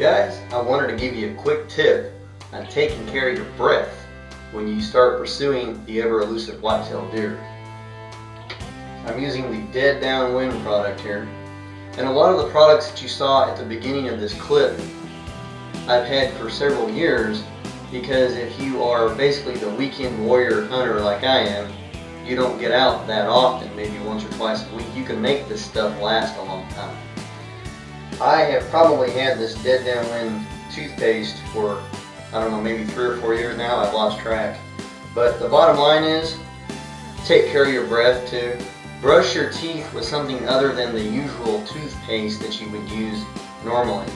Guys, I wanted to give you a quick tip on taking care of your breath when you start pursuing the ever elusive white-tailed deer. I'm using the Dead Downwind product here. And a lot of the products that you saw at the beginning of this clip I've had for several years because if you are basically the weekend warrior hunter like I am, you don't get out that often, maybe once or twice a week, you can make this stuff last a long. I have probably had this Dead Down Downwind toothpaste for, I don't know, maybe three or four years now. I've lost track. But the bottom line is, take care of your breath too. Brush your teeth with something other than the usual toothpaste that you would use normally.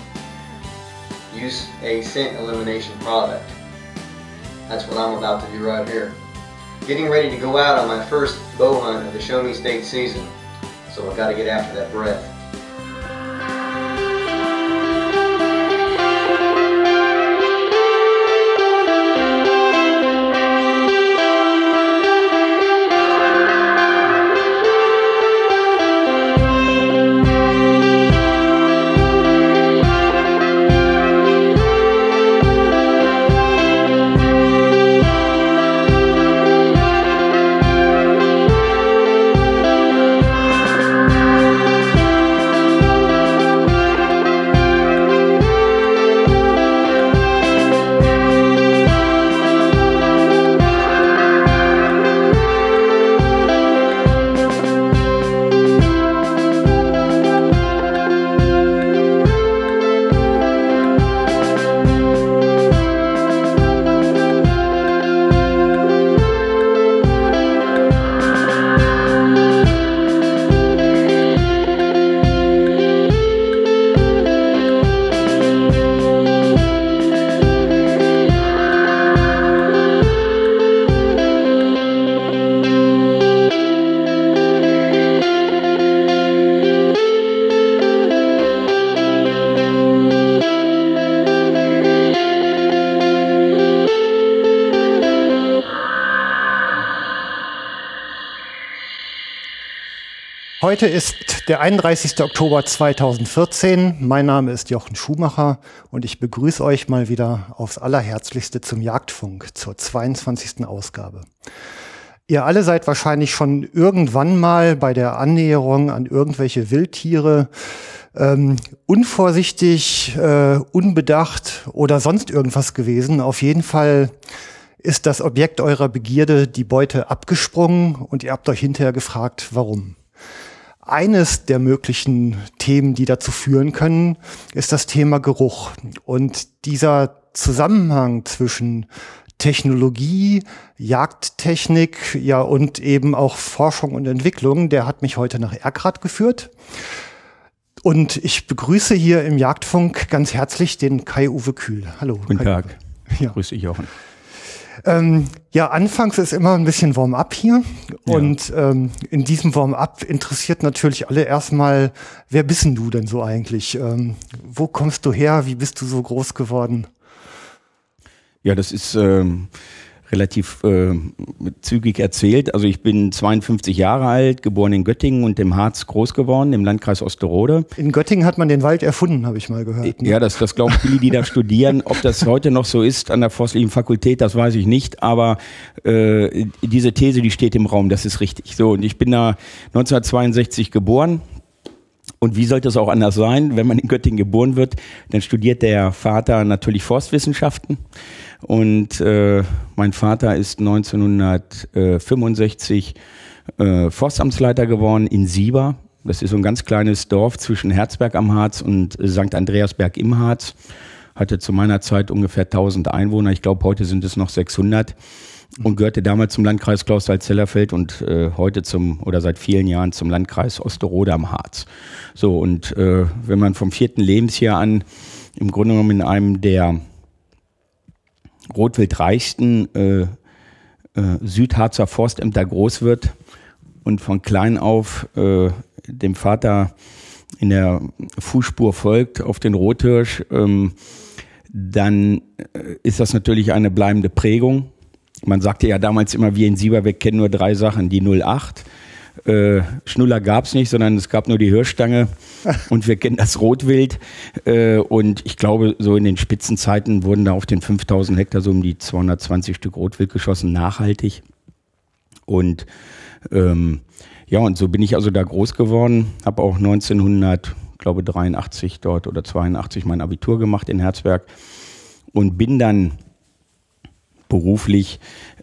Use a scent elimination product. That's what I'm about to do right here. Getting ready to go out on my first bow hunt of the Show Me State season. So I've got to get after that breath. Heute ist der 31. Oktober 2014. Mein Name ist Jochen Schumacher und ich begrüße euch mal wieder aufs Allerherzlichste zum Jagdfunk zur 22. Ausgabe. Ihr alle seid wahrscheinlich schon irgendwann mal bei der Annäherung an irgendwelche Wildtiere ähm, unvorsichtig, äh, unbedacht oder sonst irgendwas gewesen. Auf jeden Fall ist das Objekt eurer Begierde die Beute abgesprungen und ihr habt euch hinterher gefragt, warum. Eines der möglichen Themen, die dazu führen können, ist das Thema Geruch. Und dieser Zusammenhang zwischen Technologie, Jagdtechnik, ja und eben auch Forschung und Entwicklung, der hat mich heute nach Erkrad geführt. Und ich begrüße hier im Jagdfunk ganz herzlich den Kai-Uwe Kühl. Hallo. Guten Kai Tag. Ja. Grüß dich, Jochen. Ähm, ja, anfangs ist immer ein bisschen Warm-up hier. Ja. Und ähm, in diesem Warm-up interessiert natürlich alle erstmal, wer bist denn du denn so eigentlich? Ähm, wo kommst du her? Wie bist du so groß geworden? Ja, das ist ähm, relativ äh, zügig erzählt. Also ich bin 52 Jahre alt, geboren in Göttingen und im Harz groß geworden, im Landkreis Osterode. In Göttingen hat man den Wald erfunden, habe ich mal gehört. Ne? Ja, das, das glauben viele, die da studieren. Ob das heute noch so ist an der Forstlichen Fakultät, das weiß ich nicht. Aber äh, diese These, die steht im Raum, das ist richtig. So, und ich bin da 1962 geboren. Und wie sollte es auch anders sein, wenn man in Göttingen geboren wird? Dann studiert der Vater natürlich Forstwissenschaften. Und äh, mein Vater ist 1965 äh, Forstamtsleiter geworden in Sieber. Das ist so ein ganz kleines Dorf zwischen Herzberg am Harz und St. Andreasberg im Harz. Hatte zu meiner Zeit ungefähr 1000 Einwohner. Ich glaube, heute sind es noch 600 und gehörte damals zum Landkreis Klausthal-Zellerfeld und äh, heute zum oder seit vielen Jahren zum Landkreis Osterode am Harz. So und äh, wenn man vom vierten Lebensjahr an im Grunde genommen in einem der rotwildreichsten äh, äh, Südharzer Forstämter groß wird und von klein auf äh, dem Vater in der Fußspur folgt auf den Rothirsch, ähm, dann äh, ist das natürlich eine bleibende Prägung. Man sagte ja damals immer, wir in Sieberbeck kennen nur drei Sachen, die 08, Äh, Schnuller gab es nicht, sondern es gab nur die Hirschstange und wir kennen das Rotwild. Äh, und ich glaube, so in den Spitzenzeiten wurden da auf den 5000 Hektar so um die 220 Stück Rotwild geschossen, nachhaltig. Und ähm, ja, und so bin ich also da groß geworden, habe auch 1900, glaube 83 dort oder 82 mein Abitur gemacht in Herzberg und bin dann beruflich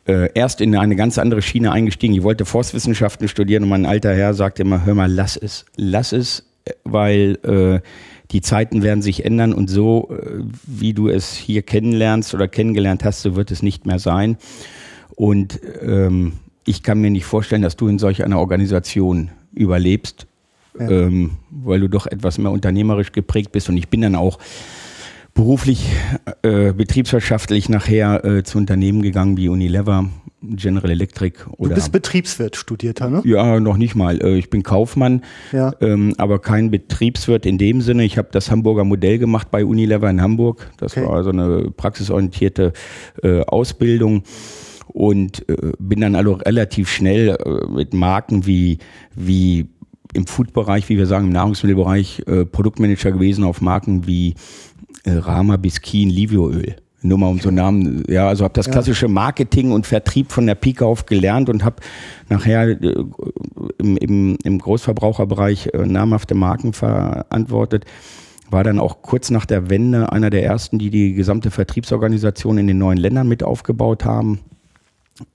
äh, erst in eine ganz andere Schiene eingestiegen. Ich wollte Forstwissenschaften studieren und mein alter Herr sagte immer, hör mal, lass es, lass es, weil äh, die Zeiten werden sich ändern und so, äh, wie du es hier kennenlernst oder kennengelernt hast, so wird es nicht mehr sein. Und ähm, ich kann mir nicht vorstellen, dass du in solch einer Organisation überlebst, ja. ähm, weil du doch etwas mehr unternehmerisch geprägt bist. Und ich bin dann auch beruflich, äh, betriebswirtschaftlich nachher äh, zu Unternehmen gegangen wie Unilever, General Electric. Oder, du bist Betriebswirt, studierter, ne? Ja, noch nicht mal. Äh, ich bin Kaufmann, ja. ähm, aber kein Betriebswirt in dem Sinne. Ich habe das Hamburger Modell gemacht bei Unilever in Hamburg. Das okay. war so eine praxisorientierte äh, Ausbildung und äh, bin dann also relativ schnell äh, mit Marken wie, wie im Food-Bereich, wie wir sagen, im Nahrungsmittelbereich, äh, Produktmanager gewesen auf Marken wie äh, Rama, Biskin, Livioöl. Nur mal um so Namen, ja, also habe das klassische Marketing und Vertrieb von der Pike auf gelernt und habe nachher äh, im, im, im Großverbraucherbereich äh, namhafte Marken verantwortet. War dann auch kurz nach der Wende einer der ersten, die die gesamte Vertriebsorganisation in den neuen Ländern mit aufgebaut haben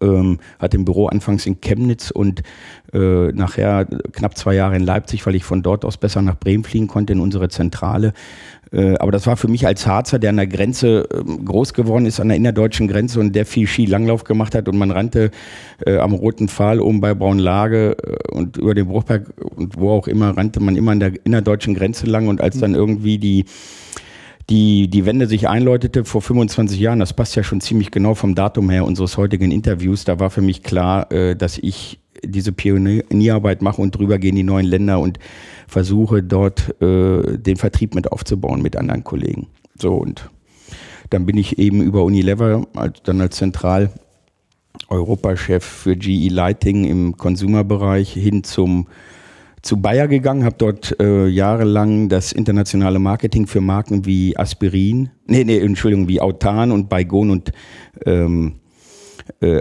ähm, hatte im Büro anfangs in Chemnitz und äh, nachher knapp zwei Jahre in Leipzig, weil ich von dort aus besser nach Bremen fliegen konnte in unsere Zentrale. Äh, aber das war für mich als Harzer, der an der Grenze äh, groß geworden ist, an der innerdeutschen Grenze und der viel Skilanglauf gemacht hat und man rannte äh, am Roten Pfahl oben bei Braunlage äh, und über den Bruchberg und wo auch immer rannte man immer an der innerdeutschen Grenze lang und als dann irgendwie die die, die Wende sich einläutete vor 25 Jahren, das passt ja schon ziemlich genau vom Datum her unseres heutigen Interviews, da war für mich klar, äh, dass ich diese Pionierarbeit mache und drüber gehen die neuen Länder und versuche dort äh, den Vertrieb mit aufzubauen mit anderen Kollegen. So und dann bin ich eben über Unilever, als, dann als Zentral Europachef für GE Lighting im Consumerbereich hin zum zu Bayer gegangen, habe dort äh, jahrelang das internationale Marketing für Marken wie Aspirin, nee, nee, Entschuldigung, wie Autan und Baygon und ähm, äh,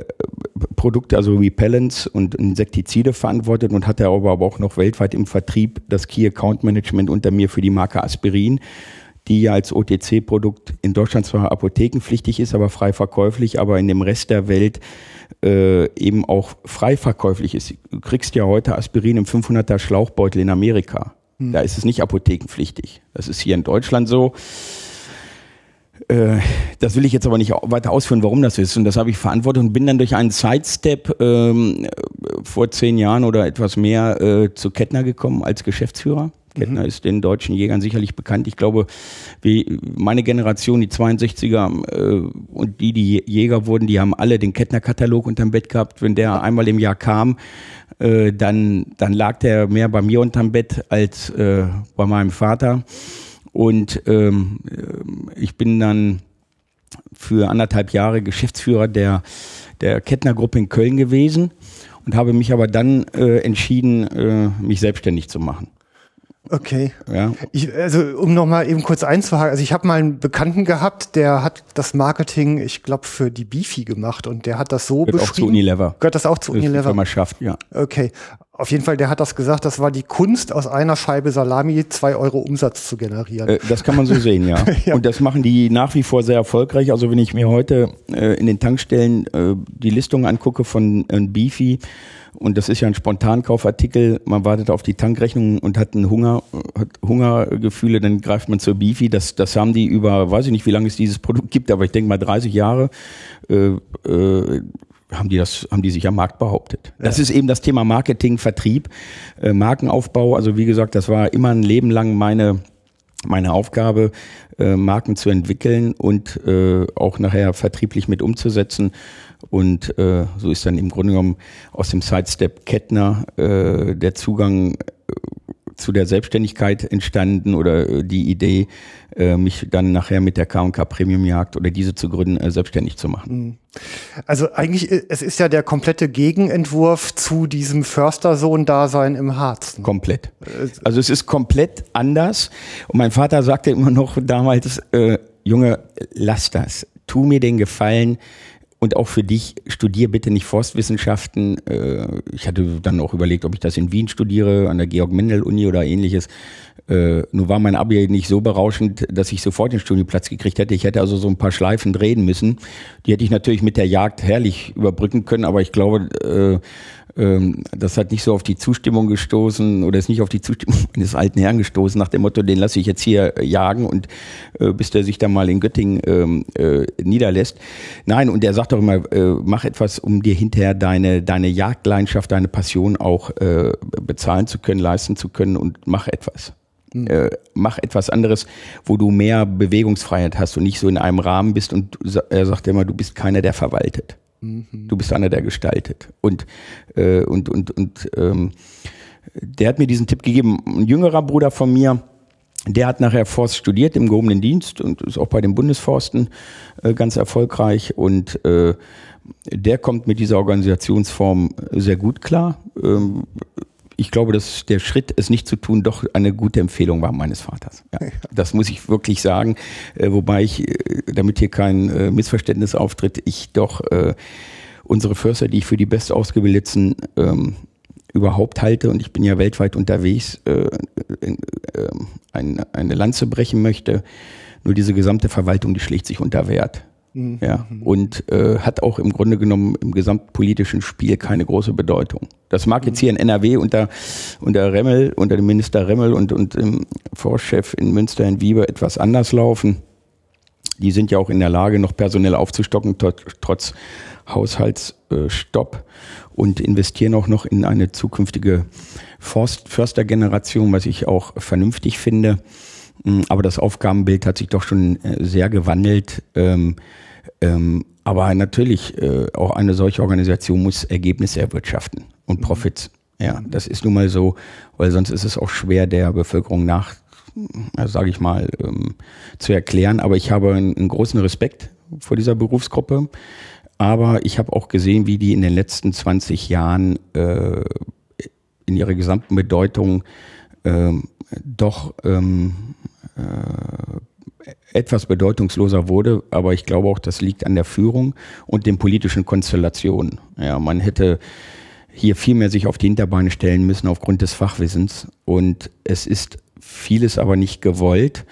Produkte, also Repellents und Insektizide verantwortet und hatte aber auch noch weltweit im Vertrieb das Key Account Management unter mir für die Marke Aspirin, die ja als OTC-Produkt in Deutschland zwar apothekenpflichtig ist, aber frei verkäuflich, aber in dem Rest der Welt äh, eben auch frei verkäuflich ist. Du kriegst ja heute Aspirin im 500er Schlauchbeutel in Amerika. Hm. Da ist es nicht apothekenpflichtig. Das ist hier in Deutschland so. Äh, das will ich jetzt aber nicht weiter ausführen, warum das ist. Und das habe ich verantwortet und bin dann durch einen Sidestep ähm, vor zehn Jahren oder etwas mehr äh, zu Kettner gekommen als Geschäftsführer. Kettner mhm. ist den deutschen Jägern sicherlich bekannt. Ich glaube, wie meine Generation, die 62er äh, und die, die Jäger wurden, die haben alle den Kettner-Katalog unterm Bett gehabt. Wenn der einmal im Jahr kam, äh, dann, dann lag der mehr bei mir unterm Bett als äh, bei meinem Vater. Und ähm, ich bin dann für anderthalb Jahre Geschäftsführer der, der Kettner-Gruppe in Köln gewesen und habe mich aber dann äh, entschieden, äh, mich selbstständig zu machen. Okay. Ja. Ich, also um nochmal eben kurz einzuhaken, also ich habe mal einen Bekannten gehabt, der hat das Marketing, ich glaube, für die Bifi gemacht und der hat das so Gehört beschrieben. auch zu Unilever. Gehört das auch zu Unilever? Das schafft, ja. Okay. Auf jeden Fall, der hat das gesagt, das war die Kunst, aus einer Scheibe Salami zwei Euro Umsatz zu generieren. Äh, das kann man so sehen, ja. ja. Und das machen die nach wie vor sehr erfolgreich. Also wenn ich mir heute äh, in den Tankstellen äh, die Listung angucke von äh, Beefy, und das ist ja ein Spontankaufartikel. Man wartet auf die Tankrechnung und hat einen Hunger, hat Hungergefühle, dann greift man zur Beefy. Das, das haben die über, weiß ich nicht, wie lange es dieses Produkt gibt, aber ich denke mal 30 Jahre. Haben die das, haben die sich am Markt behauptet. Ja. Das ist eben das Thema Marketing, Vertrieb, äh, Markenaufbau. Also wie gesagt, das war immer ein Leben lang meine meine Aufgabe, äh, Marken zu entwickeln und äh, auch nachher vertrieblich mit umzusetzen. Und äh, so ist dann im Grunde genommen aus dem Sidestep Kettner äh, der Zugang äh, zu der Selbstständigkeit entstanden oder äh, die Idee, äh, mich dann nachher mit der K&K Premium Jagd oder diese zu gründen, äh, selbstständig zu machen. Mhm. Also eigentlich, äh, es ist ja der komplette Gegenentwurf zu diesem Förstersohn-Dasein im Harz. Ne? Komplett. Also es ist komplett anders. Und mein Vater sagte immer noch damals, äh, Junge, lass das. Tu mir den Gefallen, und auch für dich, studier bitte nicht Forstwissenschaften. Äh, ich hatte dann auch überlegt, ob ich das in Wien studiere, an der Georg-Mendel-Uni oder ähnliches. Äh, nur war mein Abi nicht so berauschend, dass ich sofort den Studienplatz gekriegt hätte. Ich hätte also so ein paar Schleifen drehen müssen. Die hätte ich natürlich mit der Jagd herrlich überbrücken können, aber ich glaube, äh, ähm, das hat nicht so auf die Zustimmung gestoßen oder ist nicht auf die Zustimmung eines alten Herrn gestoßen, nach dem Motto, den lasse ich jetzt hier jagen und äh, bis der sich dann mal in Göttingen ähm, äh, niederlässt. Nein, und er sagt doch immer, äh, mach etwas, um dir hinterher deine, deine Jagdleidenschaft, deine Passion auch äh, bezahlen zu können, leisten zu können und mach etwas. Mhm. Äh, mach etwas anderes, wo du mehr Bewegungsfreiheit hast und nicht so in einem Rahmen bist und er sagt immer, du bist keiner, der verwaltet. Mhm. Du bist einer, der gestaltet. Und, äh, und, und, und ähm, der hat mir diesen Tipp gegeben. Ein jüngerer Bruder von mir, der hat nachher Forst studiert im gehobenen Dienst und ist auch bei den Bundesforsten äh, ganz erfolgreich. Und äh, der kommt mit dieser Organisationsform sehr gut klar. Ähm, ich glaube, dass der Schritt, es nicht zu tun, doch eine gute Empfehlung war meines Vaters. Ja, das muss ich wirklich sagen. Äh, wobei ich, äh, damit hier kein äh, Missverständnis auftritt, ich doch äh, unsere Förster, die ich für die bestausgebildetsten ähm, überhaupt halte, und ich bin ja weltweit unterwegs, äh, äh, eine, eine Lanze brechen möchte. Nur diese gesamte Verwaltung, die schlägt sich unter Wert. Mhm. Ja, und äh, hat auch im Grunde genommen im gesamtpolitischen Spiel keine große Bedeutung. Das mag jetzt hier in NRW unter, unter Remmel, unter dem Minister Remmel und, und dem Vorchef in Münster in Wieber etwas anders laufen. Die sind ja auch in der Lage, noch personell aufzustocken, trotz Haushaltsstopp und investieren auch noch in eine zukünftige Forst Förstergeneration, was ich auch vernünftig finde. Mm, aber das Aufgabenbild hat sich doch schon äh, sehr gewandelt. Ähm, ähm, aber natürlich, äh, auch eine solche Organisation muss Ergebnisse erwirtschaften und mhm. Profits. Ja, das ist nun mal so, weil sonst ist es auch schwer, der Bevölkerung nach, äh, sage ich mal, ähm, zu erklären. Aber ich habe einen, einen, großen Respekt vor dieser Berufsgruppe. Aber ich habe auch gesehen, wie die in den letzten 20 Jahren äh, in ihrer gesamten Bedeutung äh, doch ähm, äh, etwas bedeutungsloser wurde, aber ich glaube auch, das liegt an der Führung und den politischen Konstellationen. Ja, man hätte hier viel mehr sich auf die Hinterbeine stellen müssen aufgrund des Fachwissens und es ist vieles aber nicht gewollt.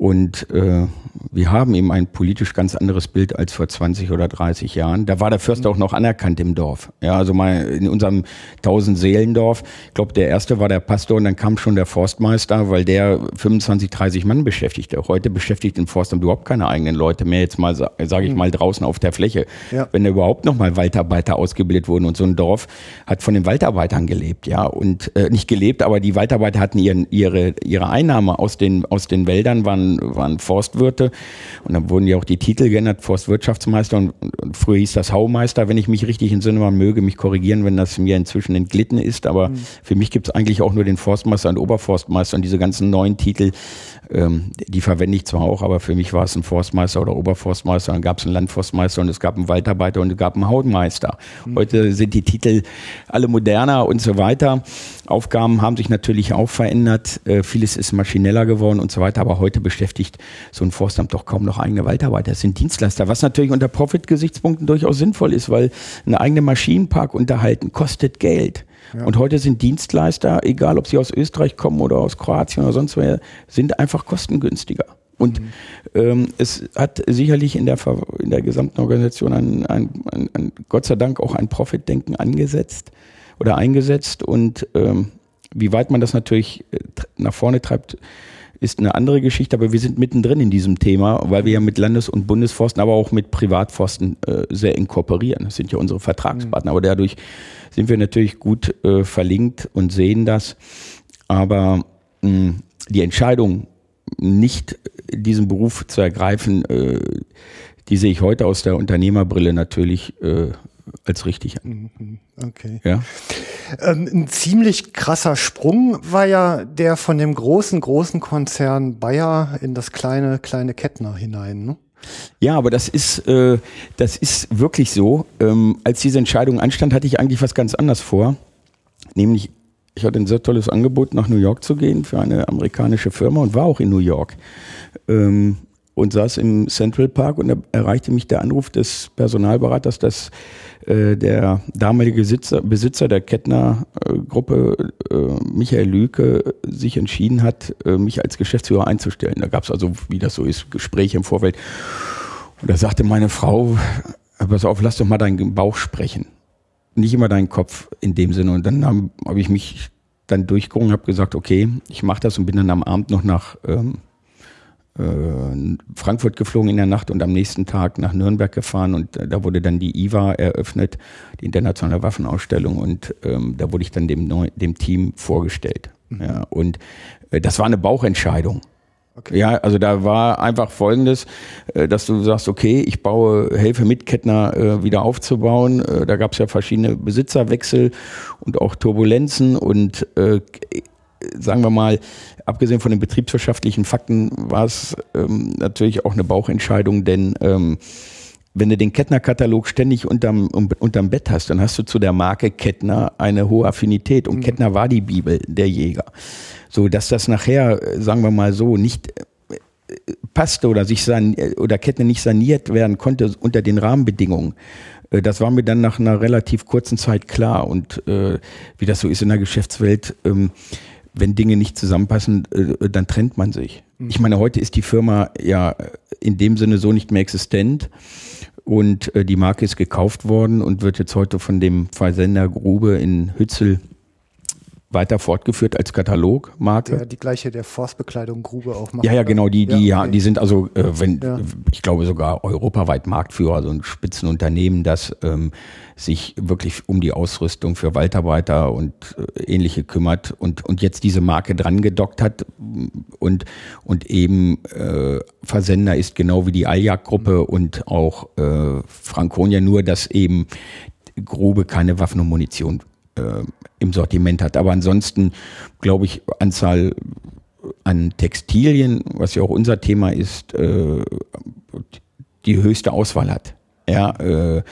Und äh, wir haben eben ein politisch ganz anderes Bild als vor 20 oder 30 Jahren. Da war der Förster auch noch anerkannt im Dorf. Ja, also mal in unserem Tausend-Seelendorf, ich glaube, der erste war der Pastor und dann kam schon der Forstmeister, weil der 25, 30 Mann beschäftigte. Heute beschäftigt den Forstamt überhaupt keine eigenen Leute mehr, jetzt mal, sage ich hm. mal, draußen auf der Fläche. Ja. Wenn da überhaupt noch mal Waldarbeiter ausgebildet wurden und so ein Dorf hat von den Waldarbeitern gelebt, ja, und äh, nicht gelebt, aber die Waldarbeiter hatten ihren, ihre, ihre Einnahme aus den, aus den Wäldern, waren waren, Forstwirte. Und dann wurden ja auch die Titel geändert, Forstwirtschaftsmeister und, und früher hieß das Haumeister, wenn ich mich richtig entsinne. Man möge mich korrigieren, wenn das mir inzwischen entglitten ist. Aber mhm. für mich gibt es eigentlich auch nur den Forstmeister und Oberforstmeister und diese ganzen neuen Titel, ähm, die verwende ich zwar auch, aber für mich war es ein Forstmeister oder Oberforstmeister, dann gab es einen Landforstmeister und es gab einen Waldarbeiter und es gab einen Hautmeister. Mhm. Heute sind die Titel alle moderner und so weiter. Aufgaben haben sich natürlich auch verändert. Äh, vieles ist maschineller geworden und so weiter, aber heute beschäftigt so ein Forstamt doch kaum noch eigene Waldarbeiter. Das sind Dienstleister, was natürlich unter Profit-Gesichtspunkten durchaus sinnvoll ist, weil ein eigener Maschinenpark unterhalten kostet Geld. Ja. Und heute sind Dienstleister, egal ob sie aus Österreich kommen oder aus Kroatien oder sonst woher, sind einfach kostengünstiger. Und mhm. ähm, es hat sicherlich in der, in der gesamten Organisation ein, ein, ein, ein Gott sei Dank auch ein Profitdenken angesetzt oder eingesetzt. Und ähm, wie weit man das natürlich äh, nach vorne treibt, ist eine andere Geschichte, aber wir sind mittendrin in diesem Thema, weil wir ja mit Landes- und Bundesforsten, aber auch mit Privatforsten äh, sehr eng. Das sind ja unsere Vertragspartner, aber dadurch sind wir natürlich gut äh, verlinkt und sehen das. Aber mh, die Entscheidung, nicht diesen Beruf zu ergreifen, äh, die sehe ich heute aus der Unternehmerbrille natürlich äh, als richtig an. Mhm, okay. Ja? Ähm, ein ziemlich krasser Sprung war ja der von dem großen, großen Konzern Bayer in das kleine, kleine Kettner hinein. Ne? Ja, aber das ist, äh, das ist wirklich so. Ähm, als diese Entscheidung anstand, hatte ich eigentlich was ganz anderes vor. Nämlich, ich hatte ein sehr tolles Angebot, nach New York zu gehen für eine amerikanische Firma und war auch in New York. Ähm, und saß im Central Park und da erreichte mich der Anruf des Personalberaters, dass äh, der damalige Besitzer, Besitzer der Kettner-Gruppe, äh, Michael Lüke, sich entschieden hat, äh, mich als Geschäftsführer einzustellen. Da gab es also, wie das so ist, Gespräche im Vorfeld. Und da sagte meine Frau, pass auf, lass doch mal deinen Bauch sprechen. Nicht immer deinen Kopf in dem Sinne. Und dann habe hab ich mich dann durchgerungen, habe gesagt, okay, ich mache das und bin dann am Abend noch nach ähm, äh, Frankfurt geflogen in der Nacht und am nächsten Tag nach Nürnberg gefahren und äh, da wurde dann die IWA eröffnet, die internationale Waffenausstellung und ähm, da wurde ich dann dem, Neu dem Team vorgestellt. Mhm. Ja, und äh, das war eine Bauchentscheidung. Okay. Ja, also da war einfach Folgendes, äh, dass du sagst, okay, ich baue, helfe mit, Kettner äh, wieder aufzubauen. Äh, da gab es ja verschiedene Besitzerwechsel und auch Turbulenzen und äh, sagen wir mal, abgesehen von den betriebswirtschaftlichen Fakten war es ähm, natürlich auch eine Bauchentscheidung, denn ähm, wenn du den Kettner-Katalog ständig unterm, unterm Bett hast, dann hast du zu der Marke Kettner eine hohe Affinität. Und mhm. Kettner war die Bibel der Jäger. So, dass das nachher, sagen wir mal so, nicht äh, passte oder sich san oder Kettner nicht saniert werden konnte unter den Rahmenbedingungen. Äh, das war mir dann nach einer relativ kurzen Zeit klar. Und äh, wie das so ist in der Geschäftswelt, ähm, wenn Dinge nicht zusammenpassen, äh, dann trennt man sich. Mhm. Ich meine, heute ist die Firma ja in dem Sinne so nicht mehr existent und äh, die Marke ist gekauft worden und wird jetzt heute von dem Versender Grube in Hützel weiter fortgeführt als Katalogmarke. Der, die gleiche der Forstbekleidung Grube auch macht. Ja, ja, genau, die, die, ja, okay. die sind also, äh, wenn, ja. ich glaube sogar europaweit Marktführer, also ein Spitzenunternehmen, das ähm, sich wirklich um die Ausrüstung für Waldarbeiter und äh, ähnliche kümmert und, und jetzt diese Marke dran gedockt hat und, und eben äh, Versender ist genau wie die Aljag-Gruppe und auch äh, Franconia, nur dass eben Grube keine Waffen und Munition äh, im Sortiment hat. Aber ansonsten glaube ich, Anzahl an Textilien, was ja auch unser Thema ist, äh, die höchste Auswahl hat. Ja, äh,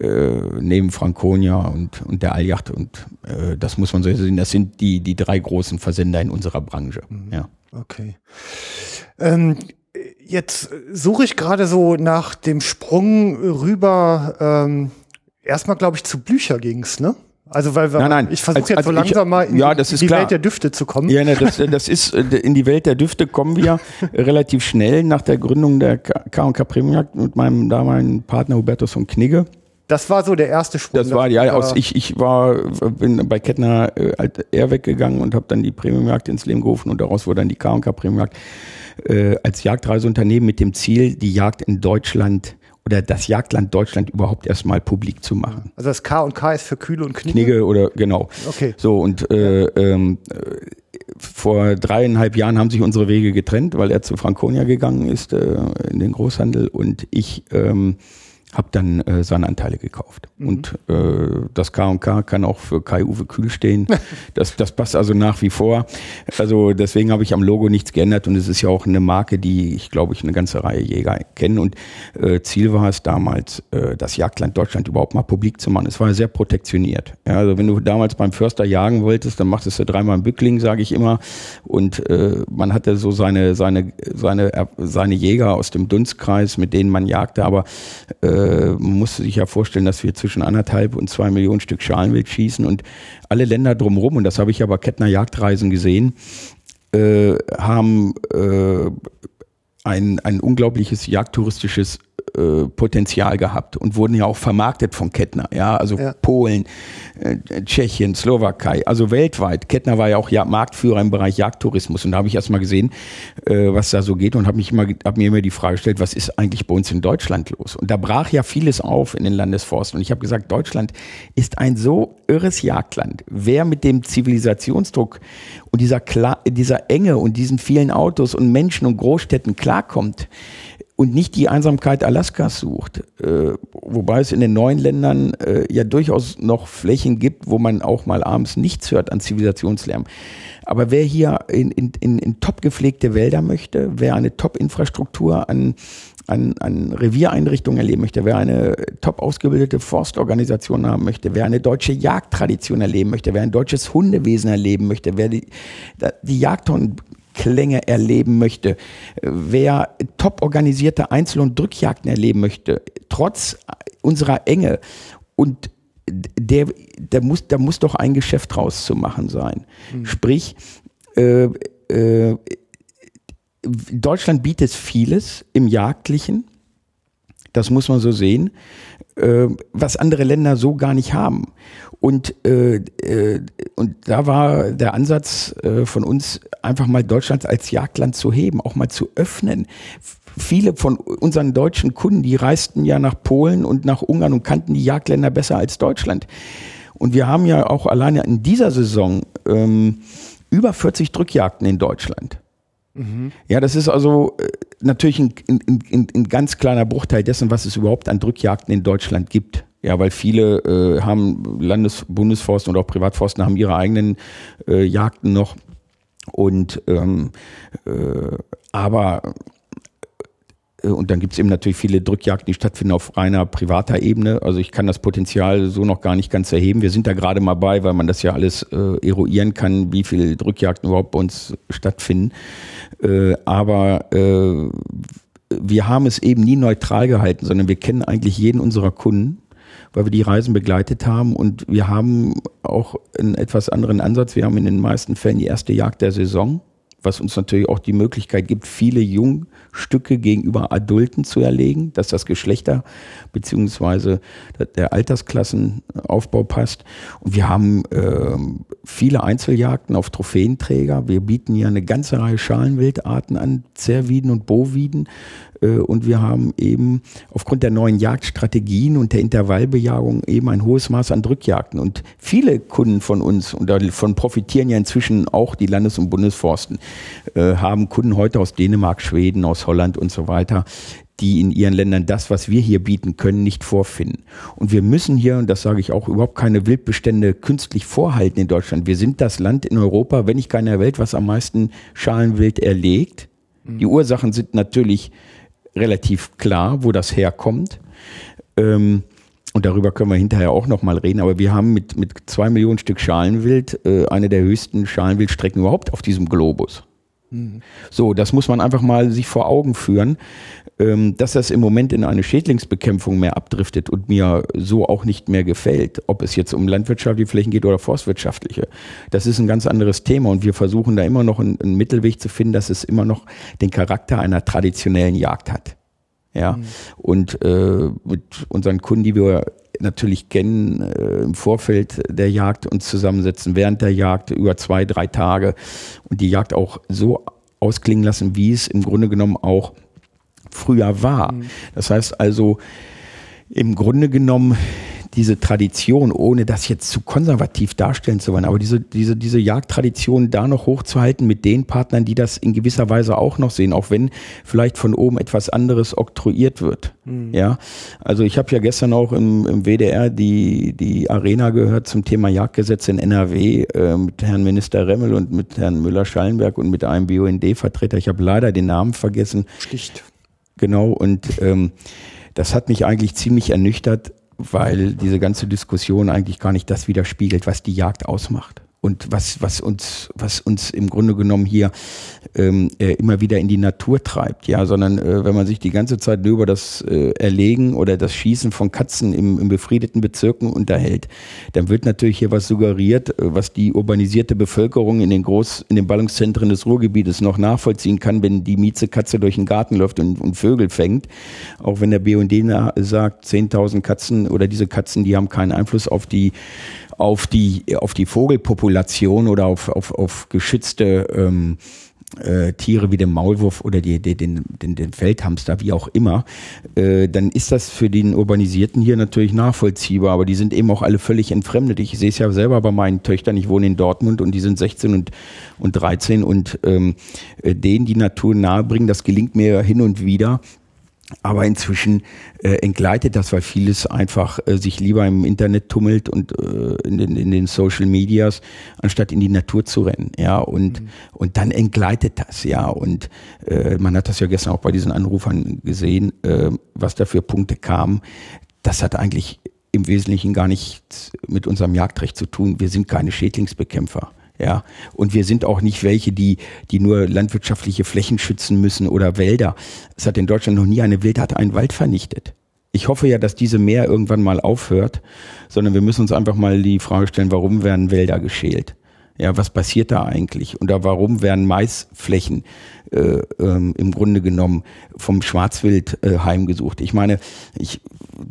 äh, neben Franconia und, und der Aljacht und äh, das muss man so sehen, das sind die, die drei großen Versender in unserer Branche. Mhm. Ja. Okay. Ähm, jetzt suche ich gerade so nach dem Sprung rüber, ähm, erstmal glaube ich zu Blücher ging's, ne? Also weil wir, nein, nein. ich versuche jetzt also so langsam ich, mal in, ja, die, in die Welt der Düfte zu kommen. Ja, ne, das, das ist in die Welt der Düfte kommen wir relativ schnell nach der Gründung der K&K Premium mit meinem damaligen Partner Hubertus von Knigge. Das war so der erste Sprung. Das war ja aus ich ich war bin bei Kettner äh, er weggegangen und habe dann die Premiumjagd ins Leben gerufen und daraus wurde dann die K&K Premiumjagd äh, als Jagdreiseunternehmen mit dem Ziel die Jagd in Deutschland oder das Jagdland Deutschland überhaupt erstmal publik zu machen. Also das K und K ist für Kühle und Knigge? Knigge oder genau. Okay. So und äh, ähm, vor dreieinhalb Jahren haben sich unsere Wege getrennt, weil er zu Franconia gegangen ist äh, in den Großhandel und ich ähm, habe dann äh, seine Anteile gekauft. Mhm. Und äh, das K&K kann auch für Kai-Uwe Kühl stehen. das, das passt also nach wie vor. Also deswegen habe ich am Logo nichts geändert und es ist ja auch eine Marke, die ich glaube ich eine ganze Reihe Jäger kennen. Und äh, Ziel war es damals, äh, das Jagdland Deutschland überhaupt mal publik zu machen. Es war ja sehr protektioniert. Ja, also wenn du damals beim Förster jagen wolltest, dann machtest du dreimal einen Bückling, sage ich immer. Und äh, man hatte so seine, seine, seine, seine Jäger aus dem Dunstkreis, mit denen man jagte, aber äh, äh, man musste sich ja vorstellen, dass wir zwischen anderthalb und zwei Millionen Stück Schalenwild schießen und alle Länder drumherum, und das habe ich aber Kettner Jagdreisen gesehen, äh, haben äh, ein, ein unglaubliches jagdtouristisches äh, Potenzial gehabt und wurden ja auch vermarktet von Kettner. Ja, also ja. Polen, äh, Tschechien, Slowakei, also weltweit. Kettner war ja auch ja, Marktführer im Bereich Jagdtourismus und da habe ich erst mal gesehen, äh, was da so geht und habe mich immer, hab mir immer die Frage gestellt, was ist eigentlich bei uns in Deutschland los? Und da brach ja vieles auf in den Landesforsten und ich habe gesagt, Deutschland ist ein so irres Jagdland. Wer mit dem Zivilisationsdruck und dieser, Kla dieser Enge und diesen vielen Autos und Menschen und Großstädten klarkommt, und nicht die Einsamkeit Alaskas sucht, äh, wobei es in den neuen Ländern äh, ja durchaus noch Flächen gibt, wo man auch mal abends nichts hört an Zivilisationslärm. Aber wer hier in, in, in, in top gepflegte Wälder möchte, wer eine Top-Infrastruktur an an, an Reviereinrichtungen erleben möchte, wer eine top ausgebildete Forstorganisation haben möchte, wer eine deutsche Jagdtradition erleben möchte, wer ein deutsches Hundewesen erleben möchte, wer die, die Jagdhundklänge erleben möchte, wer top organisierte Einzel- und Drückjagden erleben möchte, trotz unserer Enge und der, der muss, da muss doch ein Geschäft draus zu machen sein. Mhm. Sprich, äh, äh, Deutschland bietet vieles im Jagdlichen, das muss man so sehen, äh, was andere Länder so gar nicht haben. Und, äh, äh, und da war der Ansatz äh, von uns, einfach mal Deutschland als Jagdland zu heben, auch mal zu öffnen. Viele von unseren deutschen Kunden, die reisten ja nach Polen und nach Ungarn und kannten die Jagdländer besser als Deutschland. Und wir haben ja auch alleine in dieser Saison ähm, über 40 Drückjagden in Deutschland. Mhm. Ja, das ist also äh, natürlich ein, ein, ein, ein, ganz kleiner Bruchteil dessen, was es überhaupt an Drückjagden in Deutschland gibt. Ja, weil viele äh, haben Landes-, Bundesforsten und auch Privatforsten haben ihre eigenen äh, Jagden noch. Und ähm, äh, aber äh, und dann gibt es eben natürlich viele Drückjagden, die stattfinden auf reiner privater Ebene. Also ich kann das Potenzial so noch gar nicht ganz erheben. Wir sind da gerade mal bei, weil man das ja alles äh, eruieren kann, wie viele Drückjagden überhaupt bei uns stattfinden. Äh, aber äh, wir haben es eben nie neutral gehalten, sondern wir kennen eigentlich jeden unserer Kunden, weil wir die Reisen begleitet haben und wir haben auch einen etwas anderen Ansatz. Wir haben in den meisten Fällen die erste Jagd der Saison was uns natürlich auch die Möglichkeit gibt, viele Jungstücke gegenüber Adulten zu erlegen, dass das Geschlechter beziehungsweise der Altersklassenaufbau passt. Und wir haben äh, viele Einzeljagden auf Trophäenträger. Wir bieten hier eine ganze Reihe Schalenwildarten an, Zerviden und Boviden. Äh, und wir haben eben aufgrund der neuen Jagdstrategien und der Intervallbejagung eben ein hohes Maß an Drückjagden. Und viele Kunden von uns, und davon profitieren ja inzwischen auch die Landes- und Bundesforsten, äh, haben Kunden heute aus Dänemark, Schweden, aus Holland und so weiter, die in ihren Ländern das, was wir hier bieten können, nicht vorfinden. Und wir müssen hier, und das sage ich auch, überhaupt keine Wildbestände künstlich vorhalten in Deutschland. Wir sind das Land in Europa, wenn nicht gar in der Welt, was am meisten Schalenwild erlegt. Die Ursachen sind natürlich relativ klar, wo das herkommt. Ähm, und darüber können wir hinterher auch nochmal reden. Aber wir haben mit, mit zwei Millionen Stück Schalenwild äh, eine der höchsten Schalenwildstrecken überhaupt auf diesem Globus. So, das muss man einfach mal sich vor Augen führen, dass das im Moment in eine Schädlingsbekämpfung mehr abdriftet und mir so auch nicht mehr gefällt, ob es jetzt um landwirtschaftliche Flächen geht oder forstwirtschaftliche. Das ist ein ganz anderes Thema und wir versuchen da immer noch einen, einen Mittelweg zu finden, dass es immer noch den Charakter einer traditionellen Jagd hat. Ja, mhm. und äh, mit unseren Kunden, die wir natürlich kennen, äh, im Vorfeld der Jagd uns zusammensetzen, während der Jagd über zwei, drei Tage und die Jagd auch so ausklingen lassen, wie es im Grunde genommen auch früher war. Mhm. Das heißt also, im Grunde genommen diese Tradition, ohne das jetzt zu konservativ darstellen zu wollen, aber diese, diese, diese Jagdtradition da noch hochzuhalten mit den Partnern, die das in gewisser Weise auch noch sehen, auch wenn vielleicht von oben etwas anderes oktroyiert wird. Mhm. Ja, also ich habe ja gestern auch im, im WDR die, die Arena gehört zum Thema Jagdgesetz in NRW äh, mit Herrn Minister Remmel und mit Herrn Müller-Schallenberg und mit einem BUND-Vertreter. Ich habe leider den Namen vergessen. Schlicht. Genau, und ähm, das hat mich eigentlich ziemlich ernüchtert, weil diese ganze Diskussion eigentlich gar nicht das widerspiegelt, was die Jagd ausmacht und was, was uns, was uns im Grunde genommen hier ähm, äh, immer wieder in die Natur treibt, ja, sondern äh, wenn man sich die ganze Zeit über das äh, Erlegen oder das Schießen von Katzen im, im befriedeten Bezirken unterhält, dann wird natürlich hier was suggeriert, äh, was die urbanisierte Bevölkerung in den Groß, in den Ballungszentren des Ruhrgebietes noch nachvollziehen kann, wenn die Miezekatze durch den Garten läuft und, und Vögel fängt. Auch wenn der BUND sagt, 10.000 Katzen oder diese Katzen, die haben keinen Einfluss auf die auf die, auf die Vogelpopulation oder auf, auf, auf geschützte ähm, äh, Tiere wie den Maulwurf oder die, die, den, den, den Feldhamster, wie auch immer, äh, dann ist das für den Urbanisierten hier natürlich nachvollziehbar, aber die sind eben auch alle völlig entfremdet. Ich sehe es ja selber bei meinen Töchtern, ich wohne in Dortmund und die sind 16 und, und 13 und ähm, äh, denen die Natur nahebringen, das gelingt mir hin und wieder Aber inzwischen äh, entgleitet das, weil vieles einfach äh, sich lieber im Internet tummelt und äh, in, den, in den Social Medias, anstatt in die Natur zu rennen. Ja, und, mhm. und dann entgleitet das, ja. Und äh, man hat das ja gestern auch bei diesen Anrufern gesehen, äh, was da für Punkte kamen. Das hat eigentlich im Wesentlichen gar nichts mit unserem Jagdrecht zu tun. Wir sind keine Schädlingsbekämpfer. Ja, und wir sind auch nicht welche, die, die nur landwirtschaftliche Flächen schützen müssen oder Wälder. Es hat in Deutschland noch nie eine Wildart einen Wald vernichtet. Ich hoffe ja, dass diese Meer irgendwann mal aufhört, sondern wir müssen uns einfach mal die Frage stellen, warum werden Wälder geschält? Ja, was passiert da eigentlich? Da warum werden Maisflächen äh, ähm, im Grunde genommen vom Schwarzwild äh, heimgesucht? Ich meine, ich,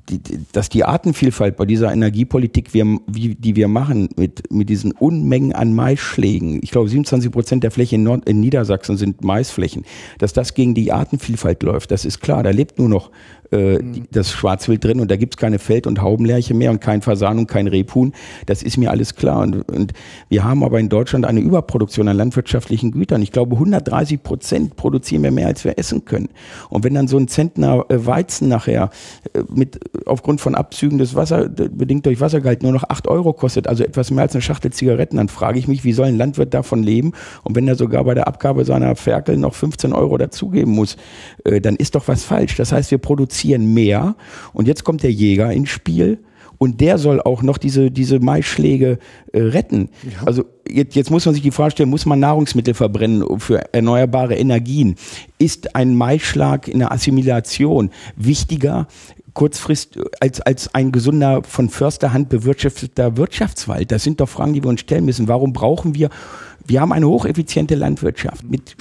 die, dass die Artenvielfalt bei dieser Energiepolitik, wir, wie, die wir machen, mit, mit diesen Unmengen an Maisschlägen, ich glaube 27 Prozent der Fläche in, Nord in Niedersachsen sind Maisflächen, dass das gegen die Artenvielfalt läuft, das ist klar. Da lebt nur noch äh, mhm. das Schwarzwild drin und da gibt's keine Feld- und Haubenlerche mehr und kein Fasan und kein Rebhuhn. Das ist mir alles klar. Und, und wir haben aber in Deutschland eine Überproduktion an landwirtschaftlichen Gütern. Ich glaube, 130 Prozent produzieren wir mehr, als wir essen können. Und wenn dann so ein Zentner äh, Weizen nachher äh, mit aufgrund von Abzügen des Wasser, bedingt durch Wassergehalt nur noch acht Euro kostet, also etwas mehr als eine Schachtel Zigaretten, dann frage ich mich, wie soll ein Landwirt davon leben? Und wenn er sogar bei der Abgabe seiner Ferkel noch 15 Euro dazugeben muss, dann ist doch was falsch. Das heißt, wir produzieren mehr. Und jetzt kommt der Jäger ins Spiel. Und der soll auch noch diese, diese Maischläge äh, retten. Ja. Also jetzt, jetzt muss man sich die Frage stellen, muss man Nahrungsmittel verbrennen für erneuerbare Energien? Ist ein Maischlag in der Assimilation wichtiger kurzfrist als, als ein gesunder, von Försterhand bewirtschafteter Wirtschaftswald? Das sind doch Fragen, die wir uns stellen müssen. Warum brauchen wir wir haben eine hocheffiziente Landwirtschaft mit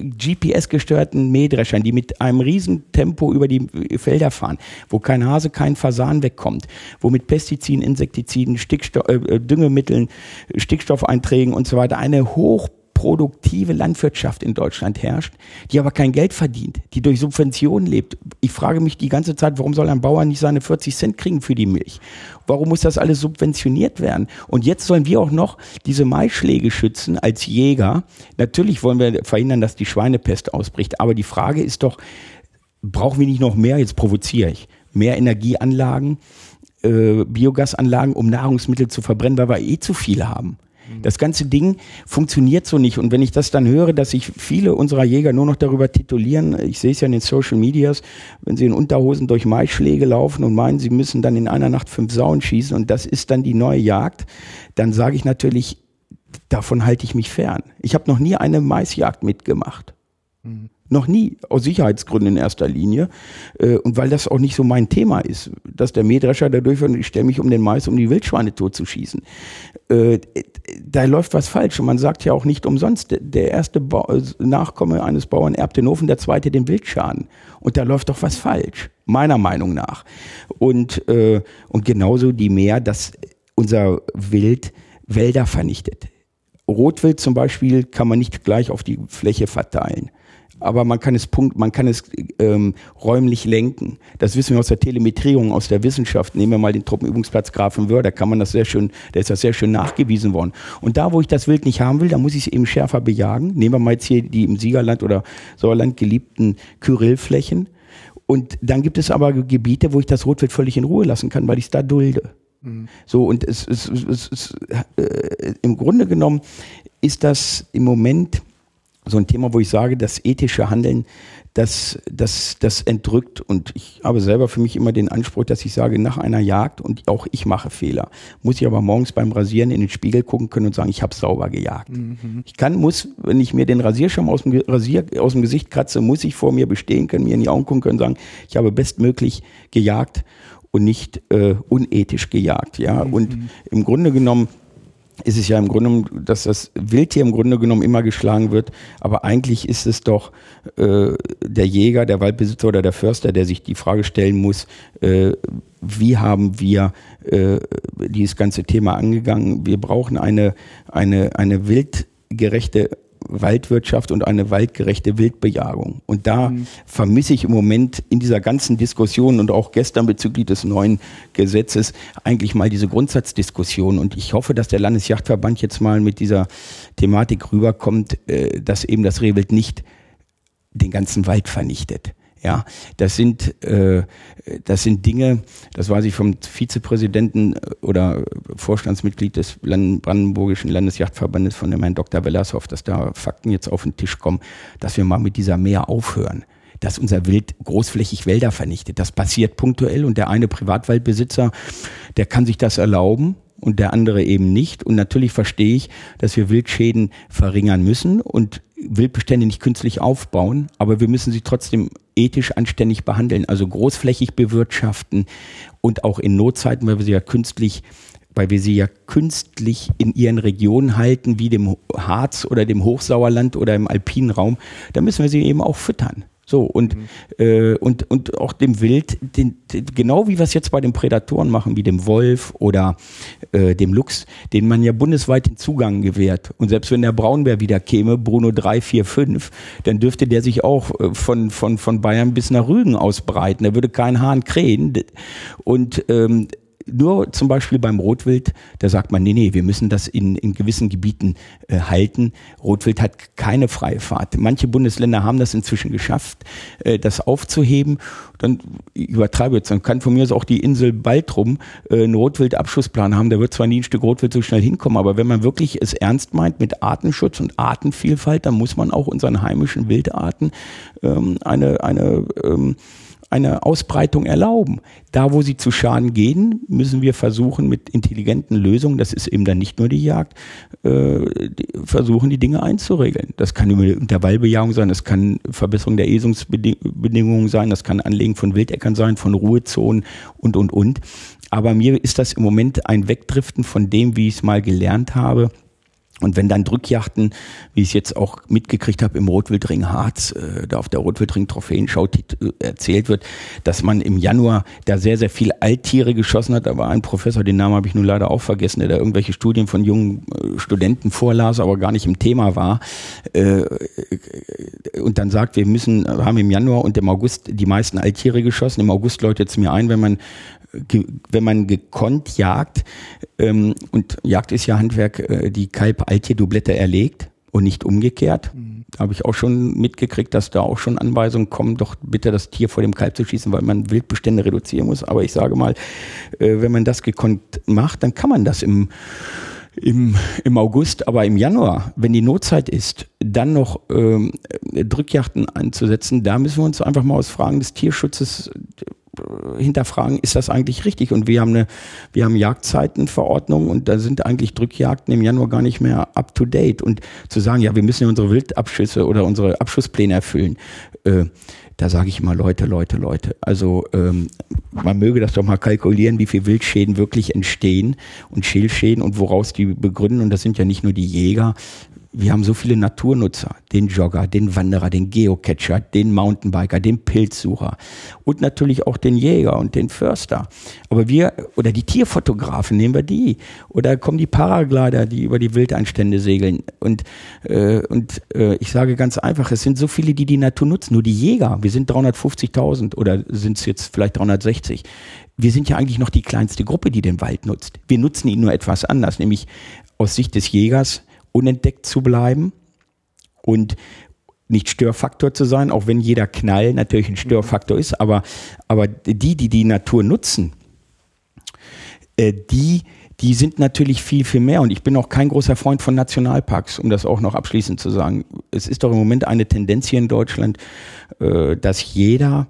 GPS-gesteuerten Mähdreschern, die mit einem riesen Tempo über die Felder fahren, wo kein Hase, kein Fasan wegkommt, wo mit Pestiziden, Insektiziden, Stickstoff, äh, Düngemitteln, Stickstoffeinträgen und so weiter eine hoch produktive Landwirtschaft in Deutschland herrscht, die aber kein Geld verdient, die durch Subventionen lebt. Ich frage mich die ganze Zeit, warum soll ein Bauer nicht seine 40 Cent kriegen für die Milch? Warum muss das alles subventioniert werden? Und jetzt sollen wir auch noch diese Maischläge schützen als Jäger. Natürlich wollen wir verhindern, dass die Schweinepest ausbricht. Aber die Frage ist doch, brauchen wir nicht noch mehr, jetzt provoziere ich, mehr Energieanlagen, äh, Biogasanlagen, um Nahrungsmittel zu verbrennen, weil wir eh zu viel haben. Mhm. Das ganze Ding funktioniert so nicht. Und wenn ich das dann höre, dass sich viele unserer Jäger nur noch darüber titulieren, ich sehe es ja in den Social Medias, wenn sie in Unterhosen durch Maischläge laufen und meinen, sie müssen dann in einer Nacht fünf Sauen schießen und das ist dann die neue Jagd, dann sage ich natürlich, davon halte ich mich fern. Ich habe noch nie eine Maisjagd mitgemacht. Mhm. Noch nie, aus Sicherheitsgründen in erster Linie. Äh, und weil das auch nicht so mein Thema ist, dass der Mähdrescher dadurch ich stelle mich um den Mais, um die Wildschweine totzuschießen. Äh, da läuft was falsch. Und man sagt ja auch nicht umsonst, der erste Nachkomme eines Bauern erbt den Ofen, der zweite den Wildschaden. Und da läuft doch was falsch, meiner Meinung nach. Und, äh, und genauso die Meer, dass unser Wild Wälder vernichtet. Rotwild zum Beispiel kann man nicht gleich auf die Fläche verteilen aber man kann es punkt, man kann es ähm, räumlich lenken. Das wissen wir aus der Telemetrierung, aus der Wissenschaft. Nehmen wir mal den Truppenübungsplatz Grafenwörth, da kann man das sehr schön, da ist das sehr schön nachgewiesen worden. Und da, wo ich das Wild nicht haben will, da muss ich es eben schärfer bejagen. Nehmen wir mal jetzt hier die im Siegerland oder Sauerland geliebten Kyrillflächen. Und dann gibt es aber Gebiete, wo ich das Rotwild völlig in Ruhe lassen kann, weil ich es da dulde. Mhm. So, und es, es, es, es äh, im Grunde genommen ist das im Moment so ein Thema, wo ich sage, das ethische Handeln, das, das, das entrückt. Und ich habe selber für mich immer den Anspruch, dass ich sage, nach einer Jagd, und auch ich mache Fehler, muss ich aber morgens beim Rasieren in den Spiegel gucken können und sagen, ich habe sauber gejagt. Mhm. Ich kann, muss, wenn ich mir den Rasierschirm aus dem, Rasier, aus dem Gesicht kratze, muss ich vor mir bestehen können, mir in die Augen gucken können und sagen, ich habe bestmöglich gejagt und nicht äh, unethisch gejagt. Ja, mhm. und im Grunde genommen ist es ja im Grunde, dass das Wildtier im Grunde genommen immer geschlagen wird, aber eigentlich ist es doch äh, der Jäger, der Waldbesitzer oder der Förster, der sich die Frage stellen muss, äh, wie haben wir äh, dieses ganze Thema angegangen? Wir brauchen eine, eine, eine wildgerechte Waldwirtschaft und eine waldgerechte Wildbejagung. Und da mhm. vermisse ich im Moment in dieser ganzen Diskussion und auch gestern bezüglich des neuen Gesetzes eigentlich mal diese Grundsatzdiskussion. Und ich hoffe, dass der Landesjachtverband jetzt mal mit dieser Thematik rüberkommt, äh, dass eben das Rehwild nicht den ganzen Wald vernichtet. Ja, das sind, äh, das sind Dinge, das weiß ich vom Vizepräsidenten äh, oder Vorstandsmitglied des Brandenburgischen Landesjachtverbandes von dem Herrn Dr. Wellershoff, dass da Fakten jetzt auf den Tisch kommen, dass wir mal mit dieser Mehr aufhören dass unser Wild großflächig Wälder vernichtet. Das passiert punktuell und der eine Privatwaldbesitzer, der kann sich das erlauben und der andere eben nicht. Und natürlich verstehe ich, dass wir Wildschäden verringern müssen und Wildbestände nicht künstlich aufbauen, aber wir müssen sie trotzdem ethisch anständig behandeln, also großflächig bewirtschaften und auch in Notzeiten, weil wir sie ja künstlich weil wir sie ja künstlich in ihren Regionen halten, wie dem Harz oder dem Hochsauerland oder im alpinen Raum, da müssen wir sie eben auch füttern. So, und, mhm. äh, und, und auch dem Wild, den, den, genau wie wir es jetzt bei den Prädatoren machen, wie dem Wolf oder äh, dem Luchs, den man ja bundesweit den Zugang gewährt. Und selbst wenn der Braunbär wieder käme, Bruno 3, 4, 5, dann dürfte der sich auch äh, von, von, von Bayern bis nach Rügen ausbreiten. Da würde kein Hahn krähen. Und ähm, nur zum Beispiel beim Rotwild, da sagt man, nee, nee, wir müssen das in, in gewissen Gebieten äh, halten. Rotwild hat keine freie Fahrt. Manche Bundesländer haben das inzwischen geschafft, äh, das aufzuheben. Dann ich übertreibe jetzt, dann kann von mir aus auch die Insel Baltrum äh, einen Rotwildabschussplan haben. Da wird zwar nie ein Stück Rotwild so schnell hinkommen, aber wenn man wirklich es ernst meint mit Artenschutz und Artenvielfalt, dann muss man auch unseren heimischen Wildarten ähm, eine, eine ähm, eine Ausbreitung erlauben. Da, wo sie zu Schaden gehen, müssen wir versuchen, mit intelligenten Lösungen, das ist eben dann nicht nur die Jagd, äh, die, versuchen, die Dinge einzuregeln. Das kann Intervallbejahung sein, das kann Verbesserung der Esungsbedingungen sein, das kann Anlegen von Wildäckern sein, von Ruhezonen und, und, und. Aber mir ist das im Moment ein Wegdriften von dem, wie ich es mal gelernt habe und wenn dann Drückjachten, wie ich es jetzt auch mitgekriegt habe im Rotwildring Harz, äh, da auf der Rotwildring Trophäenschau äh, erzählt wird, dass man im Januar da sehr, sehr viel Alttiere geschossen hat. Da war ein Professor, den Namen habe ich nun leider auch vergessen, der da irgendwelche Studien von jungen äh, Studenten vorlas, aber gar nicht im Thema war. Äh, und dann sagt, wir müssen, haben im Januar und im August die meisten Alttiere geschossen. Im August läutet es mir ein, wenn man wenn man gekonnt jagt, ähm, und Jagd ist ja Handwerk, äh, die Kalb-Altierdublette erlegt und nicht umgekehrt. Mhm. Habe ich auch schon mitgekriegt, dass da auch schon Anweisungen kommen, doch bitte das Tier vor dem Kalb zu schießen, weil man Wildbestände reduzieren muss. Aber ich sage mal, äh, wenn man das gekonnt macht, dann kann man das im im, im August, aber im Januar, wenn die Notzeit ist, dann noch ähm, Drückjachten einzusetzen, da müssen wir uns einfach mal aus Fragen des Tierschutzes hinterfragen, ist das eigentlich richtig? Und wir haben eine, wir haben Jagdzeitenverordnung und da sind eigentlich Drückjagden im Januar gar nicht mehr up to date. Und zu sagen, ja, wir müssen ja unsere Wildabschüsse oder unsere Abschusspläne erfüllen, äh, da sage ich immer Leute, Leute, Leute. Also ähm, man möge das doch mal kalkulieren, wie viel Wildschäden wirklich entstehen und Schälschäden und woraus die begründen. Und das sind ja nicht nur die Jäger, wir haben so viele Naturnutzer, den Jogger, den Wanderer, den Geocacher, den Mountainbiker, den Pilzsucher und natürlich auch den Jäger und den Förster. Aber wir, oder die Tierfotografen, nehmen wir die. Oder kommen die Paraglider, die über die Wildanstände segeln. Und, äh, und äh, ich sage ganz einfach, es sind so viele, die die Natur nutzen. Nur die Jäger, wir sind 350.000 oder sind es jetzt vielleicht 360 wir sind ja eigentlich noch die kleinste Gruppe, die den Wald nutzt. Wir nutzen ihn nur etwas anders, nämlich aus Sicht des Jägers unentdeckt zu bleiben und nicht Störfaktor zu sein, auch wenn jeder Knall natürlich ein Störfaktor ist, aber, aber die, die die Natur nutzen, äh, die, die sind natürlich viel, viel mehr. Und ich bin auch kein großer Freund von Nationalparks, um das auch noch abschließend zu sagen. Es ist doch im Moment eine Tendenz hier in Deutschland, äh, dass jeder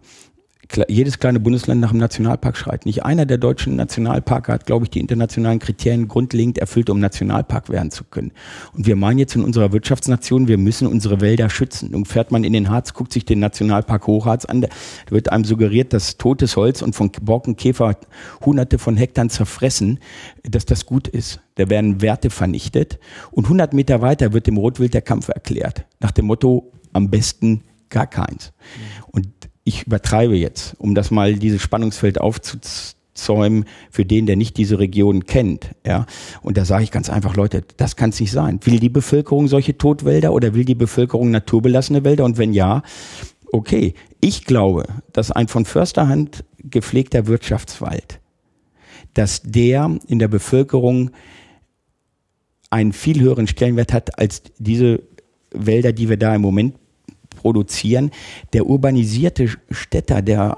jedes kleine Bundesland nach dem Nationalpark schreit. Nicht einer der deutschen Nationalparke hat, glaube ich, die internationalen Kriterien grundlegend erfüllt, um Nationalpark werden zu können. Und wir meinen jetzt in unserer Wirtschaftsnation, wir müssen unsere Wälder schützen. Und fährt man in den Harz, guckt sich den Nationalpark Hochharz an, da wird einem suggeriert, dass totes Holz und von Borkenkäfer hunderte von Hektar zerfressen, dass das gut ist. Da werden Werte vernichtet. Und 100 Meter weiter wird dem Rotwild der Kampf erklärt. Nach dem Motto, am besten gar keins. Und ich übertreibe jetzt, um das mal dieses Spannungsfeld aufzuzäumen für den, der nicht diese Region kennt. Ja? Und da sage ich ganz einfach, Leute, das kann es nicht sein. Will die Bevölkerung solche Totwälder oder will die Bevölkerung naturbelassene Wälder? Und wenn ja, okay. Ich glaube, dass ein von Försterhand gepflegter Wirtschaftswald, dass der in der Bevölkerung einen viel höheren Stellenwert hat als diese Wälder, die wir da im Moment produzieren. Der urbanisierte Städter, der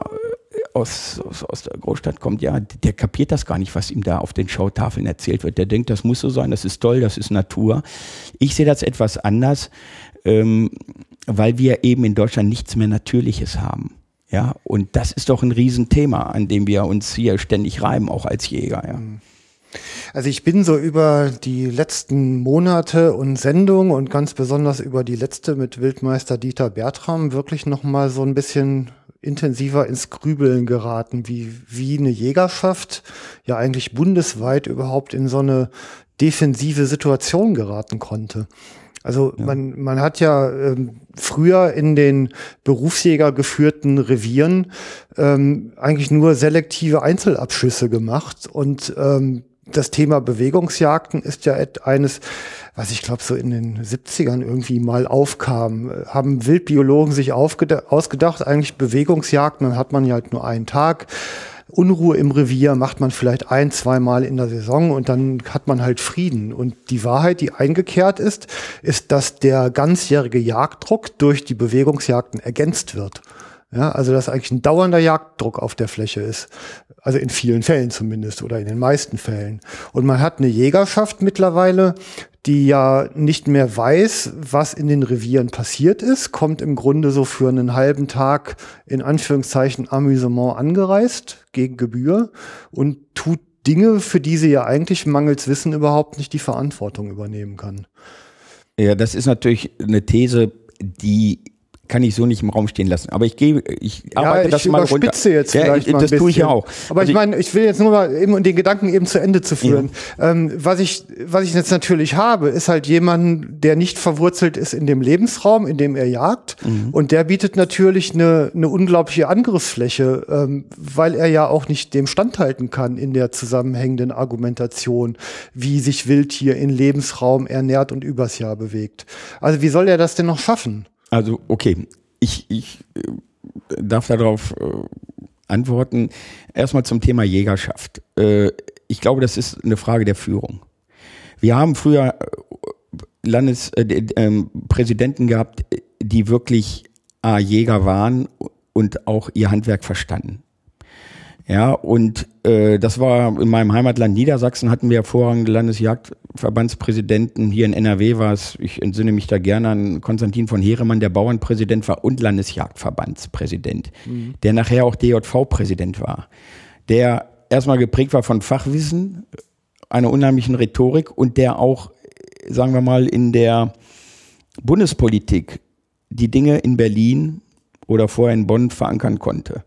aus, aus, aus der Großstadt kommt, ja, der kapiert das gar nicht, was ihm da auf den Schautafeln erzählt wird. Der denkt, das muss so sein, das ist toll, das ist Natur. Ich sehe das etwas anders, ähm, weil wir eben in Deutschland nichts mehr Natürliches haben. Ja, und das ist doch ein Riesenthema, an dem wir uns hier ständig reiben, auch als Jäger. Ja. Mhm. Also ich bin so über die letzten Monate und Sendungen und ganz besonders über die letzte mit Wildmeister Dieter Bertram wirklich noch mal so ein bisschen intensiver ins Grübeln geraten, wie, wie eine Jägerschaft ja eigentlich bundesweit überhaupt in so eine defensive Situation geraten konnte. Also ja. man, man hat ja ähm, früher in den Berufsjäger geführten Revieren ähm, eigentlich nur selektive Einzelabschüsse gemacht und ähm, das Thema Bewegungsjagden ist ja eines, was ich glaube so in den 70ern irgendwie mal aufkam. Haben Wildbiologen sich ausgedacht, eigentlich Bewegungsjagden, dann hat man ja halt nur einen Tag. Unruhe im Revier macht man vielleicht ein, zweimal in der Saison und dann hat man halt Frieden. Und die Wahrheit, die eingekehrt ist, ist, dass der ganzjährige Jagddruck durch die Bewegungsjagden ergänzt wird. Ja, also dass eigentlich ein dauernder Jagddruck auf der Fläche ist. Also in vielen Fällen zumindest oder in den meisten Fällen. Und man hat eine Jägerschaft mittlerweile, die ja nicht mehr weiß, was in den Revieren passiert ist, kommt im Grunde so für einen halben Tag in Anführungszeichen Amüsement angereist gegen Gebühr und tut Dinge, für die sie ja eigentlich mangels Wissen überhaupt nicht die Verantwortung übernehmen kann. Ja, das ist natürlich eine These, die kann ich so nicht im Raum stehen lassen. Aber ich gebe, ich arbeite ja, ich das mal runter. jetzt ja, ich, mal Das tue ich ja auch. Aber also ich meine, ich will jetzt nur mal eben den Gedanken eben zu Ende zu führen. Ja. Ähm, was ich, was ich jetzt natürlich habe, ist halt jemand, der nicht verwurzelt ist in dem Lebensraum, in dem er jagt. Mhm. Und der bietet natürlich eine, eine unglaubliche Angriffsfläche, ähm, weil er ja auch nicht dem standhalten kann in der zusammenhängenden Argumentation, wie sich Wildtier in Lebensraum ernährt und übers Jahr bewegt. Also wie soll er das denn noch schaffen? Also, okay, ich, ich äh, darf darauf äh, antworten. Erstmal zum Thema Jägerschaft. Äh, ich glaube, das ist eine Frage der Führung. Wir haben früher Landespräsidenten gehabt, die wirklich Jäger waren und auch ihr Handwerk verstanden. Ja, und äh, das war in meinem Heimatland Niedersachsen hatten wir hervorragende Landesjagdverbandspräsidenten. Hier in NRW war es, ich entsinne mich da gerne an Konstantin von Heeremann, der Bauernpräsident war und Landesjagdverbandspräsident, mhm. der nachher auch DJV-Präsident war. Der erstmal geprägt war von Fachwissen, einer unheimlichen Rhetorik und der auch, sagen wir mal, in der Bundespolitik die Dinge in Berlin oder vorher in Bonn verankern konnte.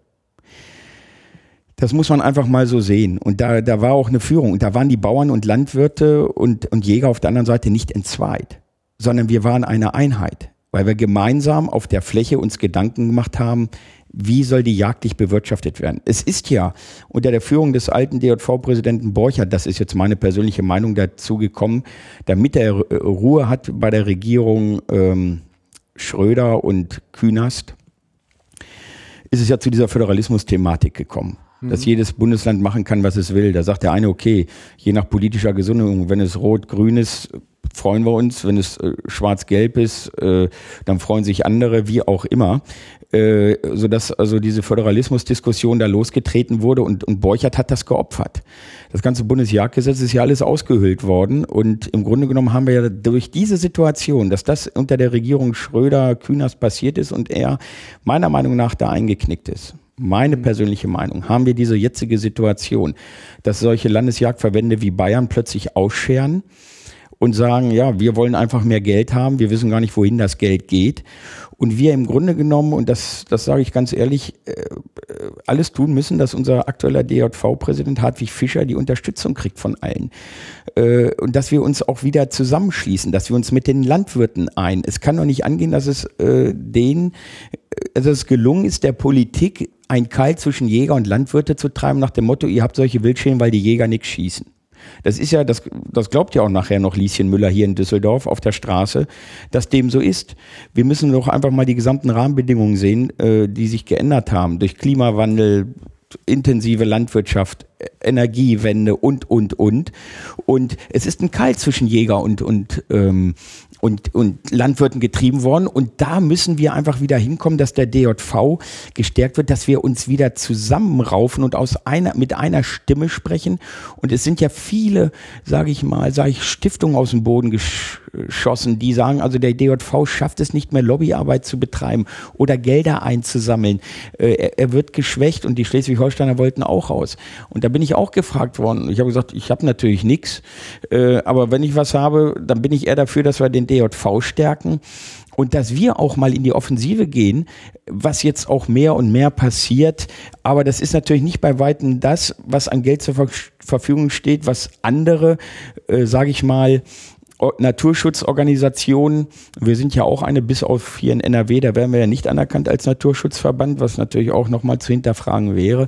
Das muss man einfach mal so sehen. Und da, da war auch eine Führung. Und da waren die Bauern und Landwirte und, und Jäger auf der anderen Seite nicht entzweit, sondern wir waren eine Einheit, weil wir gemeinsam auf der Fläche uns Gedanken gemacht haben, wie soll die jagdlich bewirtschaftet werden? Es ist ja unter der Führung des alten DJV-Präsidenten Borchert, das ist jetzt meine persönliche Meinung dazu gekommen, damit er Ruhe hat bei der Regierung ähm, Schröder und Künast, ist es ja zu dieser Föderalismus-Thematik gekommen dass mhm. jedes Bundesland machen kann, was es will. Da sagt der eine, okay, je nach politischer Gesinnung, wenn es rot-grün ist, freuen wir uns. Wenn es äh, schwarz-gelb ist, äh, dann freuen sich andere, wie auch immer. Äh, sodass also diese Föderalismusdiskussion da losgetreten wurde und, und Borchert hat das geopfert. Das ganze Bundesjagdgesetz ist ja alles ausgehöhlt worden und im Grunde genommen haben wir ja durch diese Situation, dass das unter der Regierung Schröder-Künast passiert ist und er meiner Meinung nach da eingeknickt ist meine persönliche Meinung, haben wir diese jetzige Situation, dass solche Landesjagdverbände wie Bayern plötzlich ausscheren und sagen, ja, wir wollen einfach mehr Geld haben, wir wissen gar nicht, wohin das Geld geht. Und wir im Grunde genommen, und das, das sage ich ganz ehrlich, äh, alles tun müssen, dass unser aktueller DJV-Präsident Hartwig Fischer die Unterstützung kriegt von allen. Äh, und dass wir uns auch wieder zusammenschließen, dass wir uns mit den Landwirten ein. Es kann doch nicht angehen, dass es äh, denen, also es gelungen ist, der Politik ein Keil zwischen Jäger und Landwirte zu treiben, nach dem Motto, ihr habt solche Wildschäden, weil die Jäger nichts schießen. Das ist ja, das, das glaubt ja auch nachher noch Lieschen Müller hier in Düsseldorf auf der Straße, dass dem so ist. Wir müssen doch einfach mal die gesamten Rahmenbedingungen sehen, äh, die sich geändert haben durch Klimawandel, intensive Landwirtschaft, Energiewende und, und, und. Und es ist ein Keil zwischen Jäger und, und, ähm, und, und Landwirten getrieben worden. Und da müssen wir einfach wieder hinkommen, dass der DJV gestärkt wird, dass wir uns wieder zusammenraufen und aus einer, mit einer Stimme sprechen. Und es sind ja viele, sage ich mal, sage ich, Stiftungen aus dem Boden geschossen, die sagen, also der DJV schafft es nicht mehr, Lobbyarbeit zu betreiben oder Gelder einzusammeln. Äh, er, er wird geschwächt und die Schleswig-Holsteiner wollten auch raus. Und da bin ich auch gefragt worden. Ich habe gesagt, ich habe natürlich nichts, äh, aber wenn ich was habe, dann bin ich eher dafür, dass wir den DJV stärken und dass wir auch mal in die Offensive gehen, was jetzt auch mehr und mehr passiert. Aber das ist natürlich nicht bei weitem das, was an Geld zur Verfügung steht, was andere, äh, sage ich mal, Naturschutzorganisationen, wir sind ja auch eine, bis auf hier in NRW, da werden wir ja nicht anerkannt als Naturschutzverband, was natürlich auch nochmal zu hinterfragen wäre.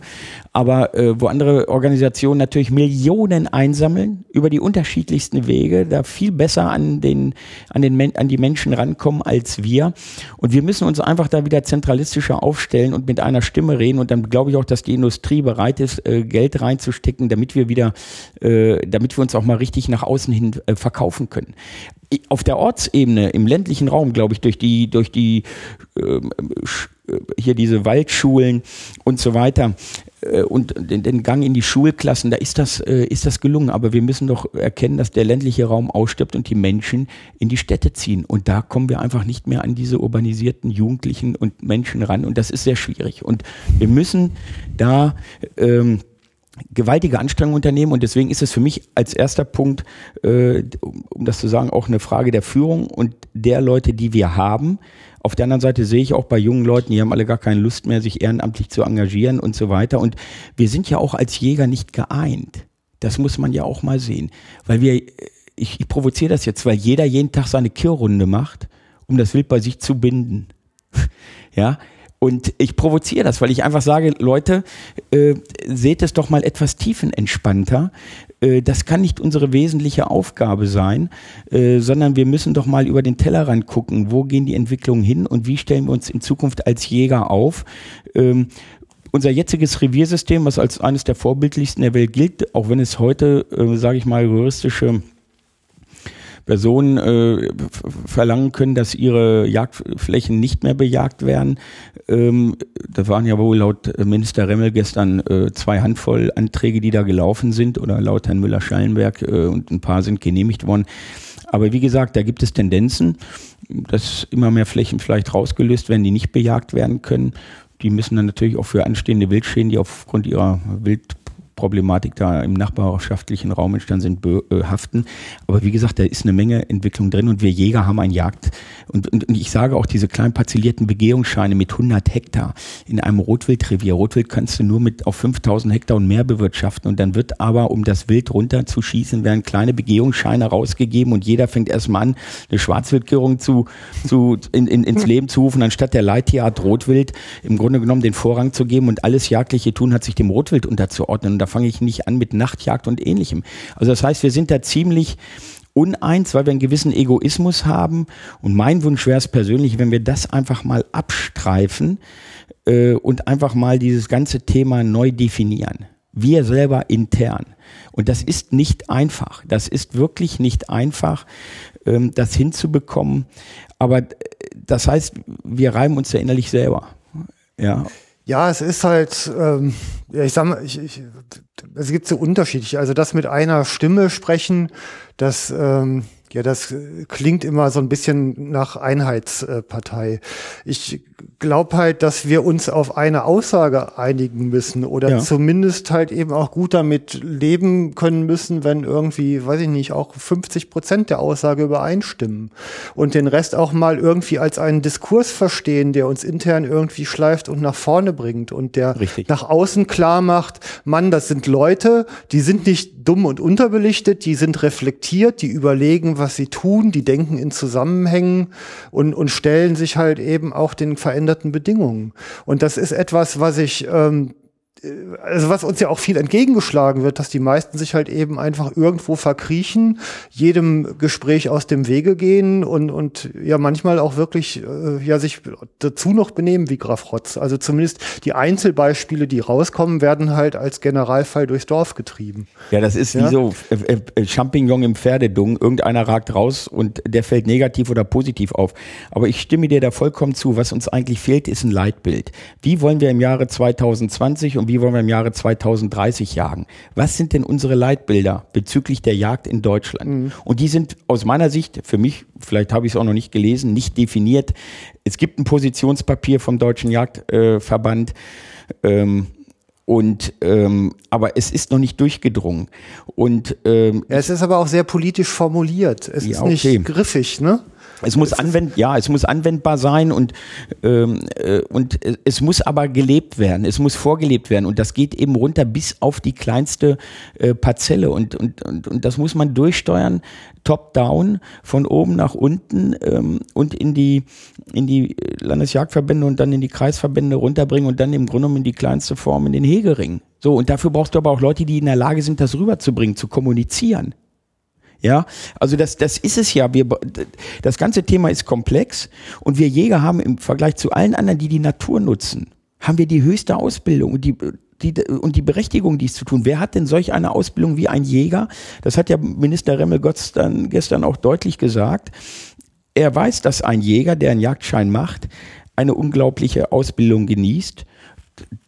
Aber äh, wo andere Organisationen natürlich Millionen einsammeln über die unterschiedlichsten Wege, da viel besser an, den, an, den, an die Menschen rankommen als wir. Und wir müssen uns einfach da wieder zentralistischer aufstellen und mit einer Stimme reden. Und dann glaube ich auch, dass die Industrie bereit ist, äh, Geld reinzustecken, damit wir wieder, äh, damit wir uns auch mal richtig nach außen hin äh, verkaufen können können. Auf der Ortsebene, im ländlichen Raum, glaube ich, durch die, durch die ähm, äh, hier diese Waldschulen und so weiter äh, und den, Gang in die Schulklassen, da ist das, äh, ist das gelungen. Aber wir müssen doch erkennen, dass der ländliche Raum ausstirbt und die Menschen in die Städte ziehen. Und da kommen wir einfach nicht mehr an diese urbanisierten Jugendlichen und Menschen ran. Und das ist sehr schwierig. Und wir müssen da ähm, gewaltige Anstrengungen unternehmen und deswegen ist es für mich als erster Punkt, äh, um das zu sagen, auch eine Frage der Führung und der Leute, die wir haben. Auf der anderen Seite sehe ich auch bei jungen Leuten, die haben alle gar keine Lust mehr, sich ehrenamtlich zu engagieren und so weiter. Und wir sind ja auch als Jäger nicht geeint. Das muss man ja auch mal sehen. Weil wir, ich, ich provoziere das jetzt, weil jeder jeden Tag seine Kirrunde macht, um das Wild bei sich zu binden. ja, und ich provoziere das, weil ich einfach sage, Leute, äh, seht es doch mal etwas tiefenentspannter. Äh, das kann nicht unsere wesentliche Aufgabe sein, äh, sondern wir müssen doch mal über den Tellerrand gucken, wo gehen die Entwicklungen hin und wie stellen wir uns in Zukunft als Jäger auf. Ähm, unser jetziges Reviersystem, was als eines der vorbildlichsten der Welt gilt, auch wenn es heute, äh, sage ich mal, juristische Personen äh, verlangen können, dass ihre Jagdflächen nicht mehr bejagt werden. Ähm, da waren ja wohl laut Minister Remmel gestern äh, zwei Handvoll Anträge, die da gelaufen sind oder laut Herrn Müller-Schallenberg äh, und ein paar sind genehmigt worden. Aber wie gesagt, da gibt es Tendenzen, dass immer mehr Flächen vielleicht rausgelöst werden, die nicht bejagt werden können. Die müssen dann natürlich auch für anstehende Wildschäden, die aufgrund ihrer Wild Problematik da im nachbarschaftlichen Raum entstanden sind, äh, haften. Aber wie gesagt, da ist eine Menge Entwicklung drin und wir Jäger haben ein Jagd. Und, und, und ich sage auch, diese kleinen parzellierten Begehungsscheine mit 100 Hektar in einem Rotwildrevier. Rotwild kannst du nur mit auf 5000 Hektar und mehr bewirtschaften. Und dann wird aber, um das Wild runterzuschießen, werden kleine Begehungsscheine rausgegeben und jeder fängt erstmal an, eine Schwarzwildgärung zu, zu, in, in, ins Leben zu rufen, anstatt der Leittierart Rotwild im Grunde genommen den Vorrang zu geben und alles jagdliche Tun hat sich dem Rotwild unterzuordnen. Und da fange ich nicht an mit Nachtjagd und ähnlichem. Also das heißt, wir sind da ziemlich uneins, weil wir einen gewissen Egoismus haben. Und mein Wunsch wäre es persönlich, wenn wir das einfach mal abstreifen äh, und einfach mal dieses ganze Thema neu definieren. Wir selber intern. Und das ist nicht einfach. Das ist wirklich nicht einfach, ähm, das hinzubekommen. Aber äh, das heißt, wir reiben uns ja innerlich selber. Ja. Ja, es ist halt, ähm, ja, ich sag mal, ich, ich, es gibt so unterschiedlich. Also das mit einer Stimme sprechen, das ähm, ja, das klingt immer so ein bisschen nach Einheitspartei. Ich glaube halt, dass wir uns auf eine Aussage einigen müssen oder ja. zumindest halt eben auch gut damit leben können müssen, wenn irgendwie, weiß ich nicht, auch 50 Prozent der Aussage übereinstimmen und den Rest auch mal irgendwie als einen Diskurs verstehen, der uns intern irgendwie schleift und nach vorne bringt und der Richtig. nach außen klar macht, Mann, das sind Leute, die sind nicht dumm und unterbelichtet, die sind reflektiert, die überlegen, was sie tun, die denken in Zusammenhängen und, und stellen sich halt eben auch den veränderten Bedingungen. Und das ist etwas, was ich ähm, also was uns ja auch viel entgegengeschlagen wird, dass die meisten sich halt eben einfach irgendwo verkriechen, jedem Gespräch aus dem Wege gehen und, und ja manchmal auch wirklich äh, ja sich dazu noch benehmen wie Graf Rotz. Also zumindest die Einzelbeispiele, die rauskommen, werden halt als Generalfall durchs Dorf getrieben. Ja, das ist ja? wie so äh, äh, Champignon im Pferdedung. Irgendeiner ragt raus und der fällt negativ oder positiv auf. Aber ich stimme dir da vollkommen zu. Was uns eigentlich fehlt, ist ein Leitbild. Wie wollen wir im Jahre 2020 und wie wollen wir im Jahre 2030 jagen? Was sind denn unsere Leitbilder bezüglich der Jagd in Deutschland? Mhm. Und die sind aus meiner Sicht, für mich, vielleicht habe ich es auch noch nicht gelesen, nicht definiert. Es gibt ein Positionspapier vom Deutschen Jagdverband. Ähm, und ähm, aber es ist noch nicht durchgedrungen. Und ähm, ja, es ist aber auch sehr politisch formuliert. Es ja, ist nicht griffig, ne? Es muss anwend, ja, es muss anwendbar sein und ähm, äh, und es muss aber gelebt werden. Es muss vorgelebt werden und das geht eben runter bis auf die kleinste äh, Parzelle und, und und und das muss man durchsteuern, top down von oben nach unten ähm, und in die in die Landesjagdverbände und dann in die Kreisverbände runterbringen und dann im Grunde genommen in die kleinste Form in den Hegering. So und dafür brauchst du aber auch Leute, die in der Lage sind, das rüberzubringen, zu kommunizieren. Ja, also das, das ist es ja. Wir, das ganze Thema ist komplex und wir Jäger haben im Vergleich zu allen anderen, die die Natur nutzen, haben wir die höchste Ausbildung und die, die, und die Berechtigung, dies zu tun. Wer hat denn solch eine Ausbildung wie ein Jäger? Das hat ja Minister Remmel gestern, gestern auch deutlich gesagt. Er weiß, dass ein Jäger, der einen Jagdschein macht, eine unglaubliche Ausbildung genießt.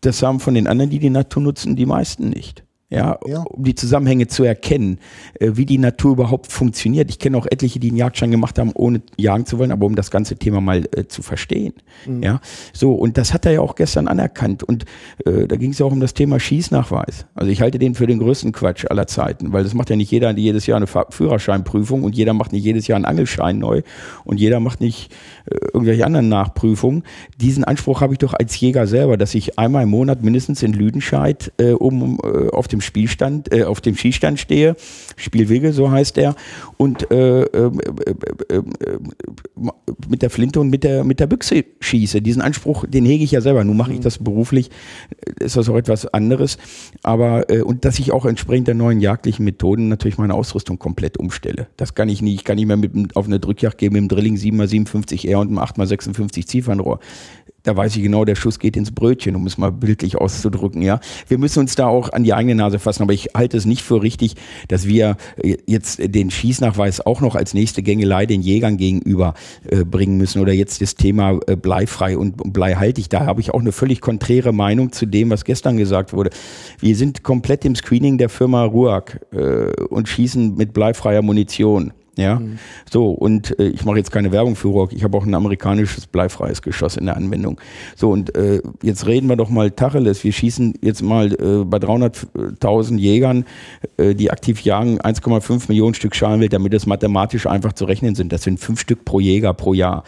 Das haben von den anderen, die die Natur nutzen, die meisten nicht ja, ja, um die Zusammenhänge zu erkennen, äh, wie die Natur überhaupt funktioniert. Ich kenne auch etliche, die einen Jagdschein gemacht haben, ohne jagen zu wollen, aber um das ganze Thema mal äh, zu verstehen. Mhm. Ja, so und das hat er ja auch gestern anerkannt und äh, da ging es ja auch um das Thema Schießnachweis. Also ich halte den für den größten Quatsch aller Zeiten, weil das macht ja nicht jeder jedes Jahr eine Führerscheinprüfung und jeder macht nicht jedes Jahr einen Angelschein neu und jeder macht nicht äh, irgendwelche anderen Nachprüfungen. Diesen Anspruch habe ich doch als Jäger selber, dass ich einmal im Monat mindestens in Lüdenscheid äh, um äh, auf dem Spielstand, äh, auf dem Schießstand stehe, Spielwege, so heißt er, und äh, äh, äh, mit der Flinte und mit der mit der Büchse schieße. Diesen Anspruch, den hege ich ja selber. Nun mache ich das beruflich, ist das auch etwas anderes. Aber äh, und dass ich auch entsprechend der neuen jagdlichen Methoden natürlich meine Ausrüstung komplett umstelle. Das kann ich nicht. Ich kann nicht mehr mit auf eine Drückjagd gehen mit dem Drilling 7x57 R und einem 8x56 Ziefernrohr da weiß ich genau, der Schuss geht ins Brötchen, um es mal bildlich auszudrücken, ja. Wir müssen uns da auch an die eigene Nase fassen, aber ich halte es nicht für richtig, dass wir äh, jetzt den Schießnachweis auch noch als nächste Gängelei den Jägern gegenüber äh, bringen müssen oder jetzt das Thema äh, bleifrei und bleihaltig. Da habe ich auch eine völlig konträre Meinung zu dem, was gestern gesagt wurde. Wir sind komplett im Screening der Firma Ruag äh, und schießen mit bleifreier Munition. Ja, mhm. so und äh, ich mache jetzt keine Werbung für Rock. Ich habe auch ein amerikanisches bleifreies Geschoss in der Anwendung. So und äh, jetzt reden wir doch mal Tacheles. Wir schießen jetzt mal äh, bei 300.000 Jägern, äh, die aktiv jagen, 1,5 Millionen Stück Schalenwild, damit es mathematisch einfach zu rechnen sind. Das sind fünf Stück pro Jäger pro Jahr.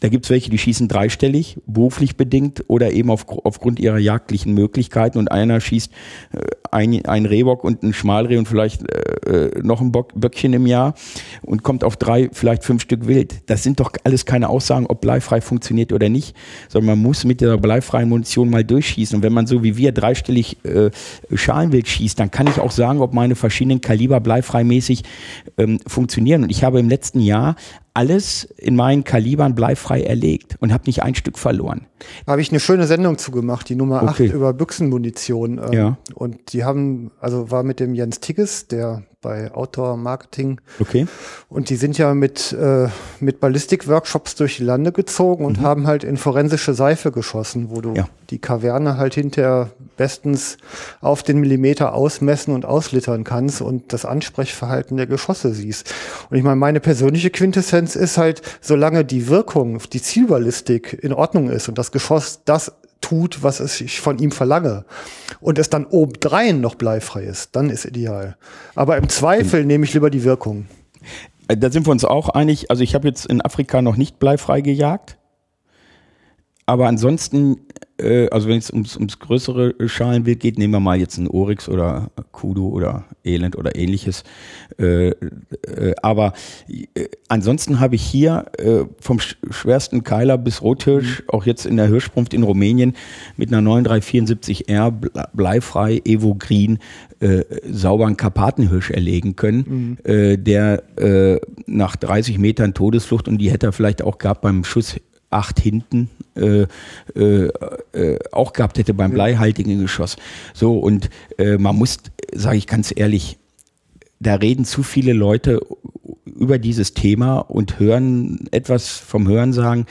Da gibt's welche, die schießen dreistellig, beruflich bedingt oder eben auf, aufgrund ihrer jagdlichen Möglichkeiten. Und einer schießt äh, ein, ein Rehbock und ein Schmalreh und vielleicht äh, äh, noch ein Bock, Böckchen im Jahr und kommt auf drei, vielleicht fünf Stück Wild. Das sind doch alles keine Aussagen, ob bleifrei funktioniert oder nicht, sondern man muss mit der bleifreien Munition mal durchschießen. Und wenn man so wie wir dreistellig äh, Schalenwild schießt, dann kann ich auch sagen, ob meine verschiedenen Kaliber bleifreimäßig ähm, funktionieren. Und ich habe im letzten Jahr alles in meinen Kalibern bleifrei erlegt und habe nicht ein Stück verloren. Da habe ich eine schöne Sendung zugemacht, die Nummer okay. 8 über Büchsenmunition. Ähm, ja. Und die haben, also war mit dem Jens Tigges, der bei Outdoor Marketing. Okay. Und die sind ja mit, äh, mit Ballistik-Workshops durch die Lande gezogen und mhm. haben halt in forensische Seife geschossen, wo du ja. die Kaverne halt hinterher bestens auf den Millimeter ausmessen und auslittern kannst und das Ansprechverhalten der Geschosse siehst. Und ich meine, meine persönliche Quintessenz ist halt, solange die Wirkung, die Zielballistik in Ordnung ist und das Geschoss das tut, was ich von ihm verlange und es dann obendrein noch bleifrei ist, dann ist ideal. Aber im Zweifel nehme ich lieber die Wirkung. Äh, da sind wir uns auch einig. Also ich habe jetzt in Afrika noch nicht bleifrei gejagt. Aber ansonsten äh, also wenn es ums, ums größere Schalenwild geht, nehmen wir mal jetzt einen Oryx oder Kudu oder Elend oder ähnliches. Äh, äh, aber äh, ansonsten habe ich hier äh, vom schwersten Keiler bis Rothirsch, mhm. auch jetzt in der Hirschsprunft in Rumänien, mit einer 9374R bleifrei Evo Green sauberen Karpatenhirsch erlegen können, mhm. der nach 30 Metern Todesflucht und die hätte er vielleicht auch gehabt beim Schuss acht hinten äh, äh, äh, auch gehabt hätte beim bleihaltigen Geschoss. So, und äh, man muss, sage ich ganz ehrlich, da reden zu viele Leute über dieses Thema und hören etwas vom Hören sagen.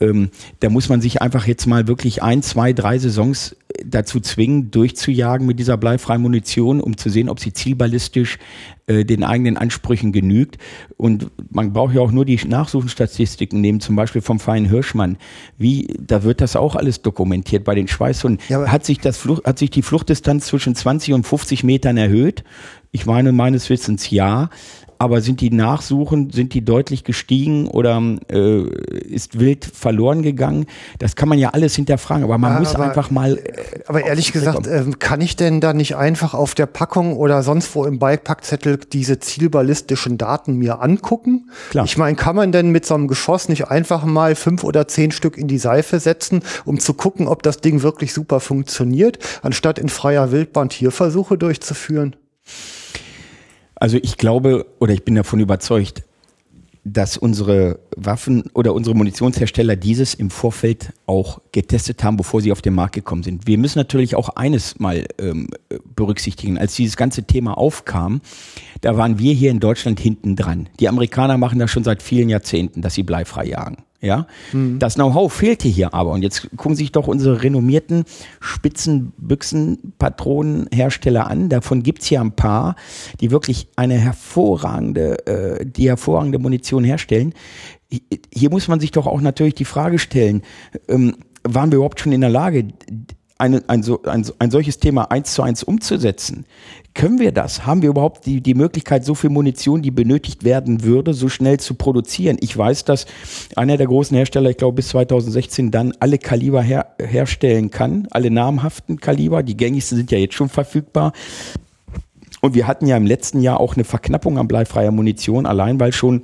Ähm, da muss man sich einfach jetzt mal wirklich ein, zwei, drei Saisons dazu zwingen, durchzujagen mit dieser bleifreien Munition, um zu sehen, ob sie zielballistisch äh, den eigenen Ansprüchen genügt. Und man braucht ja auch nur die Nachsuchenstatistiken nehmen, zum Beispiel vom feinen Hirschmann. Wie, da wird das auch alles dokumentiert bei den Schweißhunden. Ja, hat sich das Flucht, hat sich die Fluchtdistanz zwischen 20 und 50 Metern erhöht? Ich meine meines Wissens ja aber sind die Nachsuchen, sind die deutlich gestiegen oder äh, ist wild verloren gegangen? Das kann man ja alles hinterfragen, aber man ja, muss aber, einfach mal. Äh, aber ehrlich gesagt, äh, kann ich denn da nicht einfach auf der Packung oder sonst wo im Bikepackzettel diese zielballistischen Daten mir angucken? Klar. Ich meine, kann man denn mit so einem Geschoss nicht einfach mal fünf oder zehn Stück in die Seife setzen, um zu gucken, ob das Ding wirklich super funktioniert, anstatt in freier Wildbahn Tierversuche durchzuführen? Also ich glaube oder ich bin davon überzeugt, dass unsere Waffen oder unsere Munitionshersteller dieses im Vorfeld auch getestet haben, bevor sie auf den Markt gekommen sind. Wir müssen natürlich auch eines mal ähm, berücksichtigen. Als dieses ganze Thema aufkam, da waren wir hier in Deutschland hinten dran. Die Amerikaner machen das schon seit vielen Jahrzehnten, dass sie bleifrei jagen. Ja, mhm. das Know-how fehlte hier aber. Und jetzt gucken sich doch unsere renommierten Spitzenbüchsenpatronenhersteller an. Davon gibt's hier ein paar, die wirklich eine hervorragende, äh, die hervorragende Munition herstellen. Hier muss man sich doch auch natürlich die Frage stellen, ähm, waren wir überhaupt schon in der Lage, eine, ein, so, ein, ein solches Thema eins zu eins umzusetzen? Können wir das? Haben wir überhaupt die, die Möglichkeit, so viel Munition, die benötigt werden würde, so schnell zu produzieren? Ich weiß, dass einer der großen Hersteller, ich glaube bis 2016, dann alle Kaliber her, herstellen kann, alle namhaften Kaliber. Die gängigsten sind ja jetzt schon verfügbar. Und wir hatten ja im letzten Jahr auch eine Verknappung an bleifreier Munition, allein weil schon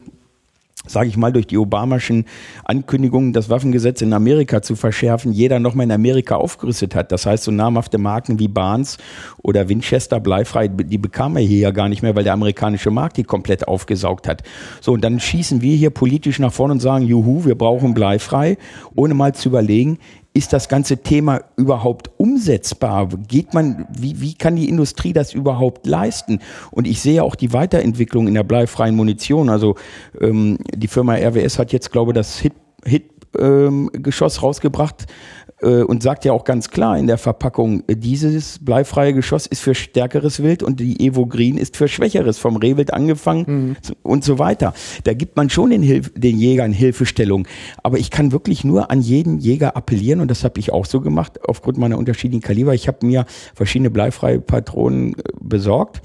sage ich mal, durch die Obamaschen Ankündigungen, das Waffengesetz in Amerika zu verschärfen, jeder nochmal in Amerika aufgerüstet hat. Das heißt, so namhafte Marken wie Barnes oder Winchester bleifrei, die bekam er hier ja gar nicht mehr, weil der amerikanische Markt die komplett aufgesaugt hat. So, und dann schießen wir hier politisch nach vorne und sagen, juhu, wir brauchen bleifrei, ohne mal zu überlegen, ist das ganze Thema überhaupt umsetzbar? Geht man, wie, wie kann die Industrie das überhaupt leisten? Und ich sehe auch die Weiterentwicklung in der bleifreien Munition. Also ähm, die Firma RWS hat jetzt, glaube ich, das Hit, Hit ähm, Geschoss rausgebracht, äh, und sagt ja auch ganz klar in der Verpackung, dieses bleifreie Geschoss ist für stärkeres Wild und die Evo Green ist für schwächeres, vom Rehwild angefangen mhm. und so weiter. Da gibt man schon den, Hilf den Jägern Hilfestellung. Aber ich kann wirklich nur an jeden Jäger appellieren und das habe ich auch so gemacht aufgrund meiner unterschiedlichen Kaliber. Ich habe mir verschiedene bleifreie Patronen äh, besorgt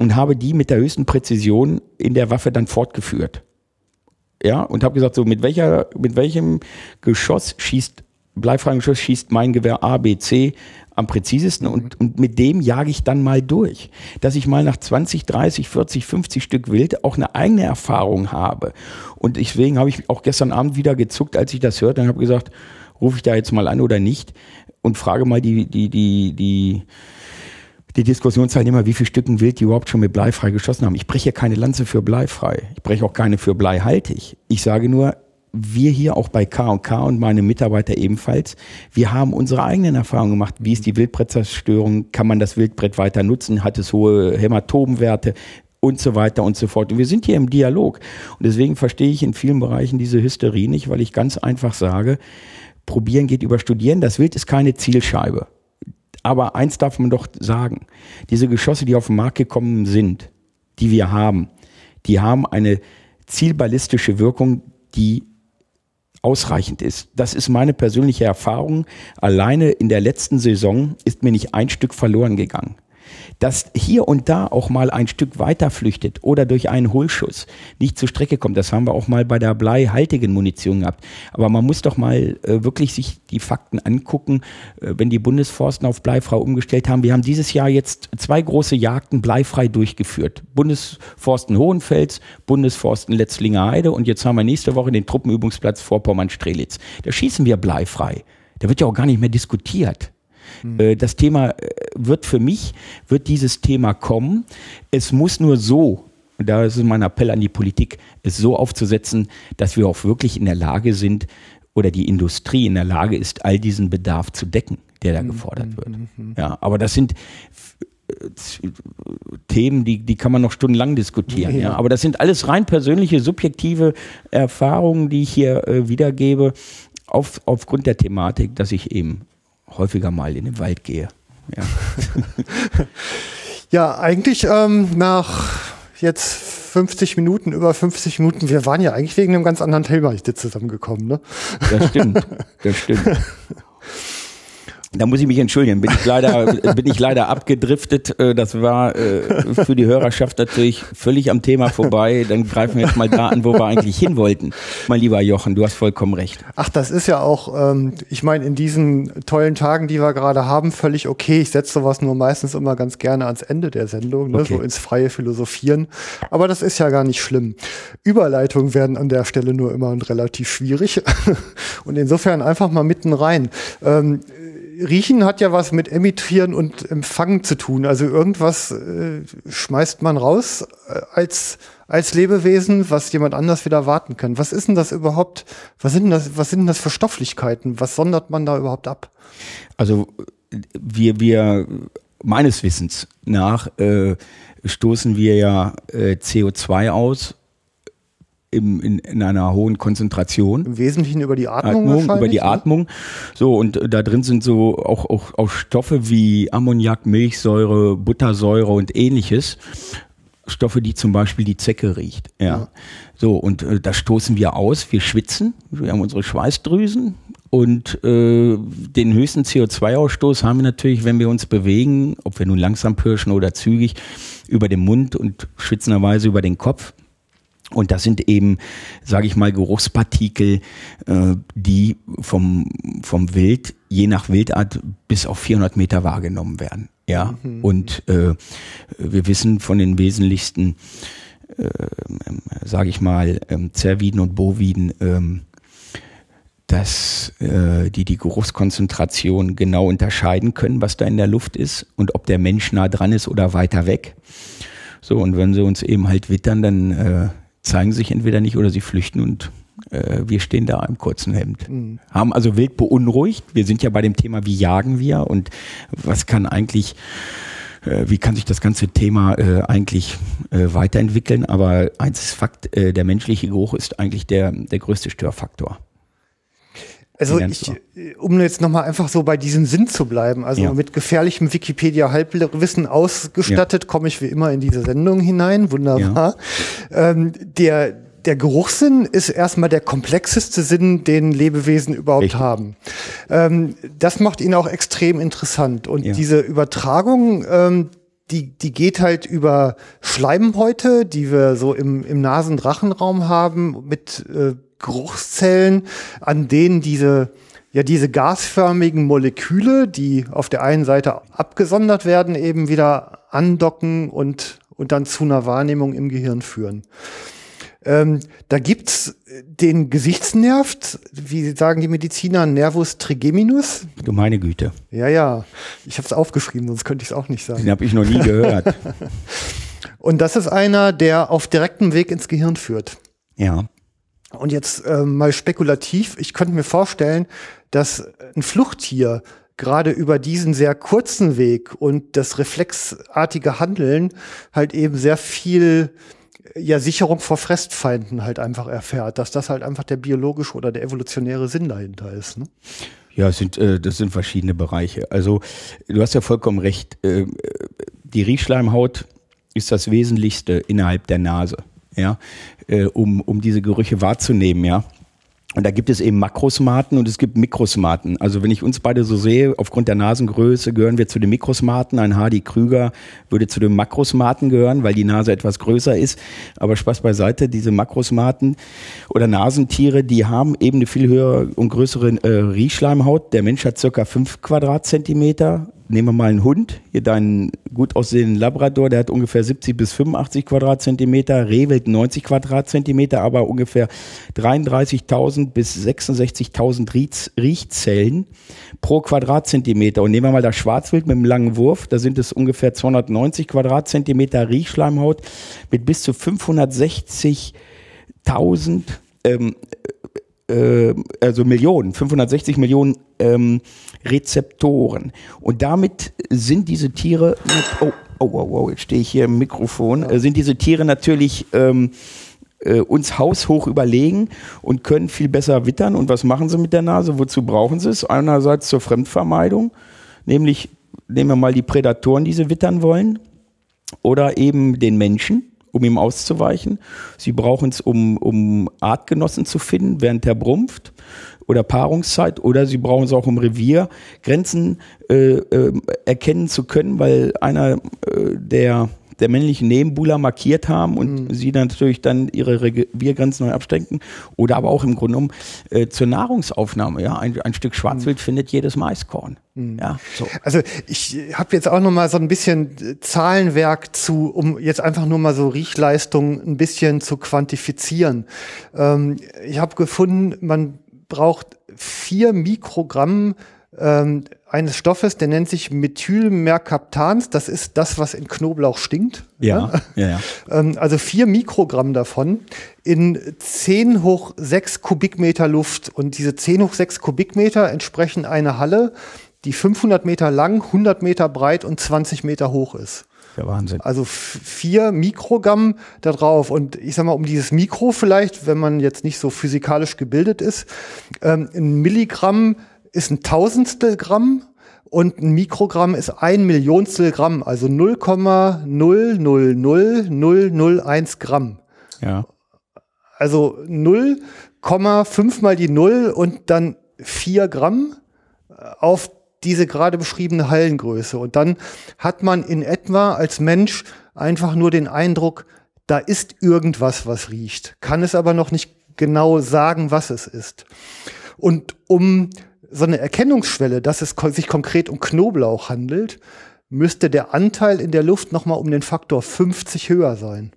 und habe die mit der höchsten Präzision in der Waffe dann fortgeführt ja, und habe gesagt, so mit welcher, mit welchem Geschoss schießt bleifreien Schuss schießt mein Gewehr A, B, C am präzisesten und, und mit dem jage ich dann mal durch. Dass ich mal nach 20, 30, 40, 50 Stück Wild auch eine eigene Erfahrung habe. Und deswegen habe ich auch gestern Abend wieder gezuckt, als ich das hörte und habe gesagt, rufe ich da jetzt mal an oder nicht und frage mal die, die, die, die, die Diskussionsteilnehmer, wie viele Stücken Wild die überhaupt schon mit bleifrei geschossen haben. Ich breche keine Lanze für bleifrei. Ich breche auch keine für bleihaltig. Ich sage nur, wir hier auch bei K&K und meine Mitarbeiter ebenfalls, wir haben unsere eigenen Erfahrungen gemacht. Wie ist die Wildbrettzerstörung? Kann man das Wildbrett weiter nutzen? Hat es hohe Hämatomenwerte? Und so weiter und so fort. Und wir sind hier im Dialog. Und deswegen verstehe ich in vielen Bereichen diese Hysterie nicht, weil ich ganz einfach sage, probieren geht über studieren. Das Wild ist keine Zielscheibe. Aber eins darf man doch sagen. Diese Geschosse, die auf den Markt gekommen sind, die wir haben, die haben eine zielballistische Wirkung, die ausreichend ist. Das ist meine persönliche Erfahrung. Alleine in der letzten Saison ist mir nicht ein Stück verloren gegangen. Dass hier und da auch mal ein Stück weiter flüchtet oder durch einen Hohlschuss nicht zur Strecke kommt. Das haben wir auch mal bei der bleihaltigen Munition gehabt. Aber man muss doch mal äh, wirklich sich die Fakten angucken, äh, wenn die Bundesforsten auf bleifrei umgestellt haben. Wir haben dieses Jahr jetzt zwei große Jagden bleifrei durchgeführt. Bundesforsten Hohenfels, Bundesforsten Letzlinger Heide und jetzt haben wir nächste Woche den Truppenübungsplatz Vorpommern-Strelitz. Da schießen wir bleifrei. Da wird ja auch gar nicht mehr diskutiert. Mhm. Das Thema äh, wird für mich, wird dieses Thema kommen. Es muss nur so, da ist mein Appell an die Politik, es so aufzusetzen, dass wir auch wirklich in der Lage sind oder die Industrie in der Lage ist, all diesen Bedarf zu decken, der da mhm. gefordert wird. Mhm. Ja, aber das sind äh, Themen, die, die kann man noch stundenlang diskutieren. Ja. ja. Aber das sind alles rein persönliche, subjektive Erfahrungen, die ich hier äh, wiedergebe, auf, aufgrund der Thematik, dass ich eben häufiger mal in den Wald gehe. Ja, ja eigentlich ähm, nach jetzt 50 Minuten, über 50 Minuten, wir waren ja eigentlich wegen einem ganz anderen Thema jetzt zusammengekommen, ne? Das stimmt, das stimmt. Da muss ich mich entschuldigen, bin ich leider, bin ich leider abgedriftet. Äh, das war äh, für die Hörerschaft natürlich völlig am Thema vorbei. Dann greifen wir jetzt mal da an, wo wir eigentlich hin wollten. Mein lieber Jochen, du hast vollkommen recht. Ach, das ist ja auch, ähm, ich meine, in diesen tollen Tagen, die wir gerade haben, völlig okay. Ich setze sowas nur meistens immer ganz gerne ans Ende der Sendung, ne? okay. so ins freie Philosophieren. Aber das ist ja gar nicht schlimm. Überleitungen werden an der Stelle nur immer relativ schwierig. Und insofern einfach mal mitten rein. Riechen hat ja was mit Emittieren und Empfangen zu tun. Also irgendwas äh, schmeißt man raus äh, als, als Lebewesen, was jemand anders wieder warten kann. Was ist denn das überhaupt? Was sind denn das, was sind denn das für Stofflichkeiten? Was sondert man da überhaupt ab? Also wir, wir meines Wissens nach äh, stoßen wir ja äh, CO2 aus im, in, in einer hohen Konzentration. Im Wesentlichen über die Atmung. Atmung über die ne? Atmung. So, und äh, da drin sind so auch, auch, auch Stoffe wie Ammoniak, Milchsäure, Buttersäure und ähnliches. Stoffe, die zum Beispiel die Zecke riecht. Ja. ja. So, und äh, da stoßen wir aus, wir schwitzen, wir haben unsere Schweißdrüsen und äh, den höchsten CO2-Ausstoß haben wir natürlich, wenn wir uns bewegen, ob wir nun langsam pirschen oder zügig, über den Mund und schwitzenderweise über den Kopf. Und das sind eben, sage ich mal, Geruchspartikel, äh, die vom, vom Wild, je nach Wildart, bis auf 400 Meter wahrgenommen werden. Ja, mhm. und äh, wir wissen von den wesentlichsten, äh, sage ich mal, ähm, Zerviden und Boviden, ähm, dass äh, die die Geruchskonzentration genau unterscheiden können, was da in der Luft ist und ob der Mensch nah dran ist oder weiter weg. So, und wenn sie uns eben halt wittern, dann äh, zeigen sich entweder nicht oder sie flüchten und äh, wir stehen da im kurzen Hemd. Mhm. Haben also wild beunruhigt. Wir sind ja bei dem Thema, wie jagen wir und was kann eigentlich äh, wie kann sich das ganze Thema äh, eigentlich äh, weiterentwickeln. Aber eins ist Fakt, äh, der menschliche Geruch ist eigentlich der, der größte Störfaktor. Also ich, um jetzt nochmal einfach so bei diesem Sinn zu bleiben, also ja. mit gefährlichem Wikipedia-Halbwissen ausgestattet, ja. komme ich wie immer in diese Sendung hinein. Wunderbar. Ja. Ähm, der, der Geruchssinn ist erstmal der komplexeste Sinn, den Lebewesen überhaupt Richtig. haben. Ähm, das macht ihn auch extrem interessant. Und diese Übertragung, ähm, die, die geht halt über Schleimhäute, die wir so im, im Nasendrachenraum haben, mit äh, Geruchszellen, an denen diese ja diese gasförmigen Moleküle, die auf der einen Seite abgesondert werden, eben wieder andocken und, und dann zu einer Wahrnehmung im Gehirn führen. Ähm, da gibt's den Gesichtsnerv, wie sagen die Mediziner, Nervus trigeminus. Du meine Güte. Ja, ja. Ich habe es aufgeschrieben, sonst könnte ich es auch nicht sagen. Den habe ich noch nie gehört. und das ist einer, der auf direktem Weg ins Gehirn führt. Ja. Und jetzt äh, mal spekulativ, ich könnte mir vorstellen, dass ein Fluchttier gerade über diesen sehr kurzen Weg und das reflexartige Handeln halt eben sehr viel ja, Sicherung vor Fressfeinden halt einfach erfährt, dass das halt einfach der biologische oder der evolutionäre Sinn dahinter ist. Ne? Ja, sind, äh, das sind verschiedene Bereiche. Also du hast ja vollkommen recht. Äh, die Riechschleimhaut ist das Wesentlichste innerhalb der Nase ja, äh, um, um diese Gerüche wahrzunehmen, ja. Und da gibt es eben Makrosmaten und es gibt Mikrosmaten. Also wenn ich uns beide so sehe, aufgrund der Nasengröße gehören wir zu den Mikrosmaten. Ein Hardy Krüger würde zu den Makrosmaten gehören, weil die Nase etwas größer ist. Aber Spaß beiseite, diese Makrosmaten oder Nasentiere, die haben eben eine viel höhere und größere äh, Riechschleimhaut. Der Mensch hat circa fünf Quadratzentimeter nehmen wir mal einen Hund, hier deinen gut aussehenden Labrador, der hat ungefähr 70 bis 85 Quadratzentimeter, Rehwild 90 Quadratzentimeter, aber ungefähr 33.000 bis 66.000 Riechzellen pro Quadratzentimeter. Und nehmen wir mal das Schwarzwild mit einem langen Wurf, da sind es ungefähr 290 Quadratzentimeter Riechschleimhaut mit bis zu 560.000 ähm, äh, also Millionen, 560 Millionen ähm, Rezeptoren. Und damit sind diese Tiere, oh, oh, oh, oh jetzt stehe ich hier im Mikrofon, äh, sind diese Tiere natürlich ähm, äh, uns haushoch überlegen und können viel besser wittern. Und was machen sie mit der Nase? Wozu brauchen sie es? Einerseits zur Fremdvermeidung, nämlich nehmen wir mal die Prädatoren, die sie wittern wollen, oder eben den Menschen um ihm auszuweichen. Sie brauchen es, um, um Artgenossen zu finden, während er brumpft oder Paarungszeit oder sie brauchen es auch, um Reviergrenzen äh, äh, erkennen zu können, weil einer äh, der der männlichen Nebenbuhler markiert haben und mhm. sie dann natürlich dann ihre Reviergrenzen neu abstecken oder aber auch im Grunde genommen äh, zur Nahrungsaufnahme. Ja, ein, ein Stück Schwarzwild mhm. findet jedes Maiskorn. Mhm. Ja, so. Also ich habe jetzt auch noch mal so ein bisschen Zahlenwerk zu, um jetzt einfach nur mal so Riechleistung ein bisschen zu quantifizieren. Ähm, ich habe gefunden, man braucht vier Mikrogramm ähm, eines Stoffes, der nennt sich Methylmercaptans. Das ist das, was in Knoblauch stinkt. Ja, ja, ja. Ähm, also vier Mikrogramm davon in 10 hoch 6 Kubikmeter Luft. Und diese 10 hoch 6 Kubikmeter entsprechen einer Halle, die 500 Meter lang, 100 Meter breit und 20 Meter hoch ist. Der Wahnsinn. Also vier Mikrogramm da drauf. Und ich sag mal, um dieses Mikro vielleicht, wenn man jetzt nicht so physikalisch gebildet ist, ähm, ein Milligramm ist ein Tausendstel Gramm und ein Mikrogramm ist ein Millionstel Gramm, also 0,000001 Gramm. Ja. Also 0,5 mal die Null und dann 4 Gramm auf diese gerade beschriebene Hallengröße. Und dann hat man in etwa als Mensch einfach nur den Eindruck, da ist irgendwas, was riecht, kann es aber noch nicht genau sagen, was es ist. Und um so eine Erkennungsschwelle, dass es sich konkret um Knoblauch handelt, müsste der Anteil in der Luft nochmal um den Faktor 50 höher sein.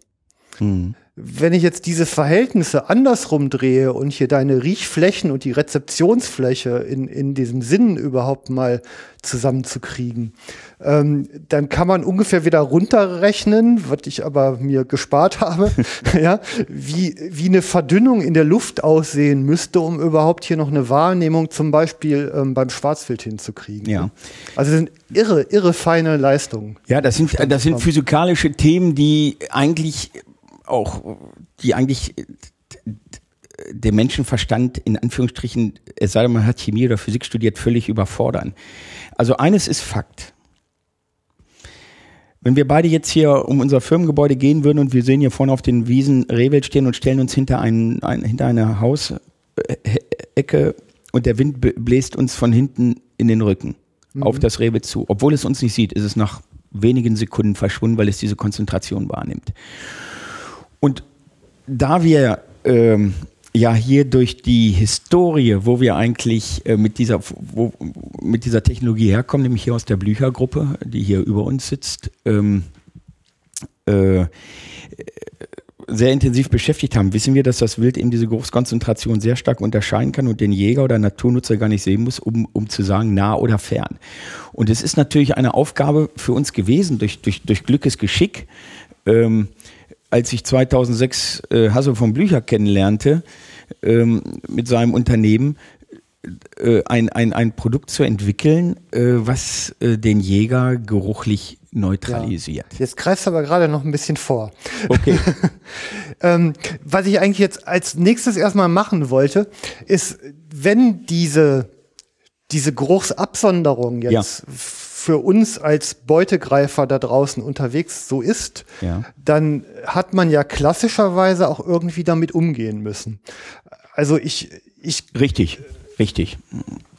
Mhm wenn ich jetzt diese Verhältnisse andersrum drehe und hier deine Riechflächen und die Rezeptionsfläche in, in diesem Sinn überhaupt mal zusammenzukriegen, ähm, dann kann man ungefähr wieder runterrechnen, was ich aber mir gespart habe, ja, wie, wie eine Verdünnung in der Luft aussehen müsste, um überhaupt hier noch eine Wahrnehmung zum Beispiel ähm, beim Schwarzbild hinzukriegen. Ja. Also das sind irre, irre feine Leistungen. Ja, das sind, das sind physikalische Themen, die eigentlich auch, die eigentlich der Menschenverstand in Anführungsstrichen, es sei denn, man hat Chemie oder Physik studiert, völlig überfordern. Also eines ist Fakt. Wenn wir beide jetzt hier um unser Firmengebäude gehen würden und wir sehen hier vorne auf den Wiesen Rehwelt stehen und stellen uns hinter, ein, ein, hinter eine Hausecke und der Wind bläst uns von hinten in den Rücken mhm. auf das Rehwelt zu. Obwohl es uns nicht sieht, ist es nach wenigen Sekunden verschwunden, weil es diese Konzentration wahrnimmt. Und da wir ähm, ja hier durch die Historie, wo wir eigentlich äh, mit, dieser, wo, mit dieser Technologie herkommen, nämlich hier aus der Blücher-Gruppe, die hier über uns sitzt, ähm, äh, sehr intensiv beschäftigt haben, wissen wir, dass das Wild eben diese Großkonzentration sehr stark unterscheiden kann und den Jäger oder Naturnutzer gar nicht sehen muss, um, um zu sagen, nah oder fern. Und es ist natürlich eine Aufgabe für uns gewesen, durch, durch, durch Glückes Geschick, ähm, als ich 2006 äh, Hasso von Blücher kennenlernte, ähm, mit seinem Unternehmen, äh, ein, ein, ein Produkt zu entwickeln, äh, was äh, den Jäger geruchlich neutralisiert. Ja. Jetzt greifst du aber gerade noch ein bisschen vor. Okay. ähm, was ich eigentlich jetzt als nächstes erstmal machen wollte, ist, wenn diese, diese Geruchsabsonderung jetzt ja für uns als Beutegreifer da draußen unterwegs so ist, ja. dann hat man ja klassischerweise auch irgendwie damit umgehen müssen. Also ich, ich richtig, richtig.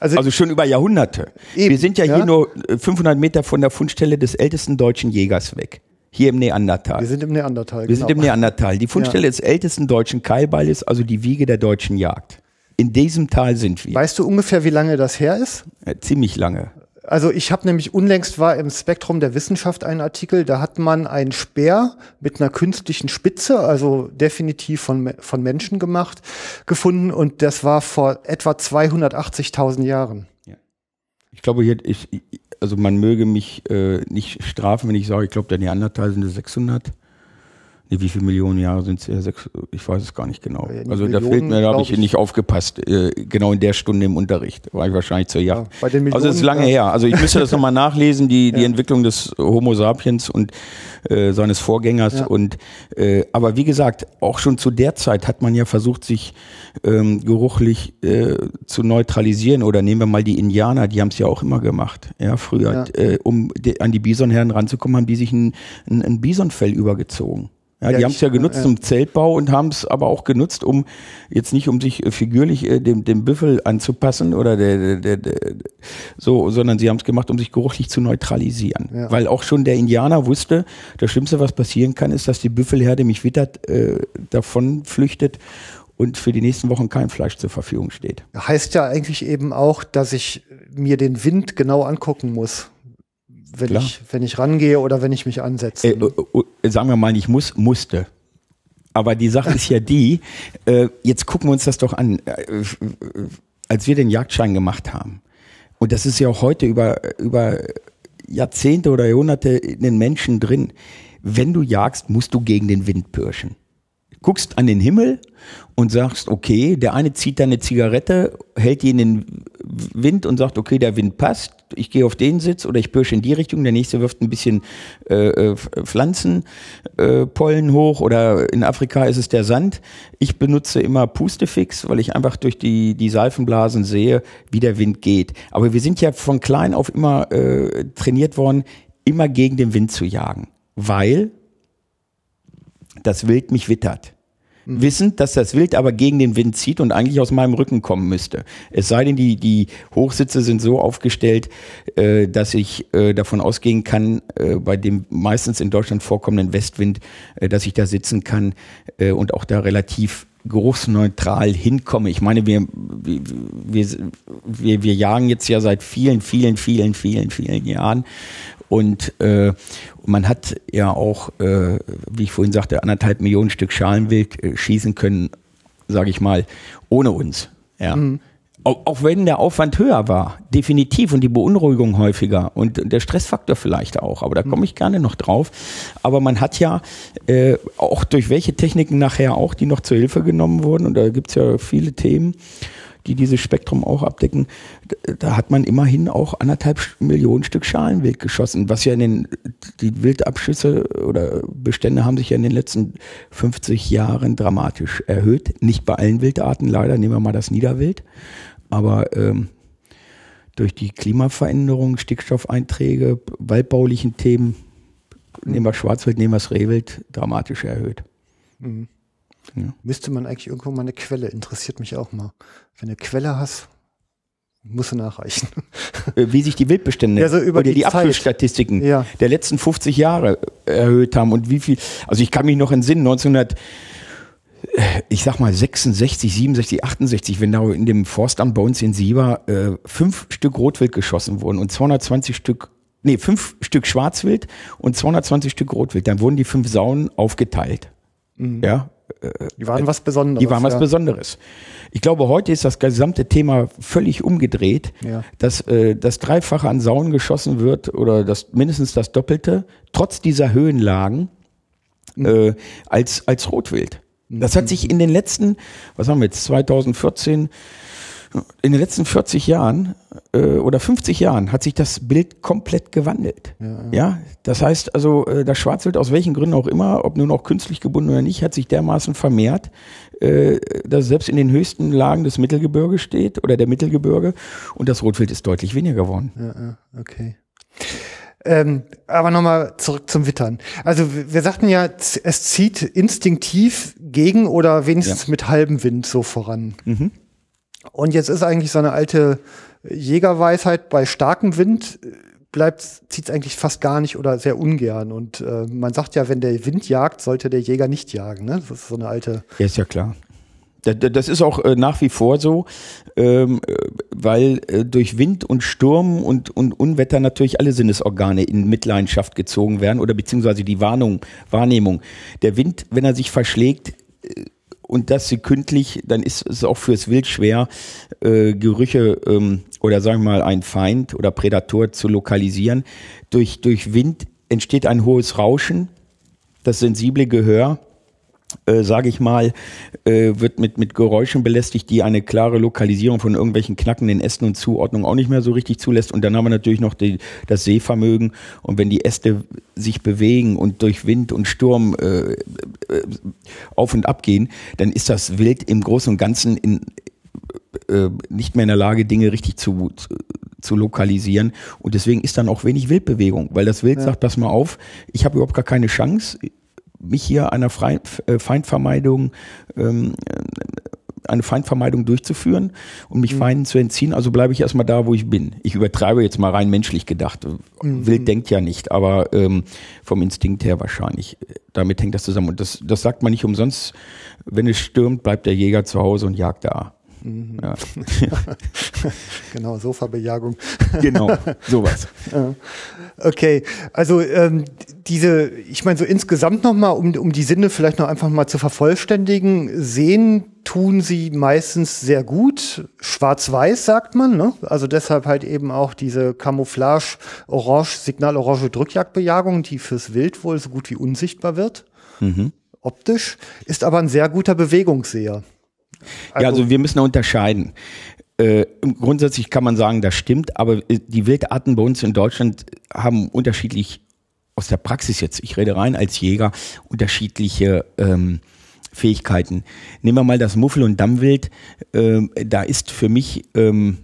Also, also, schon über Jahrhunderte. Eben, Wir sind ja, ja, hier nur 500 Meter von der Fundstelle des ältesten deutschen Jägers weg. Hier im Neandertal. Wir sind im Neandertal. Wir genau. sind im Neandertal. Die Fundstelle ja. des ältesten deutschen Keilballes, also die Wiege der deutschen Jagd. In diesem Tal sind wir. Weißt du ungefähr, wie lange das her ist? Ja, ziemlich lange. Also ich habe nämlich unlängst war im Spektrum der Wissenschaft ein Artikel, da hat man einen Speer mit einer künstlichen Spitze, also definitiv von, von Menschen gemacht, gefunden und das war vor etwa 280.000 Jahren. Ja. Ich glaube, hier, ich, also man möge mich äh, nicht strafen, wenn ich sage, ich glaube, der Neandertal sind 600. Wie viele Millionen Jahre sind es? Ich weiß es gar nicht genau. Ja, also da fehlt mir, da habe ich, nicht aufgepasst. Äh, genau in der Stunde im Unterricht war ich wahrscheinlich zur Jagd. Ja, Millionen, also es ist lange her. Also ich müsste das nochmal nachlesen, die, ja. die Entwicklung des Homo sapiens und äh, seines Vorgängers. Ja. Und äh, aber wie gesagt, auch schon zu der Zeit hat man ja versucht, sich ähm, geruchlich äh, zu neutralisieren. Oder nehmen wir mal die Indianer, die haben es ja auch immer gemacht, ja, früher. Äh, um die, an die Bisonherren ranzukommen, haben die sich ein, ein, ein Bisonfell übergezogen. Ja, ja die haben es ja genutzt ja. zum Zeltbau und haben es aber auch genutzt, um jetzt nicht um sich äh, figürlich äh, dem, dem Büffel anzupassen oder der, der, der, so, sondern sie haben es gemacht, um sich geruchlich zu neutralisieren. Ja. Weil auch schon der Indianer wusste, das Schlimmste, was passieren kann, ist, dass die Büffelherde mich wittert, äh, davon flüchtet und für die nächsten Wochen kein Fleisch zur Verfügung steht. Heißt ja eigentlich eben auch, dass ich mir den Wind genau angucken muss wenn ich, wenn ich rangehe oder wenn ich mich ansetze. Äh, äh, sagen wir mal, ich muss, musste. Aber die Sache ist ja die, äh, jetzt gucken wir uns das doch an, äh, als wir den Jagdschein gemacht haben. Und das ist ja auch heute über, über Jahrzehnte oder Jahrhunderte in den Menschen drin. Wenn du jagst, musst du gegen den Wind pirschen guckst an den Himmel und sagst, okay, der eine zieht da eine Zigarette, hält die in den Wind und sagt, okay, der Wind passt, ich gehe auf den Sitz oder ich bürsche in die Richtung, der nächste wirft ein bisschen äh, äh Pflanzenpollen äh, hoch oder in Afrika ist es der Sand. Ich benutze immer Pustefix, weil ich einfach durch die, die Seifenblasen sehe, wie der Wind geht. Aber wir sind ja von klein auf immer äh, trainiert worden, immer gegen den Wind zu jagen, weil das Wild mich wittert. Mhm. Wissend, dass das Wild aber gegen den Wind zieht und eigentlich aus meinem Rücken kommen müsste. Es sei denn, die, die Hochsitze sind so aufgestellt, äh, dass ich äh, davon ausgehen kann, äh, bei dem meistens in Deutschland vorkommenden Westwind, äh, dass ich da sitzen kann äh, und auch da relativ geruchsneutral hinkomme. Ich meine, wir, wir, wir, wir jagen jetzt ja seit vielen, vielen, vielen, vielen, vielen Jahren und äh, man hat ja auch, äh, wie ich vorhin sagte, anderthalb Millionen Stück Schalenwild äh, schießen können, sage ich mal, ohne uns. Ja. Mhm. Auch, auch, wenn der Aufwand höher war, definitiv und die Beunruhigung häufiger und der Stressfaktor vielleicht auch, aber da komme ich gerne noch drauf. Aber man hat ja äh, auch durch welche Techniken nachher auch, die noch zur Hilfe genommen wurden, und da gibt es ja viele Themen, die dieses Spektrum auch abdecken, da hat man immerhin auch anderthalb Millionen Stück Schalenwild geschossen, was ja in den, die Wildabschüsse oder Bestände haben sich ja in den letzten 50 Jahren dramatisch erhöht. Nicht bei allen Wildarten leider, nehmen wir mal das Niederwild, aber ähm, durch die Klimaveränderung, Stickstoffeinträge, waldbaulichen Themen, nehmen wir Schwarzwild, nehmen wir das Rehwild, dramatisch erhöht. Mhm. Ja. Müsste man eigentlich irgendwo mal eine Quelle, interessiert mich auch mal. Wenn du eine Quelle hast, musst du nachreichen. Äh, wie sich die Wildbestände ja, so über oder die, die Abschlussstatistiken ja. der letzten 50 Jahre erhöht haben und wie viel, also ich kann mich noch entsinnen, 1900 ich sag mal 66, 67, 68, wenn da in dem Forstamt bei uns in Sieber äh, fünf Stück Rotwild geschossen wurden und 220 Stück, nee, fünf Stück Schwarzwild und 220 Stück Rotwild, dann wurden die fünf Saunen aufgeteilt. Mhm. Ja, die waren was Besonderes. Die waren was ja. Besonderes. Ich glaube, heute ist das gesamte Thema völlig umgedreht, ja. dass äh, das Dreifache an Sauen geschossen wird oder das mindestens das Doppelte, trotz dieser Höhenlagen, mhm. äh, als, als Rotwild. Das hat sich in den letzten, was haben wir jetzt, 2014, in den letzten 40 Jahren äh, oder 50 Jahren hat sich das Bild komplett gewandelt. Ja, ja. ja? das heißt also, äh, das Schwarzwild aus welchen Gründen auch immer, ob nun auch künstlich gebunden oder nicht, hat sich dermaßen vermehrt, äh, dass selbst in den höchsten Lagen des Mittelgebirges steht oder der Mittelgebirge und das Rotwild ist deutlich weniger geworden. Ja, okay. Ähm, aber nochmal zurück zum Wittern. Also wir sagten ja, es zieht instinktiv gegen oder wenigstens ja. mit halbem Wind so voran. Mhm. Und jetzt ist eigentlich so eine alte Jägerweisheit, bei starkem Wind bleibt, zieht es eigentlich fast gar nicht oder sehr ungern. Und äh, man sagt ja, wenn der Wind jagt, sollte der Jäger nicht jagen. Ne? Das ist so eine alte. Ja, ist ja klar. Das ist auch äh, nach wie vor so, ähm, äh, weil äh, durch Wind und Sturm und, und Unwetter natürlich alle Sinnesorgane in Mitleidenschaft gezogen werden oder beziehungsweise die Warnung, Wahrnehmung. Der Wind, wenn er sich verschlägt, und das sekündlich, dann ist es auch fürs Wild schwer, äh, Gerüche ähm, oder sagen wir mal ein Feind oder Prädator zu lokalisieren. Durch, durch Wind entsteht ein hohes Rauschen, das sensible Gehör äh, sage ich mal, äh, wird mit, mit Geräuschen belästigt, die eine klare Lokalisierung von irgendwelchen knackenden Ästen und Zuordnung auch nicht mehr so richtig zulässt. Und dann haben wir natürlich noch die, das Sehvermögen. Und wenn die Äste sich bewegen und durch Wind und Sturm äh, äh, auf und ab gehen, dann ist das Wild im Großen und Ganzen in, äh, nicht mehr in der Lage, Dinge richtig zu, zu, zu lokalisieren. Und deswegen ist dann auch wenig Wildbewegung, weil das Wild ja. sagt, pass mal auf, ich habe überhaupt gar keine Chance mich hier einer äh, Feindvermeidung ähm, äh, eine Feindvermeidung durchzuführen und mich mhm. Feinden zu entziehen. Also bleibe ich erstmal da, wo ich bin. Ich übertreibe jetzt mal rein menschlich gedacht. Mhm. Wild denkt ja nicht, aber ähm, vom Instinkt her wahrscheinlich. Damit hängt das zusammen. Und das, das sagt man nicht umsonst. Wenn es stürmt, bleibt der Jäger zu Hause und jagt da. Mhm. Ja. genau, Sofabejagung. genau, sowas. Okay, also ähm, diese, ich meine so insgesamt nochmal, um, um die Sinne vielleicht noch einfach mal zu vervollständigen, sehen tun sie meistens sehr gut. Schwarz-Weiß sagt man, ne? Also deshalb halt eben auch diese Camouflage, Orange, Signal-Orange Drückjagdbejagung, die fürs Wild wohl so gut wie unsichtbar wird. Mhm. Optisch, ist aber ein sehr guter Bewegungsseher. Also, ja, also wir müssen unterscheiden. Äh, grundsätzlich kann man sagen, das stimmt, aber äh, die Wildarten bei uns in Deutschland haben unterschiedlich aus der Praxis jetzt, ich rede rein als Jäger, unterschiedliche ähm, Fähigkeiten. Nehmen wir mal das Muffel- und Dammwild. Ähm, da ist für mich ähm,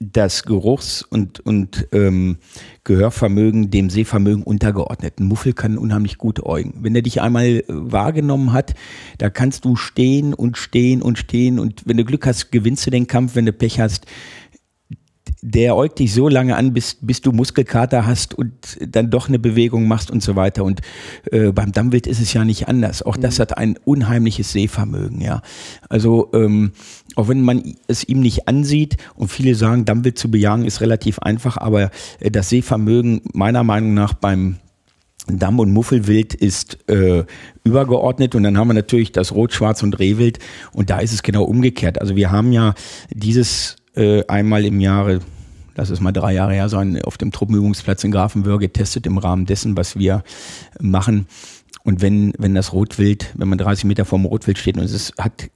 das Geruchs- und, und ähm, Gehörvermögen dem Sehvermögen untergeordnet. Ein Muffel kann unheimlich gut äugen. Wenn er dich einmal äh, wahrgenommen hat, da kannst du stehen und stehen und stehen und wenn du Glück hast, gewinnst du den Kampf. Wenn du Pech hast, der äugt dich so lange an, bis, bis du Muskelkater hast und dann doch eine Bewegung machst und so weiter. Und äh, beim Dammwild ist es ja nicht anders. Auch das mhm. hat ein unheimliches Sehvermögen, ja. Also ähm, auch wenn man es ihm nicht ansieht und viele sagen, Dammwild zu bejagen ist relativ einfach, aber äh, das Sehvermögen meiner Meinung nach beim Damm- und Muffelwild ist äh, übergeordnet und dann haben wir natürlich das Rot, Schwarz und Rehwild und da ist es genau umgekehrt. Also wir haben ja dieses äh, einmal im Jahre, das ist mal drei Jahre her sein, auf dem Truppenübungsplatz in Grafenwöhr getestet im Rahmen dessen, was wir machen. Und wenn, wenn das Rotwild, wenn man 30 Meter vom Rotwild steht und es hat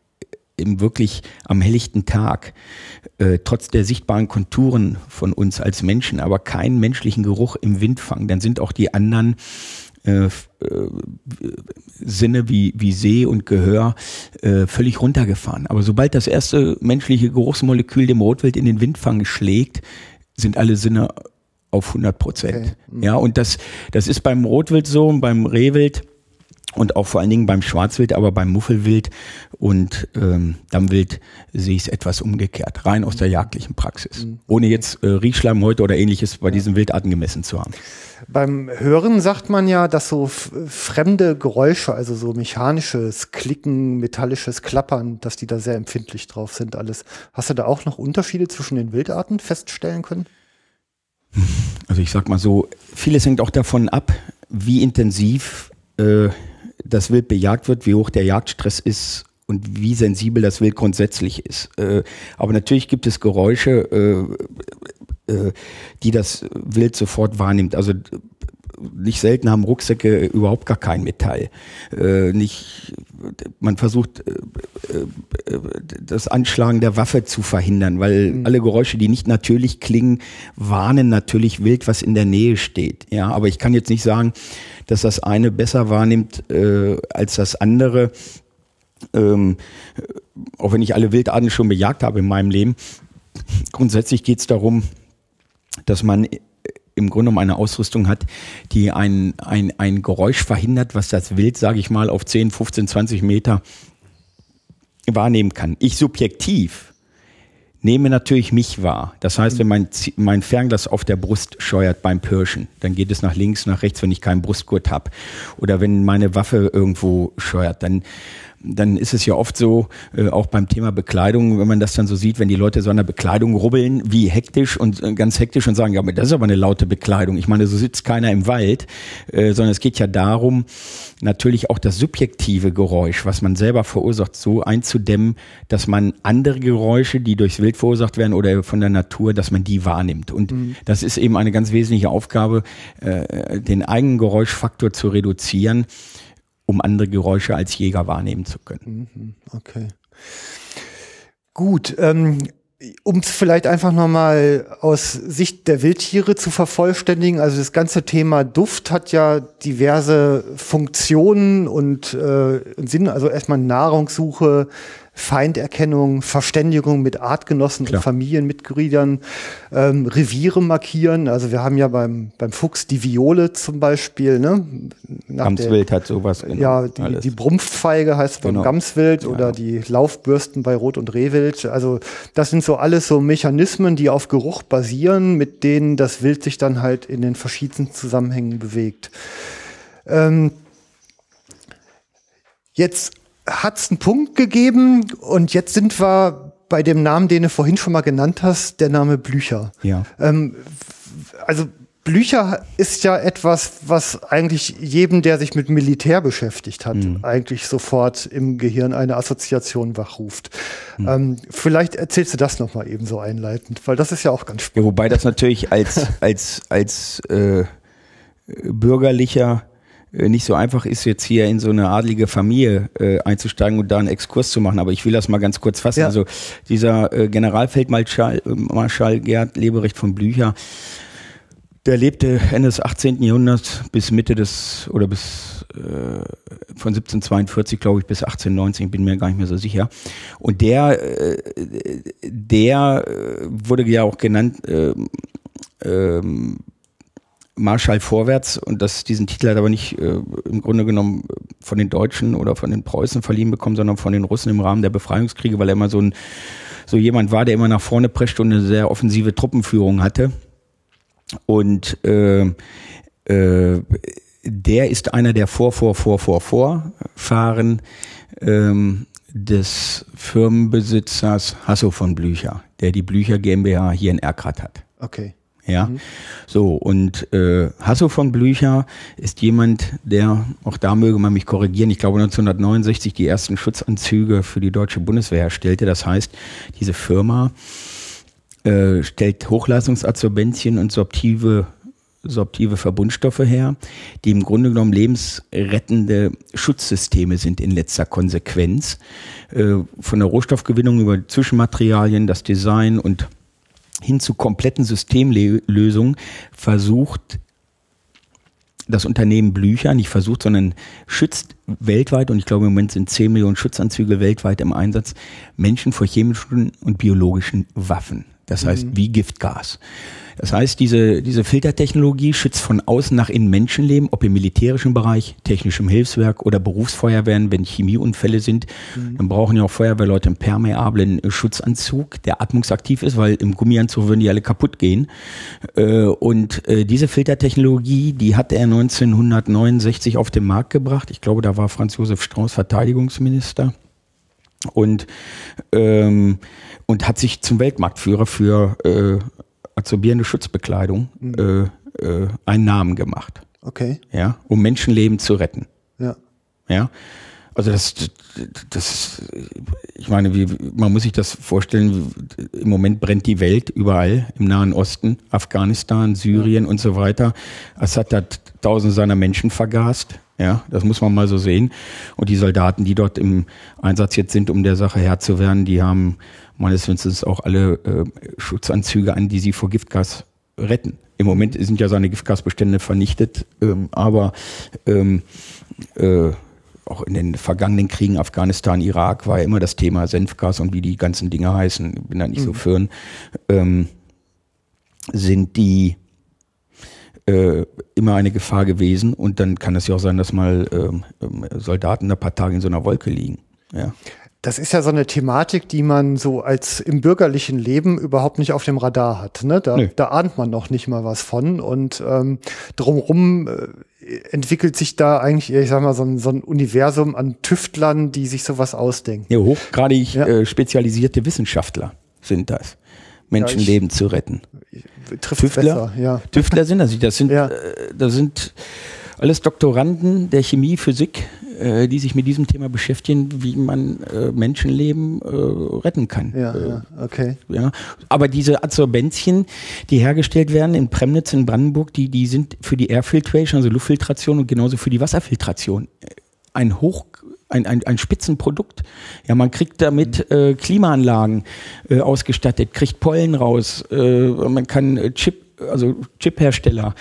im wirklich am helllichten Tag, äh, trotz der sichtbaren Konturen von uns als Menschen, aber keinen menschlichen Geruch im Wind fangen, dann sind auch die anderen äh, äh, Sinne wie, wie Seh und Gehör äh, völlig runtergefahren. Aber sobald das erste menschliche Geruchsmolekül dem Rotwild in den Windfang schlägt, sind alle Sinne auf 100 Prozent. Okay. Mhm. Ja, und das, das ist beim Rotwild so und beim Rehwild und auch vor allen Dingen beim Schwarzwild, aber beim Muffelwild und ähm, Dammwild sehe ich es etwas umgekehrt, rein aus der jagdlichen Praxis. Mhm. Ohne jetzt äh, Riechschleim heute oder ähnliches bei diesen Wildarten gemessen zu haben. Beim Hören sagt man ja, dass so fremde Geräusche, also so mechanisches Klicken, metallisches Klappern, dass die da sehr empfindlich drauf sind, alles. Hast du da auch noch Unterschiede zwischen den Wildarten feststellen können? Also ich sag mal so, vieles hängt auch davon ab, wie intensiv äh, das Wild bejagt wird, wie hoch der Jagdstress ist und wie sensibel das Wild grundsätzlich ist. Äh, aber natürlich gibt es Geräusche, äh, äh, die das Wild sofort wahrnimmt. Also nicht selten haben Rucksäcke überhaupt gar kein Metall. Äh, nicht, man versucht äh, äh, das Anschlagen der Waffe zu verhindern, weil mhm. alle Geräusche, die nicht natürlich klingen, warnen natürlich wild, was in der Nähe steht. Ja, aber ich kann jetzt nicht sagen, dass das eine besser wahrnimmt äh, als das andere. Ähm, auch wenn ich alle Wildarten schon bejagt habe in meinem Leben. Grundsätzlich geht es darum, dass man im Grunde genommen eine Ausrüstung hat, die ein, ein, ein Geräusch verhindert, was das Wild, sage ich mal, auf 10, 15, 20 Meter wahrnehmen kann. Ich subjektiv nehme natürlich mich wahr. Das heißt, wenn mein, mein Fernglas auf der Brust scheuert beim Pirschen, dann geht es nach links, nach rechts, wenn ich keinen Brustgurt habe. Oder wenn meine Waffe irgendwo scheuert, dann dann ist es ja oft so, äh, auch beim Thema Bekleidung, wenn man das dann so sieht, wenn die Leute so an der Bekleidung rubbeln, wie hektisch und äh, ganz hektisch und sagen, ja, aber das ist aber eine laute Bekleidung. Ich meine, so sitzt keiner im Wald, äh, sondern es geht ja darum, natürlich auch das subjektive Geräusch, was man selber verursacht, so einzudämmen, dass man andere Geräusche, die durchs Wild verursacht werden oder von der Natur, dass man die wahrnimmt. Und mhm. das ist eben eine ganz wesentliche Aufgabe, äh, den eigenen Geräuschfaktor zu reduzieren um andere Geräusche als Jäger wahrnehmen zu können. Mhm, okay. Gut, ähm, um es vielleicht einfach nochmal aus Sicht der Wildtiere zu vervollständigen, also das ganze Thema Duft hat ja diverse Funktionen und äh, Sinn, also erstmal Nahrungssuche, Feinderkennung, Verständigung mit Artgenossen Klar. und Familienmitgliedern, ähm, Reviere markieren. Also wir haben ja beim, beim Fuchs die Viole zum Beispiel. Ne? Gamswild hat sowas. Genau, ja, die, die Brumpffeige heißt genau. beim Gamswild ja. oder die Laufbürsten bei Rot- und Rehwild. Also das sind so alles so Mechanismen, die auf Geruch basieren, mit denen das Wild sich dann halt in den verschiedensten Zusammenhängen bewegt. Ähm, jetzt hat es einen Punkt gegeben und jetzt sind wir bei dem Namen, den du vorhin schon mal genannt hast, der Name Blücher. Ja. Ähm, also Blücher ist ja etwas, was eigentlich jedem, der sich mit Militär beschäftigt hat, mhm. eigentlich sofort im Gehirn eine Assoziation wachruft. Mhm. Ähm, vielleicht erzählst du das nochmal eben so einleitend, weil das ist ja auch ganz spannend. Ja, wobei das natürlich als, als, als äh, bürgerlicher nicht so einfach ist, jetzt hier in so eine adlige Familie äh, einzusteigen und da einen Exkurs zu machen. Aber ich will das mal ganz kurz fassen. Ja. Also dieser äh, Generalfeldmarschall äh, Marschall Gerd Leberecht von Blücher, der lebte Ende des 18. Jahrhunderts bis Mitte des oder bis äh, von 1742 glaube ich bis 1890 bin mir gar nicht mehr so sicher und der äh, der äh, wurde ja auch genannt äh, ähm, Marschall vorwärts und das, diesen Titel hat aber nicht äh, im Grunde genommen von den Deutschen oder von den Preußen verliehen bekommen, sondern von den Russen im Rahmen der Befreiungskriege, weil er immer so ein so jemand war, der immer nach vorne preschte und eine sehr offensive Truppenführung hatte. Und äh, äh, der ist einer der vor, vor, vor, vor, Vorfahren ähm, des Firmenbesitzers Hasso von Blücher, der die Blücher GmbH hier in Erkrath hat. Okay. Ja, mhm. so und äh, Hasso von Blücher ist jemand, der, auch da möge man mich korrigieren, ich glaube 1969 die ersten Schutzanzüge für die deutsche Bundeswehr erstellte. Das heißt, diese Firma äh, stellt Hochleistungsabsorbentien und sorptive sorptive Verbundstoffe her, die im Grunde genommen lebensrettende Schutzsysteme sind in letzter Konsequenz. Äh, von der Rohstoffgewinnung über Zwischenmaterialien, das Design und hin zu kompletten Systemlösungen versucht das Unternehmen Blücher, nicht versucht, sondern schützt weltweit, und ich glaube im Moment sind 10 Millionen Schutzanzüge weltweit im Einsatz, Menschen vor chemischen und biologischen Waffen. Das heißt, mhm. wie Giftgas. Das heißt, diese, diese Filtertechnologie schützt von außen nach innen Menschenleben, ob im militärischen Bereich, technischem Hilfswerk oder Berufsfeuerwehren, wenn Chemieunfälle sind. Mhm. Dann brauchen ja auch Feuerwehrleute einen permeablen Schutzanzug, der atmungsaktiv ist, weil im Gummianzug würden die alle kaputt gehen. Äh, und äh, diese Filtertechnologie, die hat er 1969 auf den Markt gebracht. Ich glaube, da war Franz Josef Strauß Verteidigungsminister. Und, ähm, und hat sich zum Weltmarktführer für äh, absorbierende Schutzbekleidung mhm. äh, äh, einen Namen gemacht. Okay. Ja, um Menschenleben zu retten. Ja. Ja. Also das, das, ich meine, wie, man muss sich das vorstellen, im Moment brennt die Welt überall, im Nahen Osten, Afghanistan, Syrien ja. und so weiter. Assad hat tausende seiner Menschen vergast. Ja, das muss man mal so sehen. Und die Soldaten, die dort im Einsatz jetzt sind, um der Sache Herr zu werden, die haben meines Wissens auch alle äh, Schutzanzüge an, die sie vor Giftgas retten. Im Moment sind ja seine Giftgasbestände vernichtet, ähm, aber ähm, äh, auch in den vergangenen Kriegen Afghanistan, Irak war ja immer das Thema Senfgas und wie die ganzen Dinge heißen, bin da nicht mhm. so firm, ähm, sind die äh, immer eine Gefahr gewesen und dann kann es ja auch sein, dass mal ähm, ähm Soldaten ein paar Tage in so einer Wolke liegen. Ja. das ist ja so eine Thematik, die man so als im bürgerlichen Leben überhaupt nicht auf dem Radar hat. Ne? Da, da ahnt man noch nicht mal was von. Und ähm, drumherum äh, entwickelt sich da eigentlich, ich sag mal, so ein, so ein Universum an Tüftlern, die sich sowas ausdenken. Ja, hochgradig ja. äh, spezialisierte Wissenschaftler sind das. Menschenleben ja, zu retten. Trifft Tüftler, besser, ja. Tüftler sind das. Das sind, ja. äh, das sind alles Doktoranden der Chemie, Physik, äh, die sich mit diesem Thema beschäftigen, wie man äh, Menschenleben äh, retten kann. Ja, äh, ja, okay. Ja. Aber diese Adsorbenzien, die hergestellt werden in Premnitz in Brandenburg, die, die sind für die Air Filtration, also Luftfiltration und genauso für die Wasserfiltration ein hoch ein, ein, ein Spitzenprodukt. Ja, man kriegt damit mhm. äh, Klimaanlagen äh, ausgestattet, kriegt Pollen raus, äh, man kann äh, Chip also Chiphersteller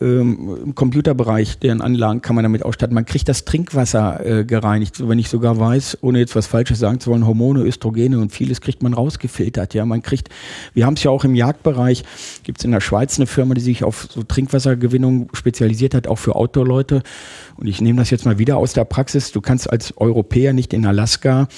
ähm, im Computerbereich, deren Anlagen kann man damit ausstatten. Man kriegt das Trinkwasser äh, gereinigt, wenn ich sogar weiß, ohne jetzt was Falsches sagen zu wollen, Hormone, Östrogene und vieles kriegt man rausgefiltert. Ja, man kriegt, wir haben es ja auch im Jagdbereich, gibt es in der Schweiz eine Firma, die sich auf so Trinkwassergewinnung spezialisiert hat, auch für Outdoor-Leute. Und ich nehme das jetzt mal wieder aus der Praxis. Du kannst als Europäer nicht in Alaska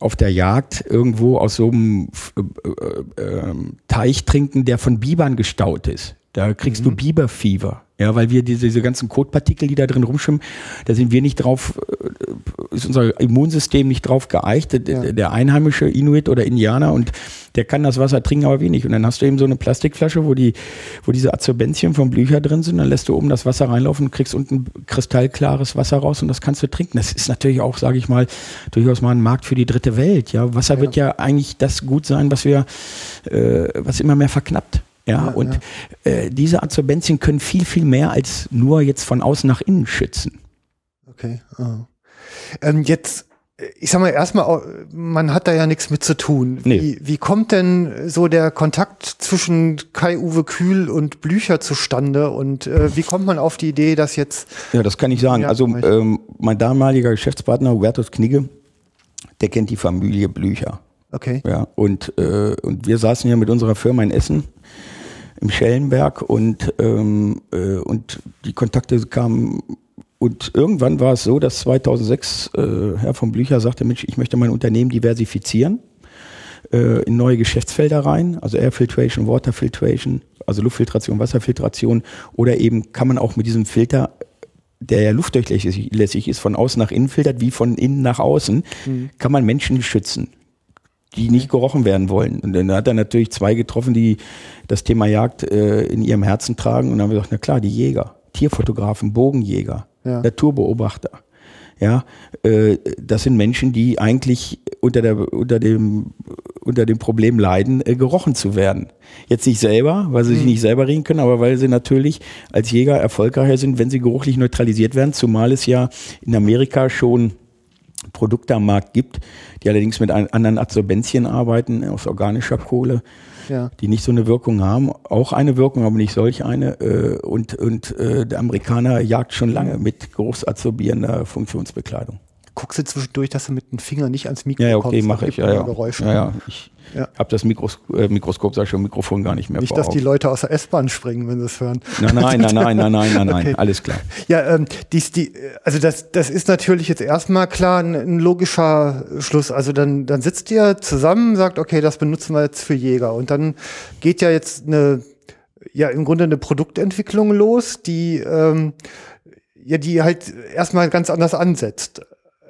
auf der Jagd irgendwo aus so einem äh, äh, Teich trinken, der von Bibern gestaut ist. Da kriegst mhm. du Biberfieber. Ja, weil wir diese, diese ganzen Kotpartikel, die da drin rumschwimmen, da sind wir nicht drauf, äh, ist unser Immunsystem nicht drauf geeicht. Ja. Der einheimische Inuit oder Indianer und der kann das Wasser trinken, aber wenig. Und dann hast du eben so eine Plastikflasche, wo die, wo diese Adsorbenzien vom Blücher drin sind, dann lässt du oben das Wasser reinlaufen und kriegst unten kristallklares Wasser raus und das kannst du trinken. Das ist natürlich auch, sage ich mal, durchaus mal ein Markt für die dritte Welt. Ja, Wasser ja. wird ja eigentlich das gut sein, was wir, äh, was immer mehr verknappt. Ja, ja und ja. Äh, diese Adsorbenzien können viel, viel mehr als nur jetzt von außen nach innen schützen. Okay. Oh. Ähm, jetzt, ich sag mal, erstmal, man hat da ja nichts mit zu tun. Nee. Wie, wie kommt denn so der Kontakt zwischen Kai-Uwe Kühl und Blücher zustande und äh, wie kommt man auf die Idee, dass jetzt. Ja, das kann ich sagen. Ja, also, ähm, mein damaliger Geschäftspartner Hubertus Knigge, der kennt die Familie Blücher. Okay. Ja, und, äh, und wir saßen ja mit unserer Firma in Essen im Schellenberg und, ähm, äh, und die Kontakte kamen und irgendwann war es so, dass 2006 äh, Herr von Blücher sagte, Mensch, ich möchte mein Unternehmen diversifizieren äh, in neue Geschäftsfelder rein, also Air Filtration, Water Filtration, also Luftfiltration, Wasserfiltration oder eben kann man auch mit diesem Filter der ja luftdurchlässig ist, von außen nach innen filtert, wie von innen nach außen, mhm. kann man Menschen schützen die nicht gerochen werden wollen. Und dann hat er natürlich zwei getroffen, die das Thema Jagd äh, in ihrem Herzen tragen. Und dann haben wir gesagt, na klar, die Jäger, Tierfotografen, Bogenjäger, ja. Naturbeobachter. Ja, äh, das sind Menschen, die eigentlich unter, der, unter, dem, unter dem Problem leiden, äh, gerochen zu werden. Jetzt nicht selber, weil sie mhm. sich nicht selber riechen können, aber weil sie natürlich als Jäger erfolgreicher sind, wenn sie geruchlich neutralisiert werden, zumal es ja in Amerika schon Produkte am Markt gibt, die allerdings mit anderen Adsorbenzien arbeiten, aus organischer Kohle, ja. die nicht so eine Wirkung haben. Auch eine Wirkung, aber nicht solch eine. Äh, und und äh, der Amerikaner jagt schon lange mit großadsorbierender Funktionsbekleidung. Guckst du zwischendurch, dass du mit dem Finger nicht ans Mikro ja, ja, okay, mache ich. Ja, ja. ja, ja. Ich, ja. Habe das Mikros äh, Mikroskop, sag ich schon, Mikrofon gar nicht mehr. Nicht, dass die Leute aus der S-Bahn springen, wenn sie es hören. Nein, nein, nein, nein, nein, nein, nein, okay. alles klar. Ja, ähm, dies, die, also das, das ist natürlich jetzt erstmal klar ein, ein, logischer Schluss. Also dann, dann sitzt ihr zusammen, sagt, okay, das benutzen wir jetzt für Jäger. Und dann geht ja jetzt eine, ja, im Grunde eine Produktentwicklung los, die, ähm, ja, die halt erstmal ganz anders ansetzt.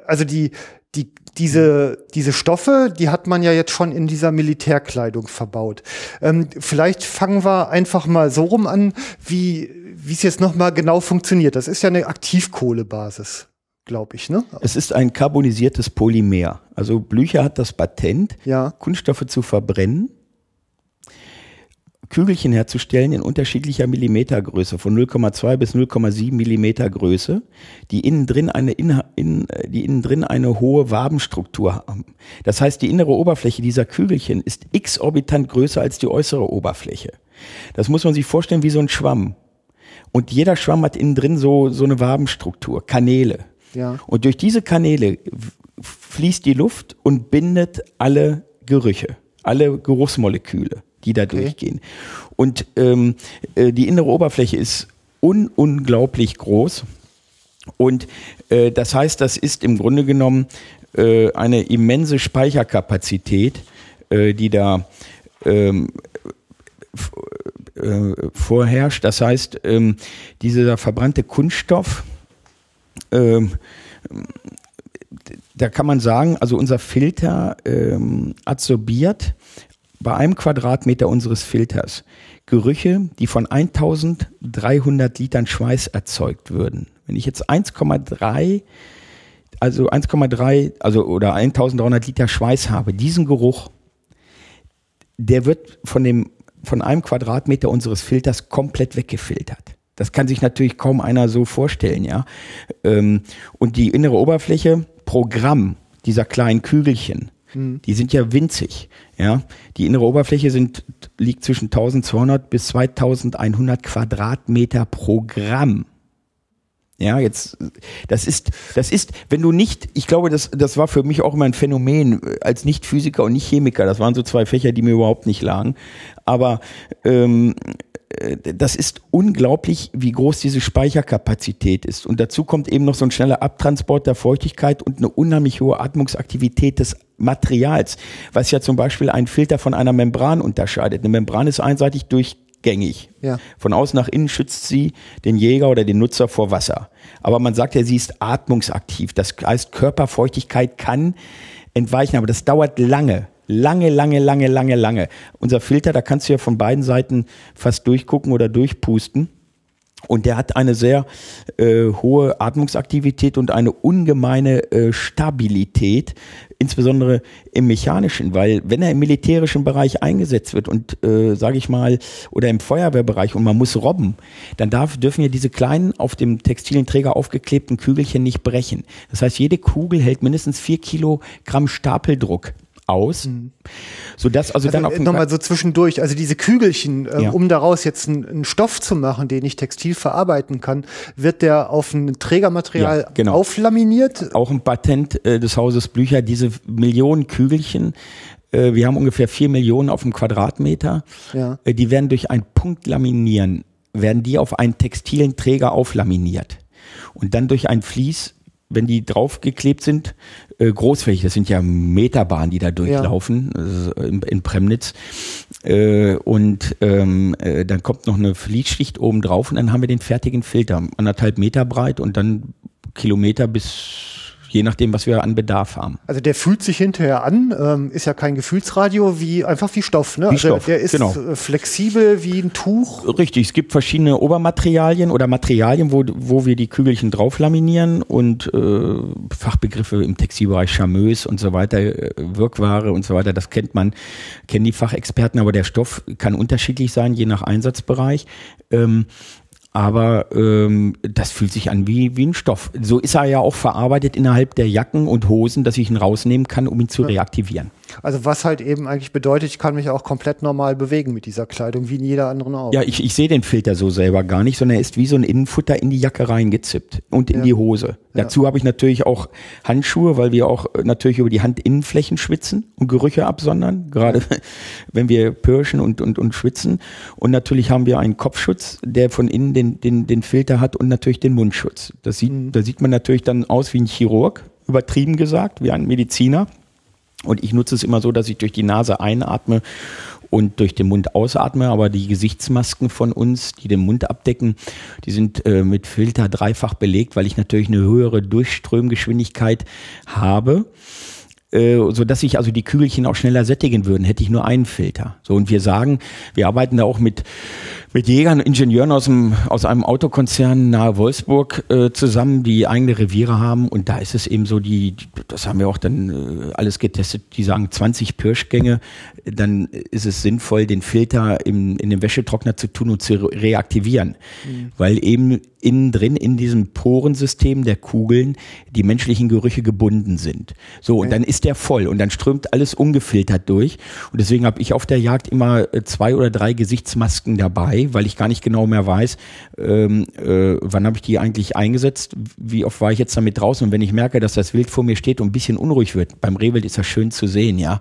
Also die, die, diese, diese Stoffe, die hat man ja jetzt schon in dieser Militärkleidung verbaut. Ähm, vielleicht fangen wir einfach mal so rum an, wie, wie es jetzt nochmal genau funktioniert. Das ist ja eine Aktivkohlebasis glaube ich, ne? Es ist ein carbonisiertes Polymer. Also Blücher hat das Patent, ja. Kunststoffe zu verbrennen Kügelchen herzustellen in unterschiedlicher Millimetergröße, von 0,2 bis 0,7 Millimeter Größe, die innen drin eine, in, in, die innen drin eine hohe Wabenstruktur haben. Das heißt, die innere Oberfläche dieser Kügelchen ist exorbitant größer als die äußere Oberfläche. Das muss man sich vorstellen wie so ein Schwamm. Und jeder Schwamm hat innen drin so, so eine Wabenstruktur, Kanäle. Ja. Und durch diese Kanäle fließt die Luft und bindet alle Gerüche, alle Geruchsmoleküle die da okay. durchgehen. Und ähm, äh, die innere Oberfläche ist un unglaublich groß. Und äh, das heißt, das ist im Grunde genommen äh, eine immense Speicherkapazität, äh, die da ähm, äh, vorherrscht. Das heißt, ähm, dieser verbrannte Kunststoff, ähm, da kann man sagen, also unser Filter ähm, absorbiert bei einem Quadratmeter unseres Filters Gerüche, die von 1300 Litern Schweiß erzeugt würden. Wenn ich jetzt 1,3 also 1,3 also oder 1300 Liter Schweiß habe, diesen Geruch, der wird von dem von einem Quadratmeter unseres Filters komplett weggefiltert. Das kann sich natürlich kaum einer so vorstellen, ja. Ähm, und die innere Oberfläche, Programm dieser kleinen Kügelchen, mhm. die sind ja winzig, ja. Die innere Oberfläche sind, liegt zwischen 1200 bis 2100 Quadratmeter pro Gramm. Ja, jetzt, das ist, das ist, wenn du nicht, ich glaube, das, das war für mich auch immer ein Phänomen als Nicht-Physiker und Nicht-Chemiker. Das waren so zwei Fächer, die mir überhaupt nicht lagen. Aber ähm, äh, das ist unglaublich, wie groß diese Speicherkapazität ist. Und dazu kommt eben noch so ein schneller Abtransport der Feuchtigkeit und eine unheimlich hohe Atmungsaktivität des Materials, was ja zum Beispiel einen Filter von einer Membran unterscheidet. Eine Membran ist einseitig durch gängig. Ja. Von außen nach innen schützt sie den Jäger oder den Nutzer vor Wasser. Aber man sagt ja, sie ist atmungsaktiv. Das heißt, Körperfeuchtigkeit kann entweichen, aber das dauert lange. Lange, lange, lange, lange, lange. Unser Filter, da kannst du ja von beiden Seiten fast durchgucken oder durchpusten. Und der hat eine sehr äh, hohe Atmungsaktivität und eine ungemeine äh, Stabilität, insbesondere im mechanischen, weil wenn er im militärischen Bereich eingesetzt wird und äh, sage ich mal oder im Feuerwehrbereich und man muss robben, dann darf, dürfen ja diese kleinen auf dem textilen Träger aufgeklebten Kügelchen nicht brechen. Das heißt, jede Kugel hält mindestens vier Kilogramm Stapeldruck aus, mhm. sodass also, also dann auf nochmal so zwischendurch, also diese Kügelchen, äh, ja. um daraus jetzt einen Stoff zu machen, den ich textil verarbeiten kann, wird der auf ein Trägermaterial ja, genau. auflaminiert? Auch ein Patent äh, des Hauses Blücher, diese Millionen Kügelchen äh, wir haben ungefähr vier Millionen auf dem Quadratmeter. Ja. Äh, die werden durch ein Punktlaminieren, werden die auf einen textilen Träger auflaminiert. Und dann durch ein Vlies wenn die draufgeklebt sind, äh, großflächig, das sind ja Meterbahnen, die da durchlaufen ja. in, in Premnitz. Äh, und ähm, äh, dann kommt noch eine Fließschicht oben drauf und dann haben wir den fertigen Filter, anderthalb Meter breit und dann Kilometer bis je nachdem, was wir an Bedarf haben. Also der fühlt sich hinterher an, ähm, ist ja kein Gefühlsradio, wie einfach wie Stoff. Ne? Wie also Stoff, der ist genau. Äh, flexibel wie ein Tuch. Richtig, es gibt verschiedene Obermaterialien oder Materialien, wo, wo wir die Kügelchen drauf laminieren und äh, Fachbegriffe im Textilbereich Charmeuse und so weiter, äh, Wirkware und so weiter, das kennt man, kennen die Fachexperten, aber der Stoff kann unterschiedlich sein, je nach Einsatzbereich. Ähm, aber ähm, das fühlt sich an wie, wie ein Stoff. So ist er ja auch verarbeitet innerhalb der Jacken und Hosen, dass ich ihn rausnehmen kann, um ihn zu reaktivieren. Also was halt eben eigentlich bedeutet, ich kann mich auch komplett normal bewegen mit dieser Kleidung, wie in jeder anderen auch. Ja, ich, ich sehe den Filter so selber gar nicht, sondern er ist wie so ein Innenfutter in die Jacke reingezippt und in ja. die Hose. Ja. Dazu habe ich natürlich auch Handschuhe, weil wir auch natürlich über die Handinnenflächen schwitzen und Gerüche absondern, gerade wenn wir pirschen und, und, und schwitzen. Und natürlich haben wir einen Kopfschutz, der von innen den, den, den Filter hat und natürlich den Mundschutz. Das sieht, mhm. Da sieht man natürlich dann aus wie ein Chirurg, übertrieben gesagt, wie ein Mediziner. Und ich nutze es immer so, dass ich durch die Nase einatme und durch den Mund ausatme. Aber die Gesichtsmasken von uns, die den Mund abdecken, die sind äh, mit Filter dreifach belegt, weil ich natürlich eine höhere Durchströmgeschwindigkeit habe äh, so dass sich also die Kügelchen auch schneller sättigen würden, hätte ich nur einen Filter. So und wir sagen, wir arbeiten da auch mit mit Jägern, Ingenieuren aus, dem, aus einem Autokonzern nahe Wolfsburg äh, zusammen, die eigene Reviere haben. Und da ist es eben so, die, das haben wir auch dann äh, alles getestet, die sagen 20 Pirschgänge, dann ist es sinnvoll, den Filter im, in den Wäschetrockner zu tun und zu reaktivieren. Mhm. Weil eben innen drin in diesem Porensystem der Kugeln die menschlichen Gerüche gebunden sind. So, und dann ist der voll und dann strömt alles ungefiltert durch. Und deswegen habe ich auf der Jagd immer äh, zwei oder drei Gesichtsmasken dabei weil ich gar nicht genau mehr weiß, ähm, äh, wann habe ich die eigentlich eingesetzt, wie oft war ich jetzt damit draußen und wenn ich merke, dass das Wild vor mir steht und ein bisschen unruhig wird, beim Rehwild ist das schön zu sehen, ja,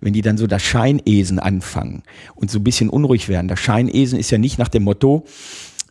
wenn die dann so das Scheinesen anfangen und so ein bisschen unruhig werden. Das Scheinesen ist ja nicht nach dem Motto,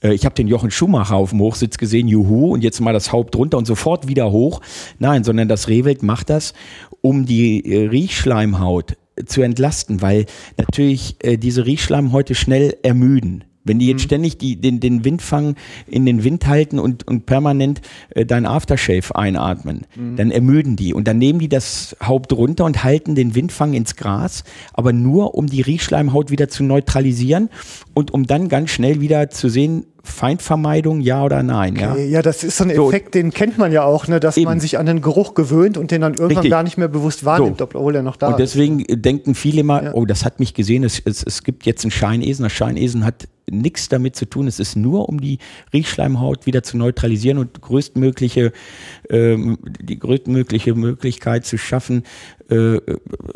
äh, ich habe den Jochen Schumacher auf dem Hochsitz gesehen, juhu, und jetzt mal das Haupt runter und sofort wieder hoch. Nein, sondern das Rehwild macht das, um die äh, Riechschleimhaut zu entlasten, weil natürlich äh, diese Riechschleim heute schnell ermüden. Wenn die jetzt mhm. ständig die, den, den Windfang in den Wind halten und, und permanent äh, dein Aftershave einatmen, mhm. dann ermüden die. Und dann nehmen die das Haupt runter und halten den Windfang ins Gras, aber nur um die Riechschleimhaut wieder zu neutralisieren und um dann ganz schnell wieder zu sehen, Feindvermeidung, ja oder nein? Okay, ja? ja, das ist so ein Effekt, so, den kennt man ja auch, ne, dass eben. man sich an den Geruch gewöhnt und den dann irgendwann Richtig. gar nicht mehr bewusst wahrnimmt, so. obwohl er noch da ist. Und deswegen ist. denken viele immer, ja. oh, das hat mich gesehen, es, es, es gibt jetzt einen Scheinesen. Das Scheinesen hat nichts damit zu tun. Es ist nur, um die Riechschleimhaut wieder zu neutralisieren und größtmögliche, ähm, die größtmögliche Möglichkeit zu schaffen, äh,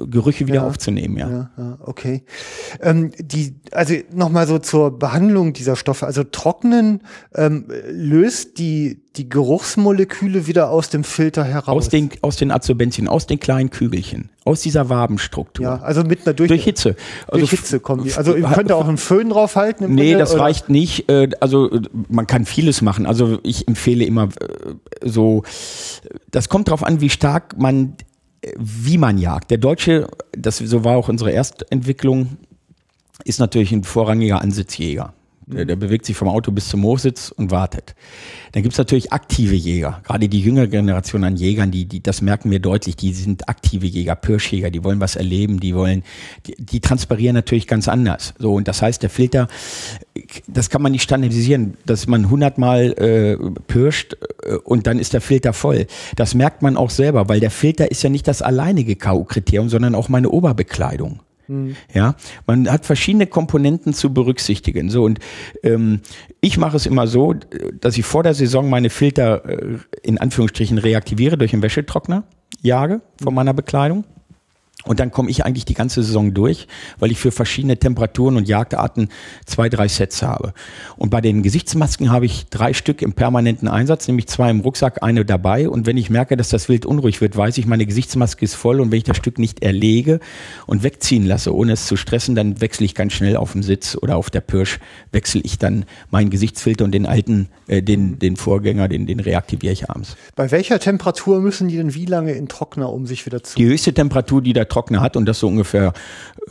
Gerüche wieder ja, aufzunehmen. Ja, ja, ja okay. Ähm, die, also nochmal so zur Behandlung dieser Stoffe. Also trocknen ähm, löst die die Geruchsmoleküle wieder aus dem Filter heraus. Aus den, aus den Adsorbenzien, aus den kleinen Kügelchen, aus dieser Wabenstruktur. Ja, also mit einer durch, durch Hitze. Also durch Hitze kommen die. Also ihr könnt auch einen Föhn draufhalten. Nee, Grunde, das oder? reicht nicht. Äh, also man kann vieles machen. Also ich empfehle immer äh, so, das kommt darauf an, wie stark man wie man jagt. Der Deutsche, das so war auch unsere Erstentwicklung, ist natürlich ein vorrangiger Ansitzjäger. Der, der, bewegt sich vom Auto bis zum Hochsitz und wartet. Dann gibt's natürlich aktive Jäger. Gerade die jüngere Generation an Jägern, die, die, das merken wir deutlich, die sind aktive Jäger, Pirschjäger, die wollen was erleben, die wollen, die, die transpirieren natürlich ganz anders. So, und das heißt, der Filter, das kann man nicht standardisieren, dass man hundertmal äh, pirscht äh, und dann ist der Filter voll. Das merkt man auch selber, weil der Filter ist ja nicht das alleinige K.O.-Kriterium, sondern auch meine Oberbekleidung. Mhm. Ja, man hat verschiedene Komponenten zu berücksichtigen. So und ähm, ich mache es immer so, dass ich vor der Saison meine Filter äh, in Anführungsstrichen reaktiviere durch einen Wäschetrockner, jage von meiner Bekleidung. Und dann komme ich eigentlich die ganze Saison durch, weil ich für verschiedene Temperaturen und Jagdarten zwei, drei Sets habe. Und bei den Gesichtsmasken habe ich drei Stück im permanenten Einsatz, nämlich zwei im Rucksack, eine dabei. Und wenn ich merke, dass das Wild unruhig wird, weiß ich, meine Gesichtsmaske ist voll. Und wenn ich das Stück nicht erlege und wegziehen lasse, ohne es zu stressen, dann wechsle ich ganz schnell auf dem Sitz oder auf der Pirsch, wechsle ich dann meinen Gesichtsfilter und den alten, äh, den, den Vorgänger, den, den reaktiviere ich abends. Bei welcher Temperatur müssen die denn wie lange in Trockner, um sich wieder zu... Die höchste Temperatur, die der Trockner hat und das so ungefähr,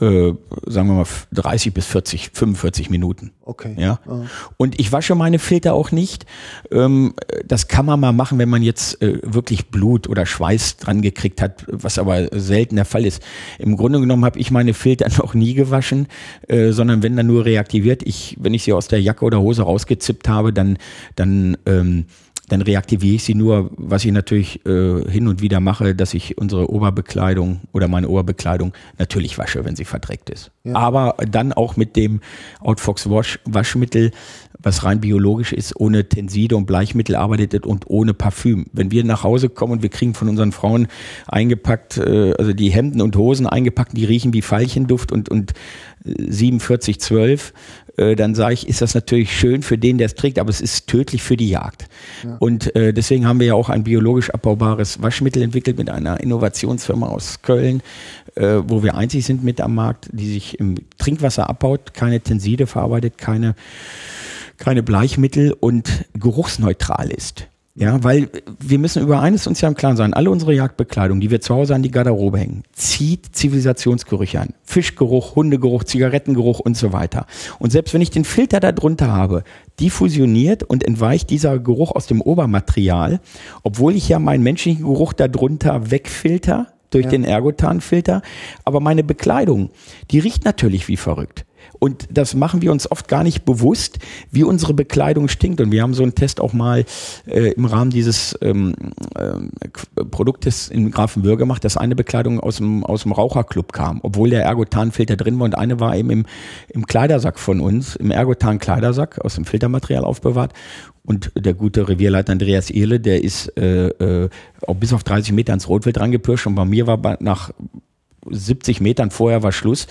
äh, sagen wir mal 30 bis 40, 45 Minuten. Okay. Ja. Oh. Und ich wasche meine Filter auch nicht. Ähm, das kann man mal machen, wenn man jetzt äh, wirklich Blut oder Schweiß dran gekriegt hat, was aber selten der Fall ist. Im Grunde genommen habe ich meine Filter noch nie gewaschen, äh, sondern wenn dann nur reaktiviert. Ich, wenn ich sie aus der Jacke oder Hose rausgezippt habe, dann, dann ähm, dann reaktiviere ich sie nur, was ich natürlich äh, hin und wieder mache, dass ich unsere Oberbekleidung oder meine Oberbekleidung natürlich wasche, wenn sie verdreckt ist. Ja. Aber dann auch mit dem Outfox Wash Waschmittel, was rein biologisch ist, ohne Tenside und Bleichmittel arbeitet und ohne Parfüm. Wenn wir nach Hause kommen und wir kriegen von unseren Frauen eingepackt, äh, also die Hemden und Hosen eingepackt, die riechen wie Veilchenduft und, und 4712, äh, dann sage ich, ist das natürlich schön für den, der es trägt, aber es ist tödlich für die Jagd. Ja. Und äh, deswegen haben wir ja auch ein biologisch abbaubares Waschmittel entwickelt mit einer Innovationsfirma aus Köln, äh, wo wir einzig sind mit am Markt, die sich im Trinkwasser abbaut, keine Tenside verarbeitet, keine, keine Bleichmittel und geruchsneutral ist. Ja, weil wir müssen über eines uns ja im Klaren sein. Alle unsere Jagdbekleidung, die wir zu Hause an die Garderobe hängen, zieht Zivilisationsgerüche an. Fischgeruch, Hundegeruch, Zigarettengeruch und so weiter. Und selbst wenn ich den Filter da drunter habe, diffusioniert und entweicht dieser Geruch aus dem Obermaterial, obwohl ich ja meinen menschlichen Geruch da drunter wegfilter durch ja. den Ergotanfilter. Aber meine Bekleidung, die riecht natürlich wie verrückt. Und das machen wir uns oft gar nicht bewusst, wie unsere Bekleidung stinkt. Und wir haben so einen Test auch mal äh, im Rahmen dieses ähm, äh, Produktes in Grafenwöhr gemacht, dass eine Bekleidung aus dem, aus dem Raucherclub kam, obwohl der Ergotan-Filter drin war und eine war eben im, im Kleidersack von uns, im Ergotan-Kleidersack aus dem Filtermaterial aufbewahrt. Und der gute Revierleiter Andreas Ehle, der ist äh, äh, bis auf 30 Meter ins Rotwild rangepirscht und bei mir war bei, nach 70 Metern vorher war Schluss,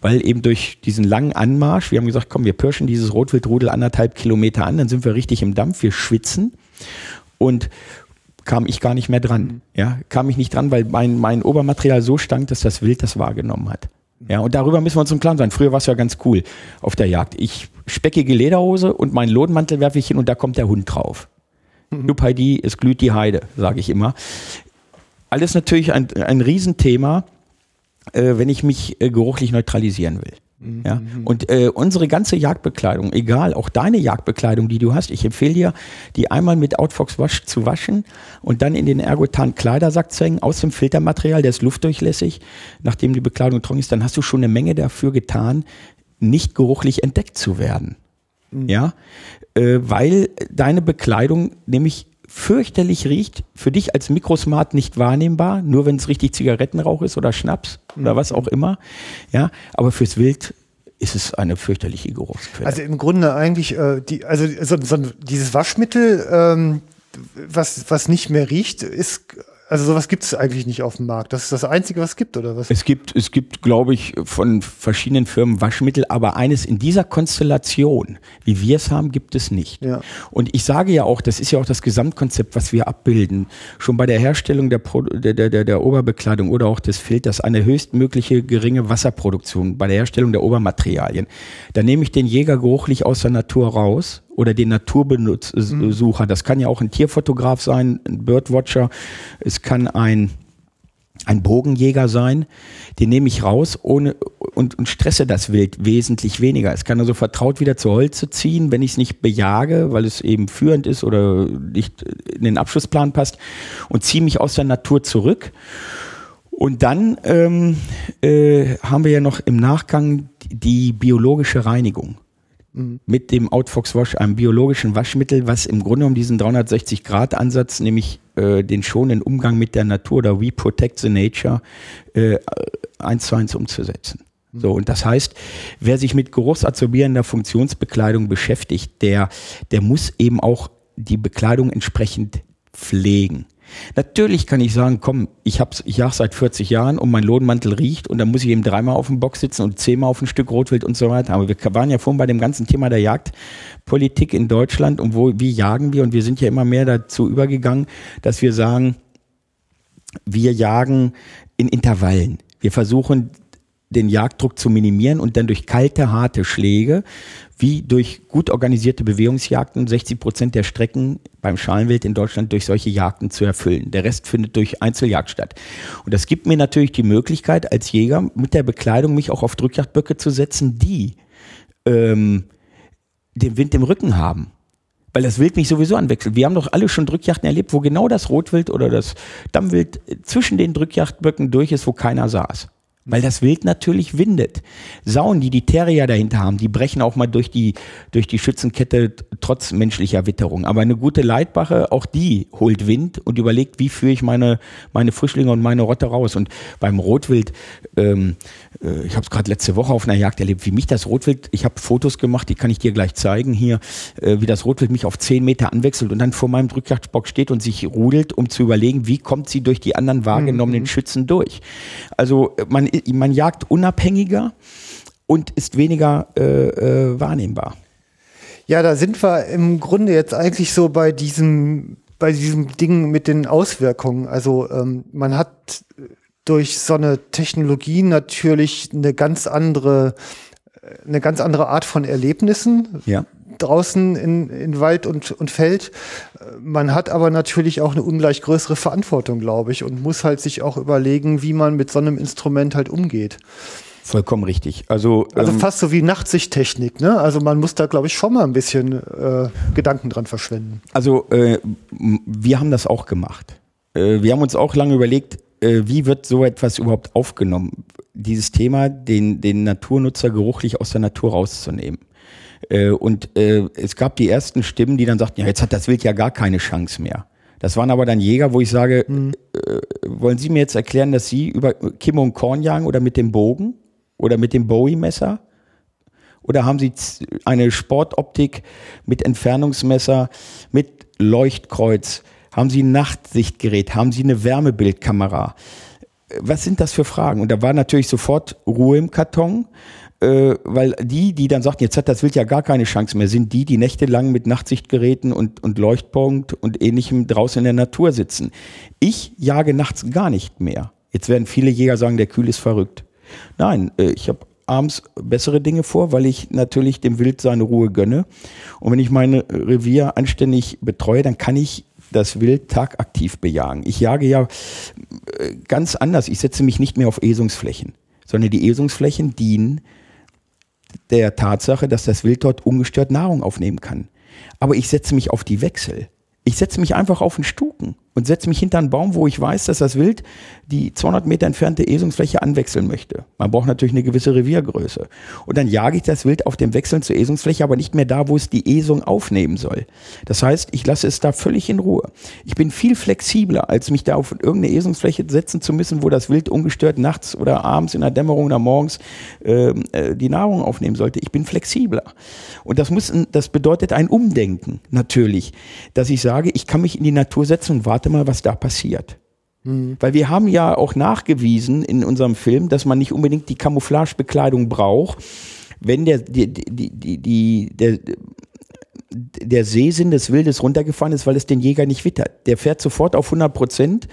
weil eben durch diesen langen Anmarsch, wir haben gesagt, komm, wir pirschen dieses Rotwildrudel anderthalb Kilometer an, dann sind wir richtig im Dampf, wir schwitzen und kam ich gar nicht mehr dran. Ja, kam ich nicht dran, weil mein, mein Obermaterial so stank, dass das Wild das wahrgenommen hat. Ja, und darüber müssen wir uns im Klaren sein. Früher war es ja ganz cool auf der Jagd. Ich speckige Lederhose und meinen Lodenmantel werfe ich hin und da kommt der Hund drauf. Mhm. Nupai es glüht die Heide, sage ich immer. Alles natürlich ein, ein Riesenthema, äh, wenn ich mich äh, geruchlich neutralisieren will. Ja? Und äh, unsere ganze Jagdbekleidung, egal, auch deine Jagdbekleidung, die du hast, ich empfehle dir, die einmal mit Outfox Wash zu waschen und dann in den Ergotan Kleidersack zu hängen, aus dem Filtermaterial, der ist luftdurchlässig, nachdem die Bekleidung trocken ist, dann hast du schon eine Menge dafür getan, nicht geruchlich entdeckt zu werden. Mhm. Ja, äh, weil deine Bekleidung nämlich fürchterlich riecht, für dich als Mikrosmart nicht wahrnehmbar, nur wenn es richtig Zigarettenrauch ist oder Schnaps oder was auch immer. Ja, aber fürs Wild ist es eine fürchterliche Geruchsquelle. Also im Grunde eigentlich, äh, die, also so, so, dieses Waschmittel, ähm, was, was nicht mehr riecht, ist also sowas gibt es eigentlich nicht auf dem Markt. Das ist das Einzige, was es gibt, oder was? Es gibt, es gibt, glaube ich, von verschiedenen Firmen Waschmittel, aber eines in dieser Konstellation, wie wir es haben, gibt es nicht. Ja. Und ich sage ja auch, das ist ja auch das Gesamtkonzept, was wir abbilden. Schon bei der Herstellung der, Pro der, der, der Oberbekleidung oder auch des Filters eine höchstmögliche geringe Wasserproduktion bei der Herstellung der Obermaterialien. Da nehme ich den Jäger geruchlich aus der Natur raus oder den Naturbesucher. Mhm. Das kann ja auch ein Tierfotograf sein, ein Birdwatcher. Es kann ein ein Bogenjäger sein, den nehme ich raus ohne und, und stresse das Wild wesentlich weniger. Es kann also vertraut wieder zu Holze ziehen, wenn ich es nicht bejage, weil es eben führend ist oder nicht in den Abschlussplan passt und ziehe mich aus der Natur zurück. Und dann ähm, äh, haben wir ja noch im Nachgang die biologische Reinigung mit dem Outfox Wash, einem biologischen Waschmittel, was im Grunde um diesen 360-Grad-Ansatz, nämlich äh, den schonenden Umgang mit der Natur oder We Protect the Nature, äh, eins zu eins umzusetzen. Mhm. So, und das heißt, wer sich mit geruchsabsorbierender Funktionsbekleidung beschäftigt, der, der muss eben auch die Bekleidung entsprechend pflegen. Natürlich kann ich sagen, komm, ich hab's, ich jag seit 40 Jahren und mein Lodenmantel riecht und dann muss ich eben dreimal auf dem Box sitzen und zehnmal auf ein Stück Rotwild und so weiter. Aber wir waren ja vorhin bei dem ganzen Thema der Jagdpolitik in Deutschland und wo, wie jagen wir und wir sind ja immer mehr dazu übergegangen, dass wir sagen, wir jagen in Intervallen. Wir versuchen den Jagddruck zu minimieren und dann durch kalte, harte Schläge, wie durch gut organisierte Bewegungsjagden, 60 Prozent der Strecken beim Schalenwild in Deutschland durch solche Jagden zu erfüllen. Der Rest findet durch Einzeljagd statt. Und das gibt mir natürlich die Möglichkeit, als Jäger mit der Bekleidung mich auch auf Drückjagdböcke zu setzen, die ähm, den Wind im Rücken haben weil das Wild mich sowieso anwechselt. Wir haben doch alle schon Drückjachten erlebt, wo genau das Rotwild oder das Dammwild zwischen den Drückjachtböcken durch ist, wo keiner saß weil das Wild natürlich windet. Sauen, die die Terrier dahinter haben, die brechen auch mal durch die, durch die Schützenkette trotz menschlicher Witterung. Aber eine gute Leitbache, auch die holt Wind und überlegt, wie führe ich meine, meine Frischlinge und meine Rotte raus. Und beim Rotwild, ähm, äh, ich habe es gerade letzte Woche auf einer Jagd erlebt, wie mich das Rotwild, ich habe Fotos gemacht, die kann ich dir gleich zeigen hier, äh, wie das Rotwild mich auf zehn Meter anwechselt und dann vor meinem Drückjagdbock steht und sich rudelt, um zu überlegen, wie kommt sie durch die anderen wahrgenommenen mhm. Schützen durch. Also man man jagt unabhängiger und ist weniger äh, äh, wahrnehmbar. Ja, da sind wir im Grunde jetzt eigentlich so bei diesem, bei diesem Ding mit den Auswirkungen. Also ähm, man hat durch so eine Technologie natürlich eine ganz andere, eine ganz andere Art von Erlebnissen. Ja draußen in, in Wald und, und Feld. Man hat aber natürlich auch eine ungleich größere Verantwortung, glaube ich, und muss halt sich auch überlegen, wie man mit so einem Instrument halt umgeht. Vollkommen richtig. Also, also ähm, fast so wie Nachtsichttechnik, ne? Also man muss da, glaube ich, schon mal ein bisschen äh, Gedanken dran verschwenden. Also äh, wir haben das auch gemacht. Äh, wir haben uns auch lange überlegt, äh, wie wird so etwas überhaupt aufgenommen? Dieses Thema, den, den Naturnutzer geruchlich aus der Natur rauszunehmen. Äh, und äh, es gab die ersten Stimmen, die dann sagten, ja, jetzt hat das Wild ja gar keine Chance mehr. Das waren aber dann Jäger, wo ich sage, mhm. äh, wollen Sie mir jetzt erklären, dass Sie über Kim und Korn jagen oder mit dem Bogen oder mit dem Bowie-Messer? Oder haben Sie eine Sportoptik mit Entfernungsmesser, mit Leuchtkreuz? Haben Sie ein Nachtsichtgerät? Haben Sie eine Wärmebildkamera? Was sind das für Fragen? Und da war natürlich sofort Ruhe im Karton äh, weil die, die dann sagten, jetzt hat das Wild ja gar keine Chance mehr, sind die, die nächtelang mit Nachtsichtgeräten und, und Leuchtpunkt und ähnlichem draußen in der Natur sitzen. Ich jage nachts gar nicht mehr. Jetzt werden viele Jäger sagen, der Kühl ist verrückt. Nein, äh, ich habe abends bessere Dinge vor, weil ich natürlich dem Wild seine Ruhe gönne. Und wenn ich mein Revier anständig betreue, dann kann ich das Wild tagaktiv bejagen. Ich jage ja äh, ganz anders. Ich setze mich nicht mehr auf Esungsflächen, sondern die Esungsflächen dienen der Tatsache, dass das Wild dort ungestört Nahrung aufnehmen kann. Aber ich setze mich auf die Wechsel. Ich setze mich einfach auf den Stuken und setze mich hinter einen Baum, wo ich weiß, dass das Wild die 200 Meter entfernte Esungsfläche anwechseln möchte. Man braucht natürlich eine gewisse Reviergröße. Und dann jage ich das Wild auf dem Wechseln zur Esungsfläche, aber nicht mehr da, wo es die Esung aufnehmen soll. Das heißt, ich lasse es da völlig in Ruhe. Ich bin viel flexibler, als mich da auf irgendeine Esungsfläche setzen zu müssen, wo das Wild ungestört nachts oder abends in der Dämmerung oder morgens ähm, äh, die Nahrung aufnehmen sollte. Ich bin flexibler. Und das muss, das bedeutet ein Umdenken natürlich, dass ich sage, ich kann mich in die Natur setzen und warte warte mal, was da passiert. Mhm. Weil wir haben ja auch nachgewiesen in unserem Film, dass man nicht unbedingt die Camouflagebekleidung braucht, wenn der, die, die, die, die, der, der Sehsinn des Wildes runtergefahren ist, weil es den Jäger nicht wittert. Der fährt sofort auf 100 Prozent,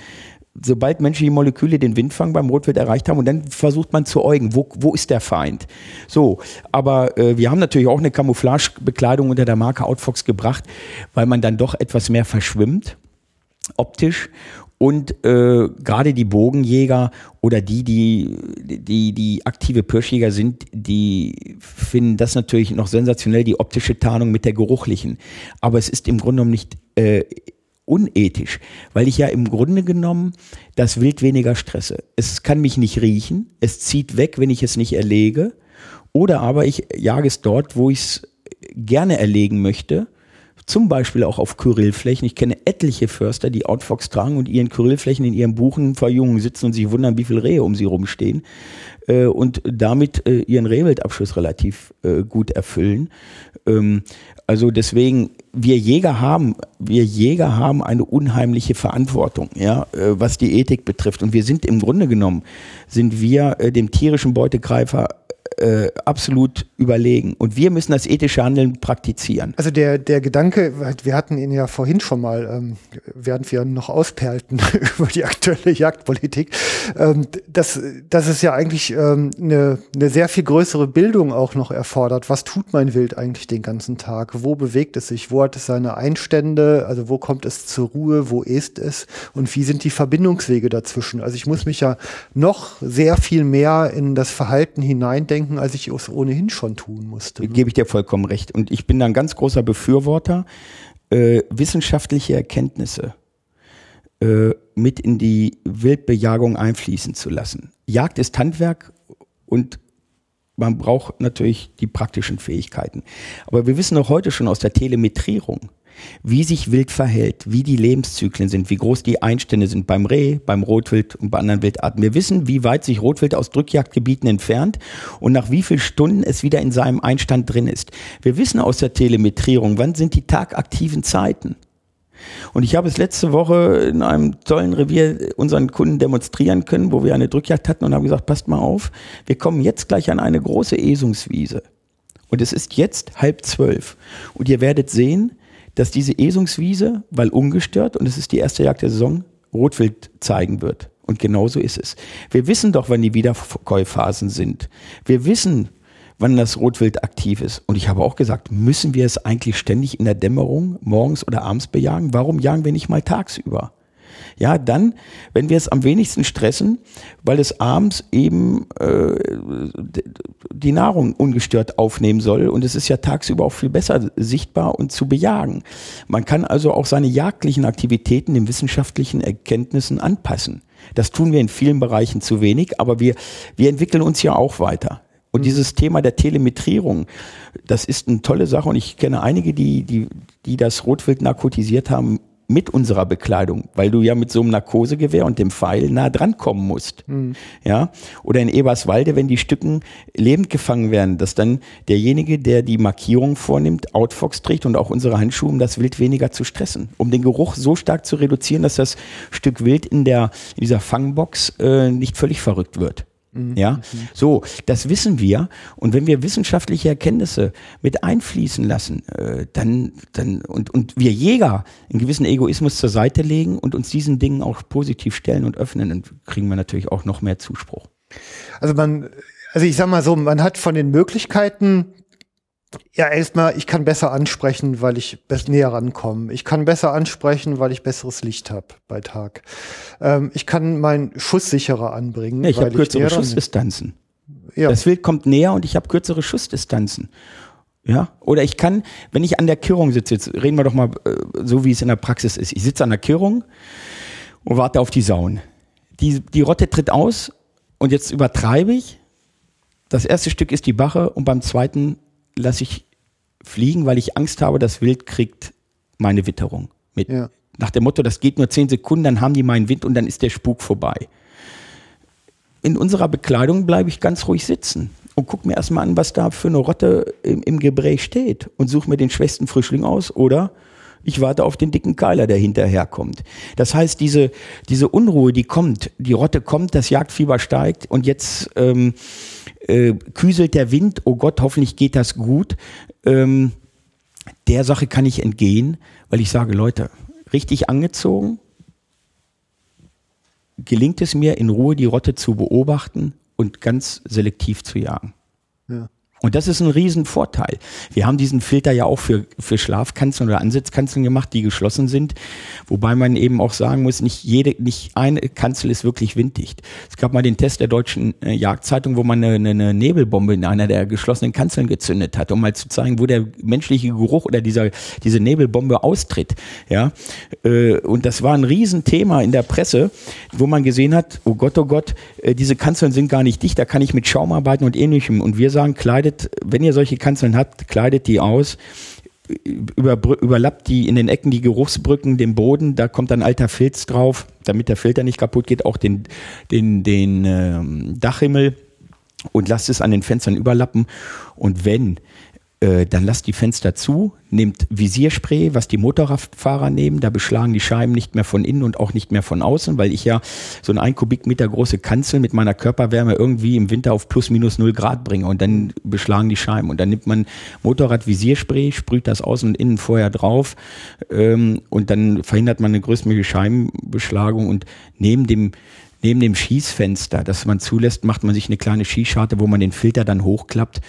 sobald menschliche Moleküle den Windfang beim Rotwild erreicht haben und dann versucht man zu äugen, wo, wo ist der Feind? So, aber äh, wir haben natürlich auch eine Camouflagebekleidung unter der Marke Outfox gebracht, weil man dann doch etwas mehr verschwimmt optisch und äh, gerade die Bogenjäger oder die, die, die, die aktive Pirschjäger sind, die finden das natürlich noch sensationell, die optische Tarnung mit der geruchlichen. Aber es ist im Grunde genommen nicht äh, unethisch, weil ich ja im Grunde genommen das Wild weniger stresse. Es kann mich nicht riechen, es zieht weg, wenn ich es nicht erlege. Oder aber ich jage es dort, wo ich es gerne erlegen möchte zum Beispiel auch auf Kyrillflächen. Ich kenne etliche Förster, die Outfox tragen und ihren Kyrillflächen in ihren Buchenverjungen sitzen und sich wundern, wie viele Rehe um sie rumstehen äh, und damit äh, ihren Rehwildabschluss relativ äh, gut erfüllen. Ähm, also deswegen, wir Jäger haben, wir Jäger haben eine unheimliche Verantwortung, ja, äh, was die Ethik betrifft. Und wir sind im Grunde genommen, sind wir äh, dem tierischen Beutegreifer äh, absolut überlegen. Und wir müssen das ethische Handeln praktizieren. Also der, der Gedanke, wir hatten ihn ja vorhin schon mal, ähm, während wir noch ausperlten über die aktuelle Jagdpolitik, ähm, dass, dass es ja eigentlich ähm, eine, eine sehr viel größere Bildung auch noch erfordert. Was tut mein Wild eigentlich den ganzen Tag? Wo bewegt es sich? Wo hat es seine Einstände? Also wo kommt es zur Ruhe? Wo ist es? Und wie sind die Verbindungswege dazwischen? Also ich muss mich ja noch sehr viel mehr in das Verhalten hineindenken, als ich es ohnehin schon tun musste. Ne? Gebe ich dir vollkommen recht. Und ich bin da ein ganz großer Befürworter, äh, wissenschaftliche Erkenntnisse äh, mit in die Wildbejagung einfließen zu lassen. Jagd ist Handwerk und man braucht natürlich die praktischen Fähigkeiten. Aber wir wissen auch heute schon aus der Telemetrierung, wie sich Wild verhält, wie die Lebenszyklen sind, wie groß die Einstände sind beim Reh, beim Rotwild und bei anderen Wildarten. Wir wissen, wie weit sich Rotwild aus Drückjagdgebieten entfernt und nach wie vielen Stunden es wieder in seinem Einstand drin ist. Wir wissen aus der Telemetrierung, wann sind die tagaktiven Zeiten. Und ich habe es letzte Woche in einem tollen Revier unseren Kunden demonstrieren können, wo wir eine Drückjagd hatten und haben gesagt, passt mal auf, wir kommen jetzt gleich an eine große Esungswiese. Und es ist jetzt halb zwölf. Und ihr werdet sehen, dass diese Esungswiese, weil ungestört, und es ist die erste Jagd der Saison, Rotwild zeigen wird. Und genauso ist es. Wir wissen doch, wann die Wiederkäuphasen sind. Wir wissen, wann das Rotwild aktiv ist. Und ich habe auch gesagt, müssen wir es eigentlich ständig in der Dämmerung, morgens oder abends bejagen? Warum jagen wir nicht mal tagsüber? Ja, dann, wenn wir es am wenigsten stressen, weil es abends eben äh, die Nahrung ungestört aufnehmen soll und es ist ja tagsüber auch viel besser sichtbar und zu bejagen. Man kann also auch seine jagdlichen Aktivitäten den wissenschaftlichen Erkenntnissen anpassen. Das tun wir in vielen Bereichen zu wenig, aber wir, wir entwickeln uns ja auch weiter. Und mhm. dieses Thema der Telemetrierung, das ist eine tolle Sache und ich kenne einige, die, die, die das Rotwild narkotisiert haben mit unserer Bekleidung, weil du ja mit so einem Narkosegewehr und dem Pfeil nah dran kommen musst. Mhm. Ja? Oder in Eberswalde, wenn die Stücken lebend gefangen werden, dass dann derjenige, der die Markierung vornimmt, Outfox trägt und auch unsere Handschuhe, um das Wild weniger zu stressen, um den Geruch so stark zu reduzieren, dass das Stück Wild in der in dieser Fangbox äh, nicht völlig verrückt wird. Mhm. Ja, mhm. so, das wissen wir. Und wenn wir wissenschaftliche Erkenntnisse mit einfließen lassen, äh, dann, dann, und, und wir Jäger einen gewissen Egoismus zur Seite legen und uns diesen Dingen auch positiv stellen und öffnen, dann kriegen wir natürlich auch noch mehr Zuspruch. Also man, also ich sag mal so, man hat von den Möglichkeiten ja, erstmal, ich kann besser ansprechen, weil ich näher rankomme. Ich kann besser ansprechen, weil ich besseres Licht habe bei Tag. Ähm, ich kann meinen Schuss sicherer anbringen. Ja, ich habe kürzere Schussdistanzen. Ja. Das Wild kommt näher und ich habe kürzere Schussdistanzen. Ja, oder ich kann, wenn ich an der Kirrung sitze, jetzt reden wir doch mal äh, so, wie es in der Praxis ist. Ich sitze an der Kirrung und warte auf die Sauen. Die, die Rotte tritt aus und jetzt übertreibe ich. Das erste Stück ist die Bache und beim zweiten lasse ich fliegen, weil ich Angst habe, das Wild kriegt meine Witterung mit. Ja. Nach dem Motto, das geht nur zehn Sekunden, dann haben die meinen Wind und dann ist der Spuk vorbei. In unserer Bekleidung bleibe ich ganz ruhig sitzen und gucke mir erstmal an, was da für eine Rotte im, im Gespräch steht und suche mir den schwächsten Frischling aus oder ich warte auf den dicken Keiler, der hinterherkommt. Das heißt, diese, diese Unruhe, die kommt, die Rotte kommt, das Jagdfieber steigt und jetzt ähm, äh, küselt der Wind, oh Gott, hoffentlich geht das gut. Ähm, der Sache kann ich entgehen, weil ich sage, Leute, richtig angezogen, gelingt es mir in Ruhe die Rotte zu beobachten und ganz selektiv zu jagen. Und das ist ein Riesenvorteil. Wir haben diesen Filter ja auch für, für Schlafkanzeln oder Ansitzkanzeln gemacht, die geschlossen sind. Wobei man eben auch sagen muss, nicht jede, nicht eine Kanzel ist wirklich winddicht. Es gab mal den Test der deutschen äh, Jagdzeitung, wo man eine, eine Nebelbombe in einer der geschlossenen Kanzeln gezündet hat, um mal zu zeigen, wo der menschliche Geruch oder dieser, diese Nebelbombe austritt. Ja, äh, und das war ein Riesenthema in der Presse, wo man gesehen hat, oh Gott, oh Gott, äh, diese Kanzeln sind gar nicht dicht, da kann ich mit Schaum arbeiten und ähnlichem. Und wir sagen, kleidet kleidet, wenn ihr solche Kanzeln habt, kleidet die aus, über, überlappt die in den Ecken die Geruchsbrücken, den Boden, da kommt dann alter Filz drauf, damit der Filter nicht kaputt geht, auch den, den, den ähm, Dachhimmel und lasst es an den Fenstern überlappen. Und wenn äh, dann lasst die Fenster zu, nehmt Visierspray, was die Motorradfahrer nehmen, da beschlagen die Scheiben nicht mehr von innen und auch nicht mehr von außen, weil ich ja so eine ein Kubikmeter große Kanzel mit meiner Körperwärme irgendwie im Winter auf plus minus null Grad bringe und dann beschlagen die Scheiben. Und dann nimmt man Motorradvisierspray, sprüht das außen und innen vorher drauf ähm, und dann verhindert man eine größtmögliche Scheibenbeschlagung und neben dem neben dem Schießfenster, das man zulässt, macht man sich eine kleine Schießscharte, wo man den Filter dann hochklappt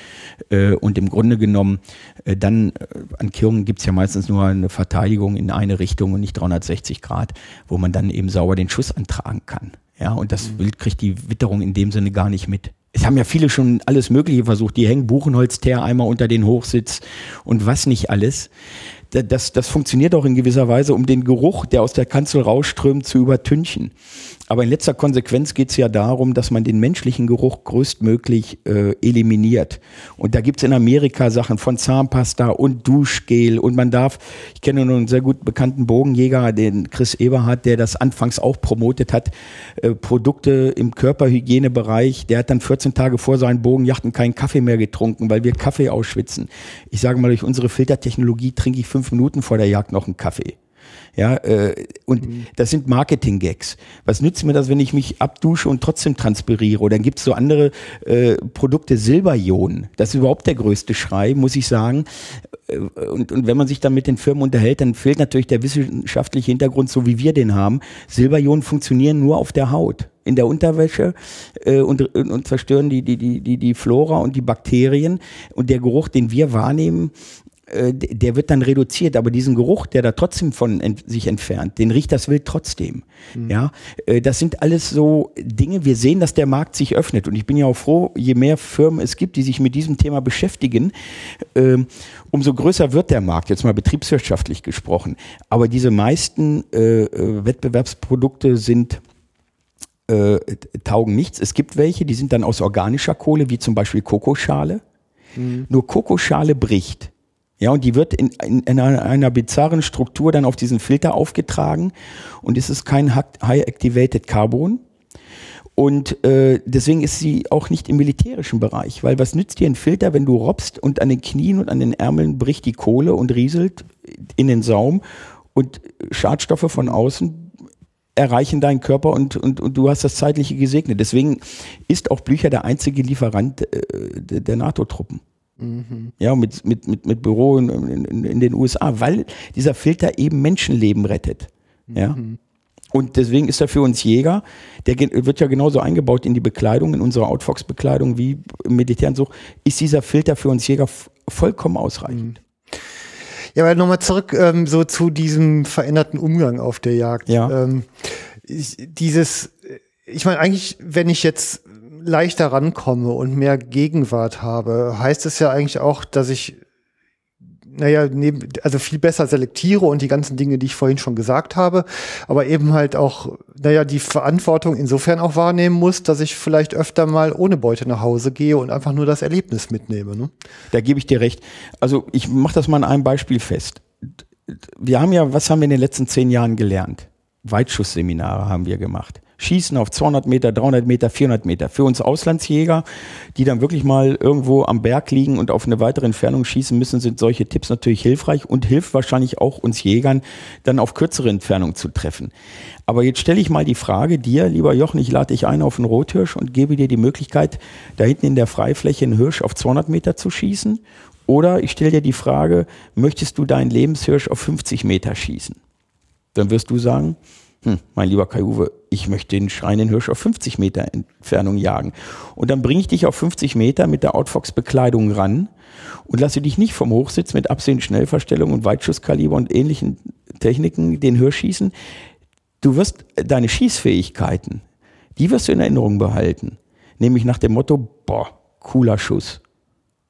äh, und im Grunde genommen äh, dann äh, an Kirchen gibt's ja meistens nur eine Verteidigung in eine Richtung und nicht 360 Grad, wo man dann eben sauber den Schuss antragen kann. Ja, und das mhm. Wild kriegt die Witterung in dem Sinne gar nicht mit. Es haben ja viele schon alles Mögliche versucht. Die hängen Buchenholzteer einmal unter den Hochsitz und was nicht alles das, das funktioniert auch in gewisser Weise, um den Geruch, der aus der Kanzel rausströmt, zu übertünchen. Aber in letzter Konsequenz geht es ja darum, dass man den menschlichen Geruch größtmöglich äh, eliminiert. Und da gibt es in Amerika Sachen von Zahnpasta und Duschgel. Und man darf, ich kenne nur einen sehr gut bekannten Bogenjäger, den Chris Eberhardt, der das anfangs auch promotet hat, äh, Produkte im Körperhygienebereich. Der hat dann 14 Tage vor seinen Bogenjachten keinen Kaffee mehr getrunken, weil wir Kaffee ausschwitzen. Ich sage mal, durch unsere Filtertechnologie trinke ich fünf Minuten vor der Jagd noch einen Kaffee. Ja, äh, und mhm. das sind Marketing-Gags. Was nützt mir das, wenn ich mich abdusche und trotzdem transpiriere? Oder dann gibt es so andere äh, Produkte, Silberionen. Das ist überhaupt der größte Schrei, muss ich sagen. Äh, und, und wenn man sich dann mit den Firmen unterhält, dann fehlt natürlich der wissenschaftliche Hintergrund, so wie wir den haben. Silberionen funktionieren nur auf der Haut in der Unterwäsche äh, und, und zerstören die, die, die, die, die Flora und die Bakterien. Und der Geruch, den wir wahrnehmen, der wird dann reduziert, aber diesen Geruch, der da trotzdem von ent sich entfernt, den riecht das Wild trotzdem. Mhm. Ja, äh, das sind alles so Dinge. Wir sehen, dass der Markt sich öffnet und ich bin ja auch froh, je mehr Firmen es gibt, die sich mit diesem Thema beschäftigen, äh, umso größer wird der Markt. Jetzt mal betriebswirtschaftlich gesprochen. Aber diese meisten äh, äh Wettbewerbsprodukte sind äh, taugen nichts. Es gibt welche, die sind dann aus organischer Kohle, wie zum Beispiel Kokoschale. Mhm. Nur Kokoschale bricht. Ja, und die wird in, in, in einer bizarren Struktur dann auf diesen Filter aufgetragen und es ist kein High-Activated Carbon. Und äh, deswegen ist sie auch nicht im militärischen Bereich, weil was nützt dir ein Filter, wenn du robst und an den Knien und an den Ärmeln bricht die Kohle und rieselt in den Saum und Schadstoffe von außen erreichen deinen Körper und, und, und du hast das Zeitliche gesegnet. Deswegen ist auch Blücher der einzige Lieferant äh, der NATO-Truppen. Mhm. Ja, mit, mit, mit, mit Büro in, in, in, den USA, weil dieser Filter eben Menschenleben rettet. Ja. Mhm. Und deswegen ist er für uns Jäger, der wird ja genauso eingebaut in die Bekleidung, in unsere Outfox-Bekleidung wie im militären Such, ist dieser Filter für uns Jäger vollkommen ausreichend. Ja, aber nochmal zurück ähm, so zu diesem veränderten Umgang auf der Jagd. Ja. Ähm, ich, dieses, ich meine, eigentlich, wenn ich jetzt leichter rankomme und mehr Gegenwart habe, heißt es ja eigentlich auch, dass ich naja, neben, also viel besser selektiere und die ganzen Dinge, die ich vorhin schon gesagt habe, aber eben halt auch, naja, die Verantwortung insofern auch wahrnehmen muss, dass ich vielleicht öfter mal ohne Beute nach Hause gehe und einfach nur das Erlebnis mitnehme. Ne? Da gebe ich dir recht. Also ich mache das mal an einem Beispiel fest. Wir haben ja, was haben wir in den letzten zehn Jahren gelernt? Weitschussseminare haben wir gemacht. Schießen auf 200 Meter, 300 Meter, 400 Meter. Für uns Auslandsjäger, die dann wirklich mal irgendwo am Berg liegen und auf eine weitere Entfernung schießen müssen, sind solche Tipps natürlich hilfreich und hilft wahrscheinlich auch uns Jägern, dann auf kürzere Entfernung zu treffen. Aber jetzt stelle ich mal die Frage dir, lieber Jochen, ich lade dich ein auf einen Rothirsch und gebe dir die Möglichkeit, da hinten in der Freifläche einen Hirsch auf 200 Meter zu schießen. Oder ich stelle dir die Frage, möchtest du deinen Lebenshirsch auf 50 Meter schießen? Dann wirst du sagen, hm, mein lieber Kai-Uwe, ich möchte den schreienden Hirsch auf 50 Meter Entfernung jagen. Und dann bringe ich dich auf 50 Meter mit der Outfox-Bekleidung ran und lasse dich nicht vom Hochsitz mit Absehen, Schnellverstellung und Weitschusskaliber und ähnlichen Techniken den Hirsch schießen. Du wirst deine Schießfähigkeiten, die wirst du in Erinnerung behalten. Nämlich nach dem Motto, boah, cooler Schuss,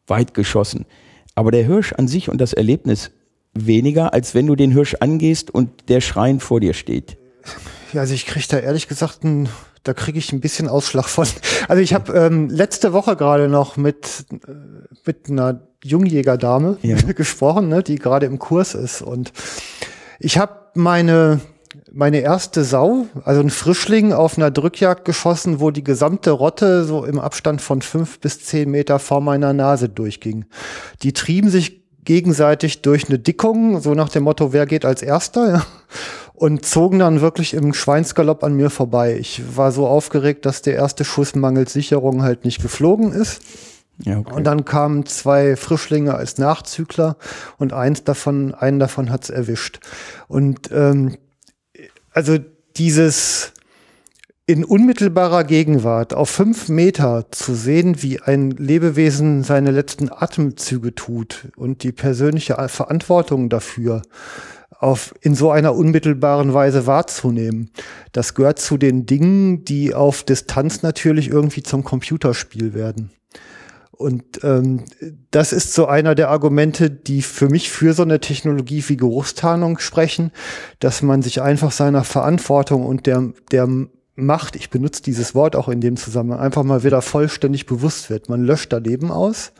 weit geschossen. Aber der Hirsch an sich und das Erlebnis weniger, als wenn du den Hirsch angehst und der Schrein vor dir steht. Ja, also ich kriege da ehrlich gesagt ein, da kriege ich ein bisschen Ausschlag von. Also ich habe ähm, letzte Woche gerade noch mit äh, mit einer Jungjägerdame ja. gesprochen, ne, die gerade im Kurs ist und ich habe meine meine erste Sau, also ein Frischling auf einer Drückjagd geschossen, wo die gesamte Rotte so im Abstand von fünf bis zehn Meter vor meiner Nase durchging. Die trieben sich gegenseitig durch eine Dickung, so nach dem Motto, wer geht als erster, ja und zogen dann wirklich im Schweinsgalopp an mir vorbei. Ich war so aufgeregt, dass der erste Schuss mangels Sicherung halt nicht geflogen ist. Ja, okay. Und dann kamen zwei Frischlinge als Nachzügler und eins davon, einen davon hat's erwischt. Und ähm, also dieses in unmittelbarer Gegenwart auf fünf Meter zu sehen, wie ein Lebewesen seine letzten Atemzüge tut und die persönliche Verantwortung dafür auf, in so einer unmittelbaren Weise wahrzunehmen. Das gehört zu den Dingen, die auf Distanz natürlich irgendwie zum Computerspiel werden. Und ähm, das ist so einer der Argumente, die für mich für so eine Technologie wie Geruchstarnung sprechen, dass man sich einfach seiner Verantwortung und der, der Macht, ich benutze dieses Wort auch in dem Zusammenhang, einfach mal wieder vollständig bewusst wird. Man löscht da Leben aus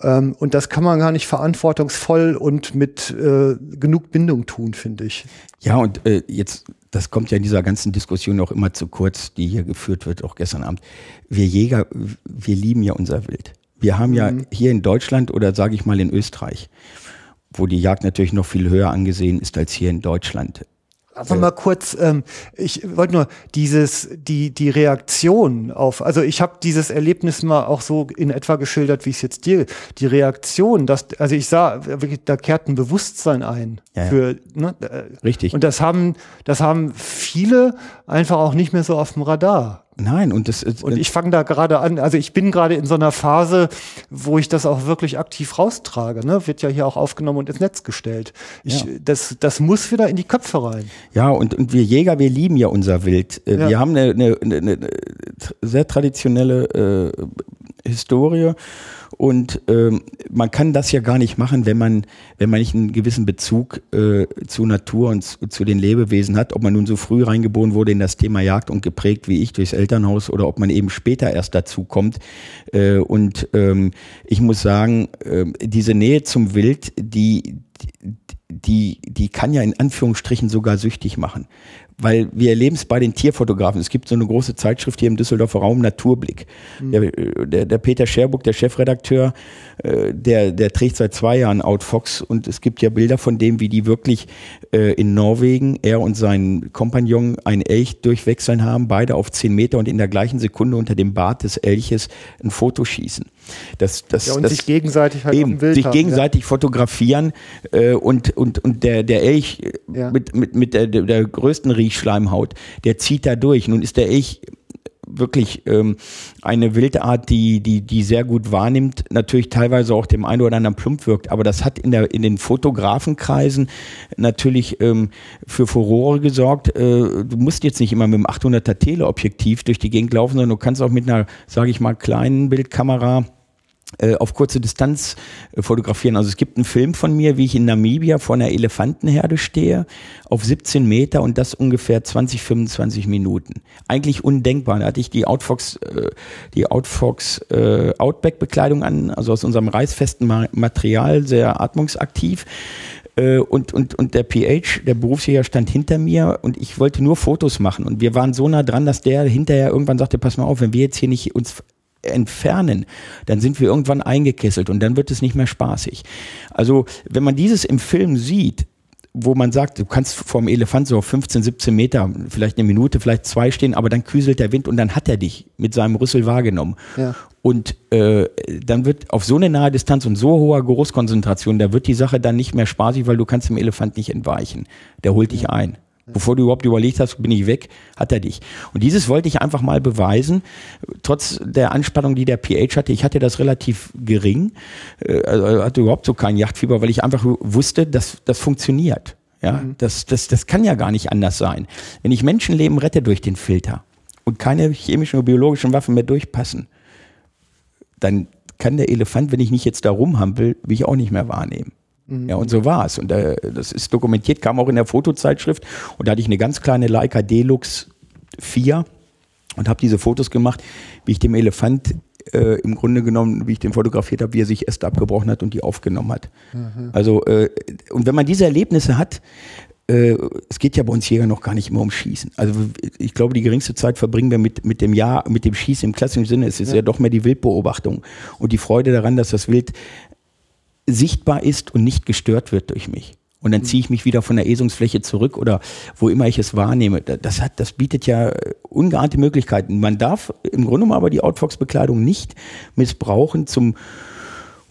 ähm, und das kann man gar nicht verantwortungsvoll und mit äh, genug Bindung tun, finde ich. Ja, und äh, jetzt, das kommt ja in dieser ganzen Diskussion auch immer zu kurz, die hier geführt wird, auch gestern Abend. Wir Jäger, wir lieben ja unser Wild. Wir haben ja mhm. hier in Deutschland oder sage ich mal in Österreich, wo die Jagd natürlich noch viel höher angesehen ist als hier in Deutschland, Einfach mal kurz, ähm, ich wollte nur dieses, die, die Reaktion auf, also ich habe dieses Erlebnis mal auch so in etwa geschildert, wie ich es jetzt dir, die Reaktion, dass, also ich sah, wirklich, da kehrt ein Bewusstsein ein. Ja, für, ne, äh, Richtig. Und das haben, das haben viele einfach auch nicht mehr so auf dem Radar. Nein, und das ist. Und ich fange da gerade an, also ich bin gerade in so einer Phase, wo ich das auch wirklich aktiv raustrage. Ne? Wird ja hier auch aufgenommen und ins Netz gestellt. Ich, ja. das, das muss wieder in die Köpfe rein. Ja, und, und wir Jäger, wir lieben ja unser Wild. Äh, ja. Wir haben eine, eine, eine, eine sehr traditionelle äh, Historie. Und ähm, man kann das ja gar nicht machen, wenn man, wenn man nicht einen gewissen Bezug äh, zur Natur und zu, zu, den Lebewesen hat, ob man nun so früh reingeboren wurde in das Thema Jagd und geprägt wie ich durchs Elternhaus oder ob man eben später erst dazu kommt. Äh, und ähm, ich muss sagen, äh, diese Nähe zum Wild, die, die, die kann ja in Anführungsstrichen sogar süchtig machen weil wir erleben es bei den Tierfotografen. Es gibt so eine große Zeitschrift hier im Düsseldorfer Raum, Naturblick. Mhm. Der, der, der, Peter Scherbuck, der Chefredakteur, äh, der, der trägt seit zwei Jahren Outfox und es gibt ja Bilder von dem, wie die wirklich äh, in Norwegen, er und sein Kompagnon, ein Elch durchwechseln haben, beide auf zehn Meter und in der gleichen Sekunde unter dem Bart des Elches ein Foto schießen. Das, das, ja, und das, sich gegenseitig halt eben, sich haben, gegenseitig ja. fotografieren äh, und, und, und der, der Elch ja. mit, mit, mit der, der größten Riechschleimhaut. Der zieht da durch. Nun ist der Elch wirklich ähm, eine Wildart, die, die, die sehr gut wahrnimmt, natürlich teilweise auch dem einen oder anderen plump wirkt, aber das hat in, der, in den Fotografenkreisen natürlich ähm, für Furore gesorgt. Äh, du musst jetzt nicht immer mit dem 800er Teleobjektiv durch die Gegend laufen, sondern du kannst auch mit einer, sage ich mal, kleinen Bildkamera auf kurze Distanz äh, fotografieren. Also es gibt einen Film von mir, wie ich in Namibia vor einer Elefantenherde stehe, auf 17 Meter und das ungefähr 20, 25 Minuten. Eigentlich undenkbar. Da hatte ich die Outfox, äh, die Outfox äh, Outback-Bekleidung an, also aus unserem reißfesten Material, sehr atmungsaktiv. Äh, und, und, und der PH, der Berufsjäger, stand hinter mir und ich wollte nur Fotos machen. Und wir waren so nah dran, dass der hinterher irgendwann sagte, pass mal auf, wenn wir jetzt hier nicht uns entfernen, dann sind wir irgendwann eingekesselt und dann wird es nicht mehr spaßig. Also wenn man dieses im Film sieht, wo man sagt, du kannst vor dem Elefant so auf 15, 17 Meter, vielleicht eine Minute, vielleicht zwei stehen, aber dann küselt der Wind und dann hat er dich mit seinem Rüssel wahrgenommen. Ja. Und äh, dann wird auf so eine nahe Distanz und so hoher Großkonzentration, da wird die Sache dann nicht mehr spaßig, weil du kannst dem Elefant nicht entweichen. Der holt dich ein. Bevor du überhaupt überlegt hast, bin ich weg, hat er dich. Und dieses wollte ich einfach mal beweisen, trotz der Anspannung, die der PH hatte. Ich hatte das relativ gering, äh, also hatte überhaupt so kein Yachtfieber, weil ich einfach wusste, dass das funktioniert. Ja, mhm. das, das, das kann ja gar nicht anders sein. Wenn ich Menschenleben rette durch den Filter und keine chemischen oder biologischen Waffen mehr durchpassen, dann kann der Elefant, wenn ich nicht jetzt da rumhampel, mich auch nicht mehr wahrnehmen. Mhm. Ja, und so war es. Und äh, das ist dokumentiert, kam auch in der Fotozeitschrift. Und da hatte ich eine ganz kleine Leica Deluxe 4 und habe diese Fotos gemacht, wie ich dem Elefant äh, im Grunde genommen, wie ich den fotografiert habe, wie er sich Äste abgebrochen hat und die aufgenommen hat. Mhm. Also, äh, und wenn man diese Erlebnisse hat, äh, es geht ja bei uns Jäger noch gar nicht immer um Schießen. Also ich glaube, die geringste Zeit verbringen wir mit, mit dem Jahr, mit dem Schießen im klassischen Sinne. Es ist ja. ja doch mehr die Wildbeobachtung und die Freude daran, dass das Wild sichtbar ist und nicht gestört wird durch mich. Und dann ziehe ich mich wieder von der Esungsfläche zurück oder wo immer ich es wahrnehme. Das hat, das bietet ja ungeahnte Möglichkeiten. Man darf im Grunde aber die Outfox-Bekleidung nicht missbrauchen zum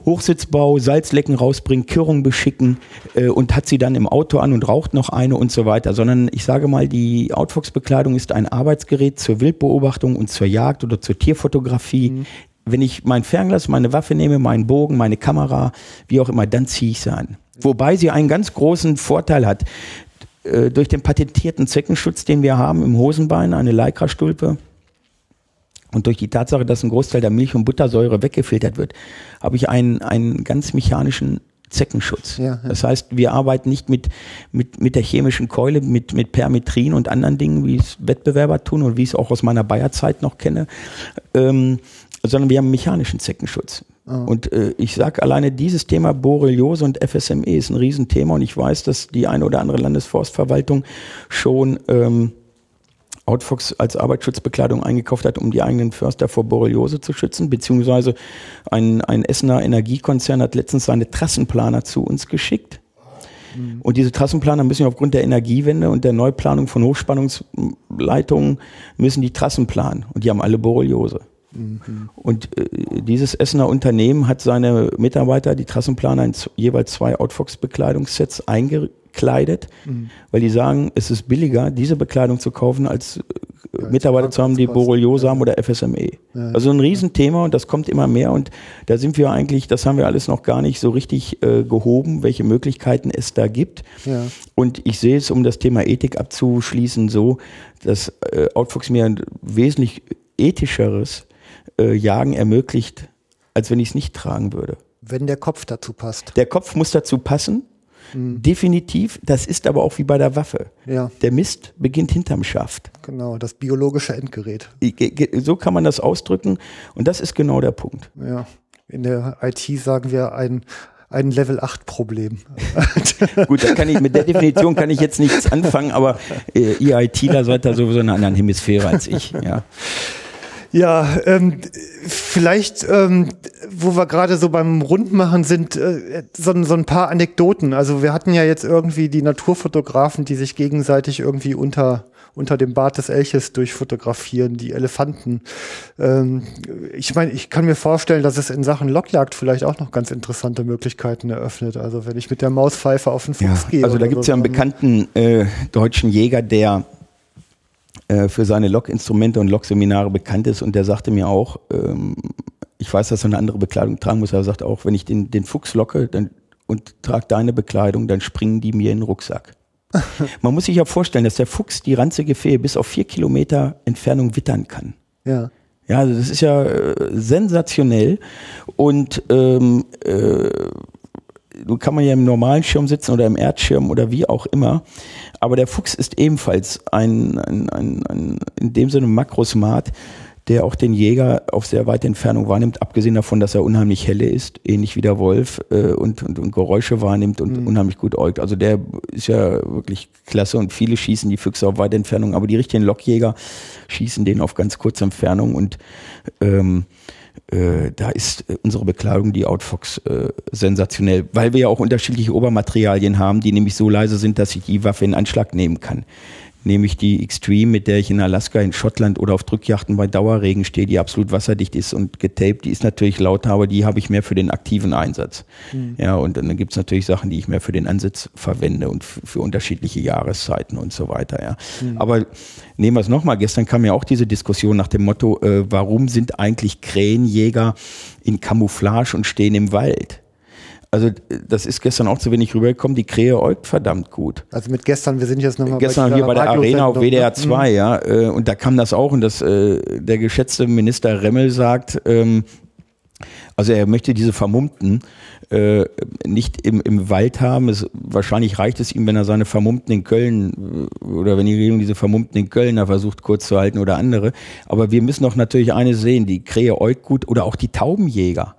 Hochsitzbau, Salzlecken rausbringen, Kürung beschicken äh, und hat sie dann im Auto an und raucht noch eine und so weiter, sondern ich sage mal, die Outfox-Bekleidung ist ein Arbeitsgerät zur Wildbeobachtung und zur Jagd oder zur Tierfotografie. Mhm wenn ich mein Fernglas, meine Waffe nehme, meinen Bogen, meine Kamera, wie auch immer, dann ziehe ich sie an. Wobei sie einen ganz großen Vorteil hat. Äh, durch den patentierten Zeckenschutz, den wir haben im Hosenbein, eine Lycra-Stulpe, und durch die Tatsache, dass ein Großteil der Milch- und Buttersäure weggefiltert wird, habe ich einen, einen ganz mechanischen Zeckenschutz. Ja, ja. Das heißt, wir arbeiten nicht mit, mit, mit der chemischen Keule, mit, mit Permetrin und anderen Dingen, wie es Wettbewerber tun und wie ich es auch aus meiner Bayerzeit noch kenne, ähm, sondern wir haben mechanischen Zeckenschutz. Oh. Und äh, ich sage alleine dieses Thema Borreliose und FSME ist ein Riesenthema und ich weiß, dass die eine oder andere Landesforstverwaltung schon ähm, Outfox als Arbeitsschutzbekleidung eingekauft hat, um die eigenen Förster vor Borreliose zu schützen, beziehungsweise ein, ein Essener Energiekonzern hat letztens seine Trassenplaner zu uns geschickt. Mhm. Und diese Trassenplaner müssen aufgrund der Energiewende und der Neuplanung von Hochspannungsleitungen müssen die Trassen planen. Und die haben alle Borreliose. Mhm. Und äh, dieses Essener Unternehmen hat seine Mitarbeiter, die Trassenplaner, in jeweils zwei Outfox-Bekleidungssets eingekleidet, mhm. weil die sagen, es ist billiger, diese Bekleidung zu kaufen, als äh, ja, Mitarbeiter zu haben, die Borreliose haben oder FSME. Ja, also ein Riesenthema und das kommt immer mehr und da sind wir eigentlich, das haben wir alles noch gar nicht so richtig äh, gehoben, welche Möglichkeiten es da gibt. Ja. Und ich sehe es, um das Thema Ethik abzuschließen, so, dass äh, Outfox mir ein wesentlich ethischeres äh, Jagen ermöglicht, als wenn ich es nicht tragen würde. Wenn der Kopf dazu passt. Der Kopf muss dazu passen. Mhm. Definitiv. Das ist aber auch wie bei der Waffe. Ja. Der Mist beginnt hinterm Schaft. Genau, das biologische Endgerät. So kann man das ausdrücken. Und das ist genau der Punkt. Ja. In der IT sagen wir ein, ein Level 8 Problem. Gut, da kann ich, mit der Definition kann ich jetzt nichts anfangen, aber äh, ihr ITler seid da sowieso in einer anderen Hemisphäre als ich. Ja. Ja, ähm, vielleicht, ähm, wo wir gerade so beim Rundmachen sind, äh, so, so ein paar Anekdoten. Also wir hatten ja jetzt irgendwie die Naturfotografen, die sich gegenseitig irgendwie unter unter dem Bart des Elches durchfotografieren, die Elefanten. Ähm, ich meine, ich kann mir vorstellen, dass es in Sachen Lockjagd vielleicht auch noch ganz interessante Möglichkeiten eröffnet. Also wenn ich mit der Mauspfeife auf den Fuchs ja, gehe. Also da gibt es ja einen bekannten äh, deutschen Jäger, der äh, für seine Lockinstrumente und Lockseminare bekannt ist und der sagte mir auch, ähm, ich weiß, dass er eine andere Bekleidung tragen muss, aber er sagt auch, wenn ich den, den Fuchs locke dann, und trage deine Bekleidung, dann springen die mir in den Rucksack. Man muss sich ja vorstellen, dass der Fuchs die ranzige Fee bis auf vier Kilometer Entfernung wittern kann. Ja. Ja, also das ist ja äh, sensationell und ähm, äh, du kann man ja im normalen Schirm sitzen oder im Erdschirm oder wie auch immer, aber der Fuchs ist ebenfalls ein, ein, ein, ein in dem Sinne Makrosmat, der auch den Jäger auf sehr weite Entfernung wahrnimmt, abgesehen davon, dass er unheimlich helle ist, ähnlich wie der Wolf äh, und, und, und Geräusche wahrnimmt und mhm. unheimlich gut äugt. Also der ist ja wirklich klasse und viele schießen die Füchse auf weite Entfernung, aber die richtigen Lockjäger schießen den auf ganz kurze Entfernung und ähm, äh, da ist unsere Bekleidung, die Outfox, äh, sensationell, weil wir ja auch unterschiedliche Obermaterialien haben, die nämlich so leise sind, dass ich die Waffe in Anschlag nehmen kann nämlich die Extreme, mit der ich in Alaska, in Schottland oder auf Drückjachten bei Dauerregen stehe, die absolut wasserdicht ist und getaped, die ist natürlich lauter, aber die habe ich mehr für den aktiven Einsatz. Mhm. Ja, und dann gibt es natürlich Sachen, die ich mehr für den Ansitz verwende und für unterschiedliche Jahreszeiten und so weiter. Ja. Mhm. Aber nehmen wir es nochmal, gestern kam ja auch diese Diskussion nach dem Motto, äh, warum sind eigentlich Krähenjäger in Camouflage und stehen im Wald? Also das ist gestern auch zu wenig rübergekommen, die Krähe äugt verdammt gut. Also mit gestern, wir sind jetzt nochmal Gestern bei hier bei der Arena auf WDR 2, ne? ja, äh, und da kam das auch und das, äh, der geschätzte Minister Remmel sagt, ähm, also er möchte diese Vermummten äh, nicht im, im Wald haben. Es, wahrscheinlich reicht es ihm, wenn er seine Vermummten in Köln äh, oder wenn die Regierung diese Vermummten in Köln da versucht kurz zu halten oder andere. Aber wir müssen doch natürlich eines sehen, die Krähe äugt gut oder auch die Taubenjäger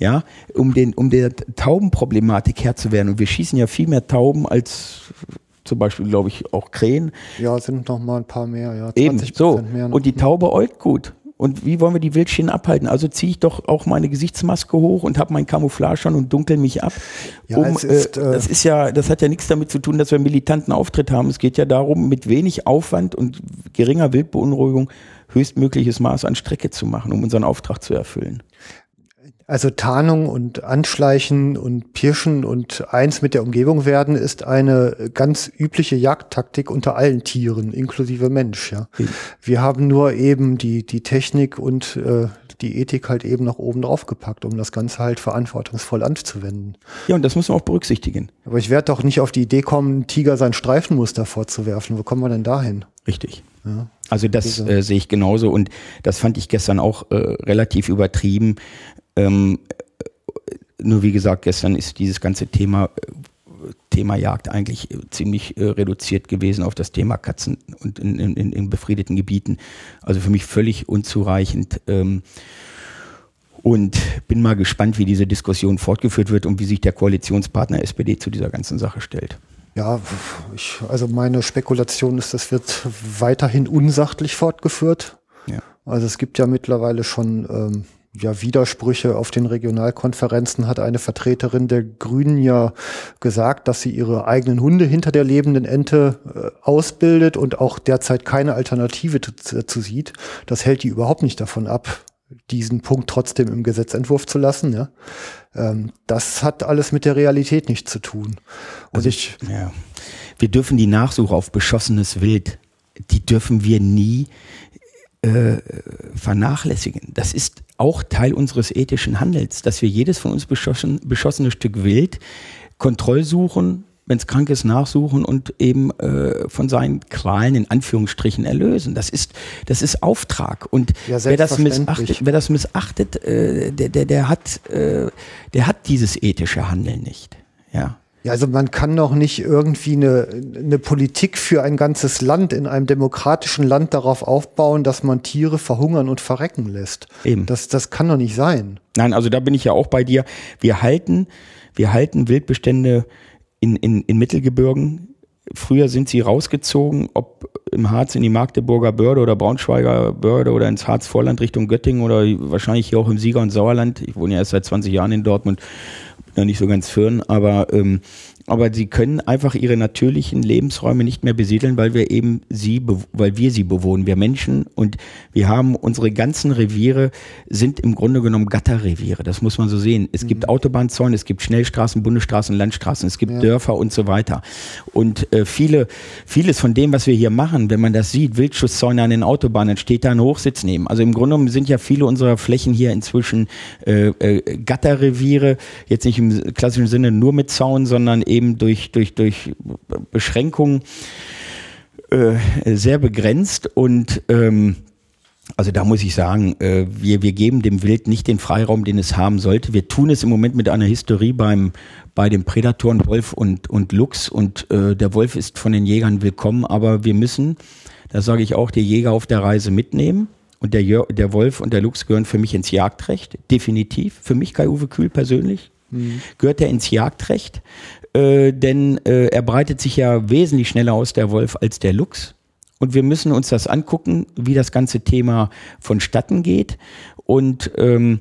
ja, um den, um der Taubenproblematik Herr zu werden. Und wir schießen ja viel mehr Tauben als zum Beispiel, glaube ich, auch Krähen. Ja, sind noch mal ein paar mehr, ja. Eben, so. Mehr noch. Und die Taube äugt gut. Und wie wollen wir die Wildschienen abhalten? Also ziehe ich doch auch meine Gesichtsmaske hoch und habe mein Camouflage an und dunkel mich ab. Ja, um, ist, äh, das ist ja, das hat ja nichts damit zu tun, dass wir einen militanten Auftritt haben. Es geht ja darum, mit wenig Aufwand und geringer Wildbeunruhigung höchstmögliches Maß an Strecke zu machen, um unseren Auftrag zu erfüllen. Also Tarnung und Anschleichen und Pirschen und eins mit der Umgebung werden ist eine ganz übliche Jagdtaktik unter allen Tieren, inklusive Mensch. Ja. Mhm. Wir haben nur eben die, die Technik und äh, die Ethik halt eben noch oben drauf gepackt, um das Ganze halt verantwortungsvoll anzuwenden. Ja, und das muss man auch berücksichtigen. Aber ich werde doch nicht auf die Idee kommen, Tiger sein Streifenmuster vorzuwerfen. Wo kommen wir denn dahin? Richtig. Ja. Also das äh, sehe ich genauso und das fand ich gestern auch äh, relativ übertrieben. Ähm, nur wie gesagt, gestern ist dieses ganze Thema Thema Jagd eigentlich ziemlich äh, reduziert gewesen auf das Thema Katzen und in, in, in befriedeten Gebieten. Also für mich völlig unzureichend. Ähm, und bin mal gespannt, wie diese Diskussion fortgeführt wird und wie sich der Koalitionspartner SPD zu dieser ganzen Sache stellt. Ja, ich, also meine Spekulation ist, das wird weiterhin unsachlich fortgeführt. Ja. Also es gibt ja mittlerweile schon ähm, ja, Widersprüche auf den Regionalkonferenzen hat eine Vertreterin der Grünen ja gesagt, dass sie ihre eigenen Hunde hinter der lebenden Ente äh, ausbildet und auch derzeit keine Alternative dazu sieht. Das hält die überhaupt nicht davon ab, diesen Punkt trotzdem im Gesetzentwurf zu lassen. Ja? Ähm, das hat alles mit der Realität nichts zu tun. Und also, ich, ja. Wir dürfen die Nachsuche auf beschossenes Wild, die dürfen wir nie äh, vernachlässigen. Das ist auch Teil unseres ethischen Handels, dass wir jedes von uns beschossen, beschossene Stück Wild Kontrollsuchen, wenn es krank ist, nachsuchen und eben äh, von seinen Qualen in Anführungsstrichen erlösen. Das ist, das ist Auftrag. Und ja, wer das missachtet, wer das missachtet, äh, der, der, der hat, äh, der hat dieses ethische Handeln nicht. Ja. Ja, also man kann doch nicht irgendwie eine, eine Politik für ein ganzes Land in einem demokratischen Land darauf aufbauen, dass man Tiere verhungern und verrecken lässt. Eben. Das, das kann doch nicht sein. Nein, also da bin ich ja auch bei dir. Wir halten, wir halten Wildbestände in, in, in Mittelgebirgen. Früher sind sie rausgezogen, ob im Harz in die Magdeburger Börde oder Braunschweiger Börde oder ins Harzvorland Richtung Göttingen oder wahrscheinlich hier auch im Sieger- und Sauerland. Ich wohne ja erst seit 20 Jahren in Dortmund noch nicht so ganz führen, aber ähm, aber sie können einfach ihre natürlichen Lebensräume nicht mehr besiedeln, weil wir eben sie, weil wir sie bewohnen, wir Menschen und wir haben unsere ganzen Reviere sind im Grunde genommen Gatterreviere. Das muss man so sehen. Es mhm. gibt Autobahnzäune, es gibt Schnellstraßen, Bundesstraßen, Landstraßen, es gibt ja. Dörfer und so weiter. Und äh, viele, vieles von dem, was wir hier machen, wenn man das sieht, Wildschusszäune an den Autobahnen, steht da ein Hochsitz neben. Also im Grunde genommen sind ja viele unserer Flächen hier inzwischen äh, äh, Gatterreviere, jetzt nicht im klassischen Sinne nur mit Zaun, sondern eben eben durch, durch, durch Beschränkungen äh, sehr begrenzt und ähm, also da muss ich sagen, äh, wir, wir geben dem Wild nicht den Freiraum, den es haben sollte. Wir tun es im Moment mit einer Historie beim, bei den Prädatoren Wolf und, und Luchs und äh, der Wolf ist von den Jägern willkommen, aber wir müssen, da sage ich auch, die Jäger auf der Reise mitnehmen. Und der, der Wolf und der Luchs gehören für mich ins Jagdrecht, definitiv. Für mich Kai-Uwe Kühl persönlich. Mhm. Gehört er ins Jagdrecht? Äh, denn äh, er breitet sich ja wesentlich schneller aus, der Wolf, als der Luchs. Und wir müssen uns das angucken, wie das ganze Thema vonstatten geht. Und ähm,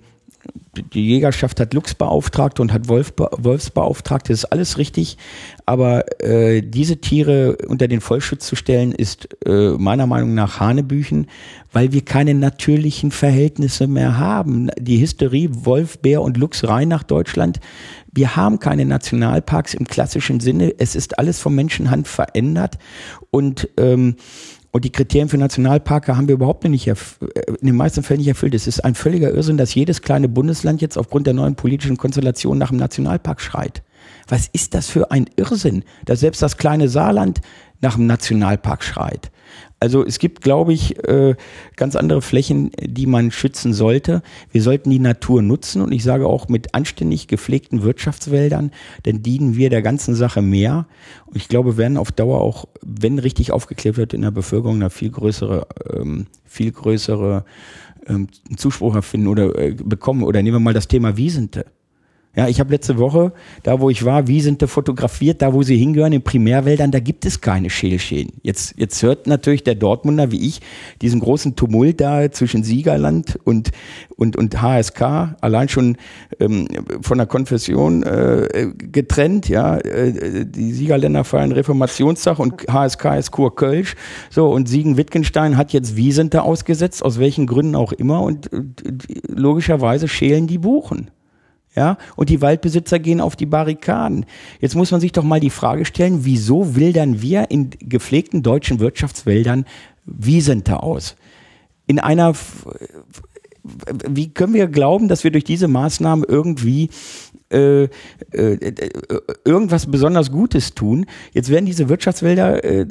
die Jägerschaft hat Luchsbeauftragte und hat Wolf, Wolfsbeauftragte, das ist alles richtig. Aber äh, diese Tiere unter den Vollschutz zu stellen, ist äh, meiner Meinung nach Hanebüchen, weil wir keine natürlichen Verhältnisse mehr haben. Die Hysterie Wolf, Bär und Luchs rein nach Deutschland. Wir haben keine Nationalparks im klassischen Sinne. Es ist alles von Menschenhand verändert und ähm, und die Kriterien für Nationalparke haben wir überhaupt nicht äh, in den meisten Fällen nicht erfüllt. Es ist ein völliger Irrsinn, dass jedes kleine Bundesland jetzt aufgrund der neuen politischen Konstellation nach einem Nationalpark schreit. Was ist das für ein Irrsinn, dass selbst das kleine Saarland nach einem Nationalpark schreit? Also es gibt, glaube ich, äh, ganz andere Flächen, die man schützen sollte. Wir sollten die Natur nutzen und ich sage auch mit anständig gepflegten Wirtschaftswäldern, dann dienen wir der ganzen Sache mehr. Und ich glaube, werden auf Dauer auch, wenn richtig aufgeklärt wird in der Bevölkerung, eine viel größere, ähm, viel größere ähm, Zuspruch finden oder äh, bekommen. Oder nehmen wir mal das Thema Wiesente. Ja, ich habe letzte Woche, da wo ich war, wie sind da fotografiert, da wo sie hingehören, in Primärwäldern, da gibt es keine Schälschäden. Jetzt, jetzt hört natürlich der Dortmunder wie ich diesen großen Tumult da zwischen Siegerland und, und, und HSK, allein schon ähm, von der Konfession äh, getrennt, ja. Äh, die Siegerländer feiern Reformationstag und HSK ist Kurkölsch. So, und Siegen-Wittgenstein hat jetzt Wiesente ausgesetzt, aus welchen Gründen auch immer, und, und logischerweise schälen die Buchen. Ja, und die Waldbesitzer gehen auf die Barrikaden. Jetzt muss man sich doch mal die Frage stellen, wieso wildern wir in gepflegten deutschen Wirtschaftswäldern Wiesente aus? In einer, wie können wir glauben, dass wir durch diese Maßnahmen irgendwie äh, äh, irgendwas besonders Gutes tun. Jetzt werden diese Wirtschaftswälder äh,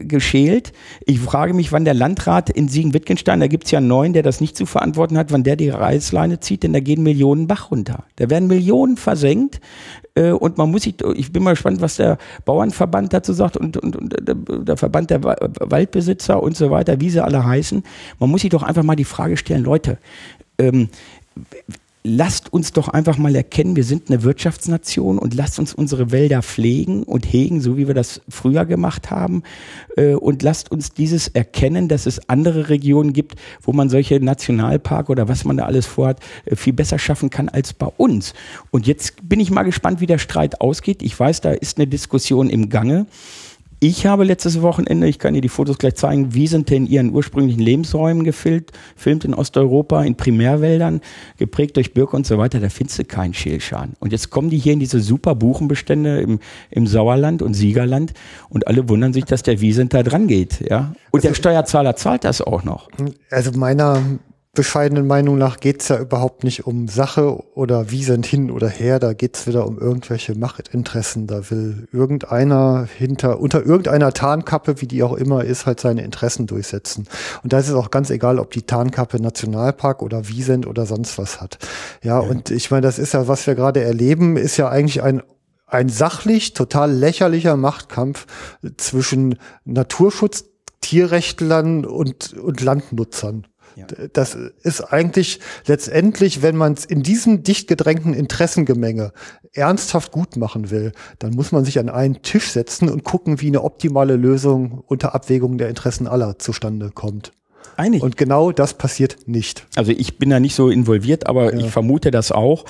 geschält. Ich frage mich, wann der Landrat in Siegen-Wittgenstein, da gibt's ja einen neuen, der das nicht zu verantworten hat, wann der die Reißleine zieht, denn da gehen Millionen Bach runter. Da werden Millionen versenkt äh, und man muss sich, ich bin mal gespannt, was der Bauernverband dazu sagt und, und, und der Verband der Waldbesitzer und so weiter, wie sie alle heißen. Man muss sich doch einfach mal die Frage stellen, Leute, ähm, lasst uns doch einfach mal erkennen, wir sind eine Wirtschaftsnation und lasst uns unsere Wälder pflegen und hegen, so wie wir das früher gemacht haben. Äh, und lasst uns dieses erkennen, dass es andere Regionen gibt, wo man solche Nationalpark oder was man da alles vorhat, äh, viel besser schaffen kann als bei uns. Und jetzt bin ich mal gespannt, wie der Streit ausgeht. Ich weiß, da ist eine Diskussion im Gange. Ich habe letztes Wochenende, ich kann dir die Fotos gleich zeigen, wie sind denn ihren ursprünglichen Lebensräumen gefilmt, filmt in Osteuropa, in Primärwäldern, geprägt durch Birke und so weiter, da findest du keinen Schälschan. Und jetzt kommen die hier in diese super Buchenbestände im, im Sauerland und Siegerland und alle wundern sich, dass der Wiesent da dran geht, ja. Und also, der Steuerzahler zahlt das auch noch. Also meiner bescheidenen Meinung nach geht's ja überhaupt nicht um Sache oder wie sind hin oder her, da geht's wieder um irgendwelche Machtinteressen. Da will irgendeiner hinter, unter irgendeiner Tarnkappe, wie die auch immer ist, halt seine Interessen durchsetzen. Und da ist es auch ganz egal, ob die Tarnkappe Nationalpark oder Wiesent oder sonst was hat. Ja, ja. und ich meine, das ist ja, was wir gerade erleben, ist ja eigentlich ein ein sachlich total lächerlicher Machtkampf zwischen Naturschutz, Tierrechtlern und, und Landnutzern. Das ist eigentlich letztendlich, wenn man es in diesem dicht gedrängten Interessengemenge ernsthaft gut machen will, dann muss man sich an einen Tisch setzen und gucken, wie eine optimale Lösung unter Abwägung der Interessen aller zustande kommt. Einig. Und genau das passiert nicht. Also ich bin da nicht so involviert, aber ja. ich vermute das auch.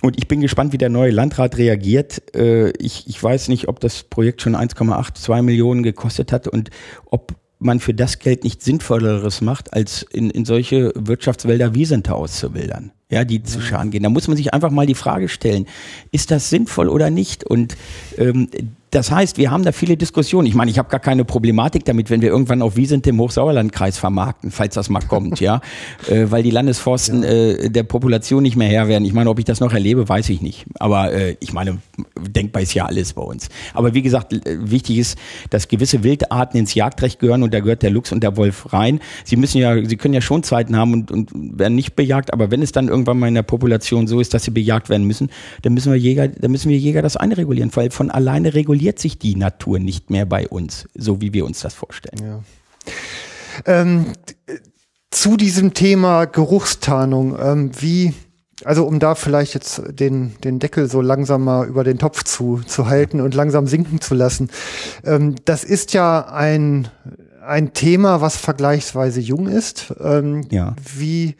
und ich bin gespannt, wie der neue Landrat reagiert. Äh, ich, ich weiß nicht, ob das Projekt schon 1,82 Millionen gekostet hat und ob man für das Geld nicht Sinnvolleres macht, als in, in solche Wirtschaftswälder Wiesente auszuwildern, ja, die zu Schaden gehen. Da muss man sich einfach mal die Frage stellen, ist das sinnvoll oder nicht? Und ähm, das heißt, wir haben da viele Diskussionen. Ich meine, ich habe gar keine Problematik damit, wenn wir irgendwann auf Wiesent im Hochsauerlandkreis vermarkten, falls das mal kommt, ja, äh, weil die Landesforsten ja. äh, der Population nicht mehr Herr werden. Ich meine, ob ich das noch erlebe, weiß ich nicht. Aber äh, ich meine, denkbar ist ja alles bei uns. Aber wie gesagt, wichtig ist, dass gewisse Wildarten ins Jagdrecht gehören und da gehört der Luchs und der Wolf rein. Sie müssen ja, sie können ja schon Zeiten haben und, und werden nicht bejagt, aber wenn es dann irgendwann mal in der Population so ist, dass sie bejagt werden müssen, dann müssen wir Jäger, dann müssen wir Jäger das einregulieren, weil von alleine reguliert sich die Natur nicht mehr bei uns, so wie wir uns das vorstellen. Ja. Ähm, zu diesem Thema Geruchstarnung, ähm, wie, also um da vielleicht jetzt den, den Deckel so langsam mal über den Topf zu, zu halten und langsam sinken zu lassen. Ähm, das ist ja ein, ein Thema, was vergleichsweise jung ist. Ähm, ja. Wie,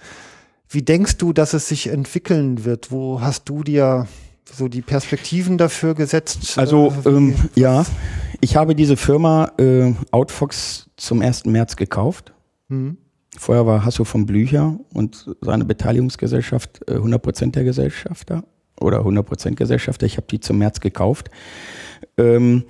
wie denkst du, dass es sich entwickeln wird? Wo hast du dir so die Perspektiven dafür gesetzt? Also äh, ähm, ja, ich habe diese Firma äh, Outfox zum 1. März gekauft. Mhm. Vorher war Hasso von Blücher und seine Beteiligungsgesellschaft äh, 100% der Gesellschafter oder 100% Gesellschafter. Ich habe die zum März gekauft. Ähm,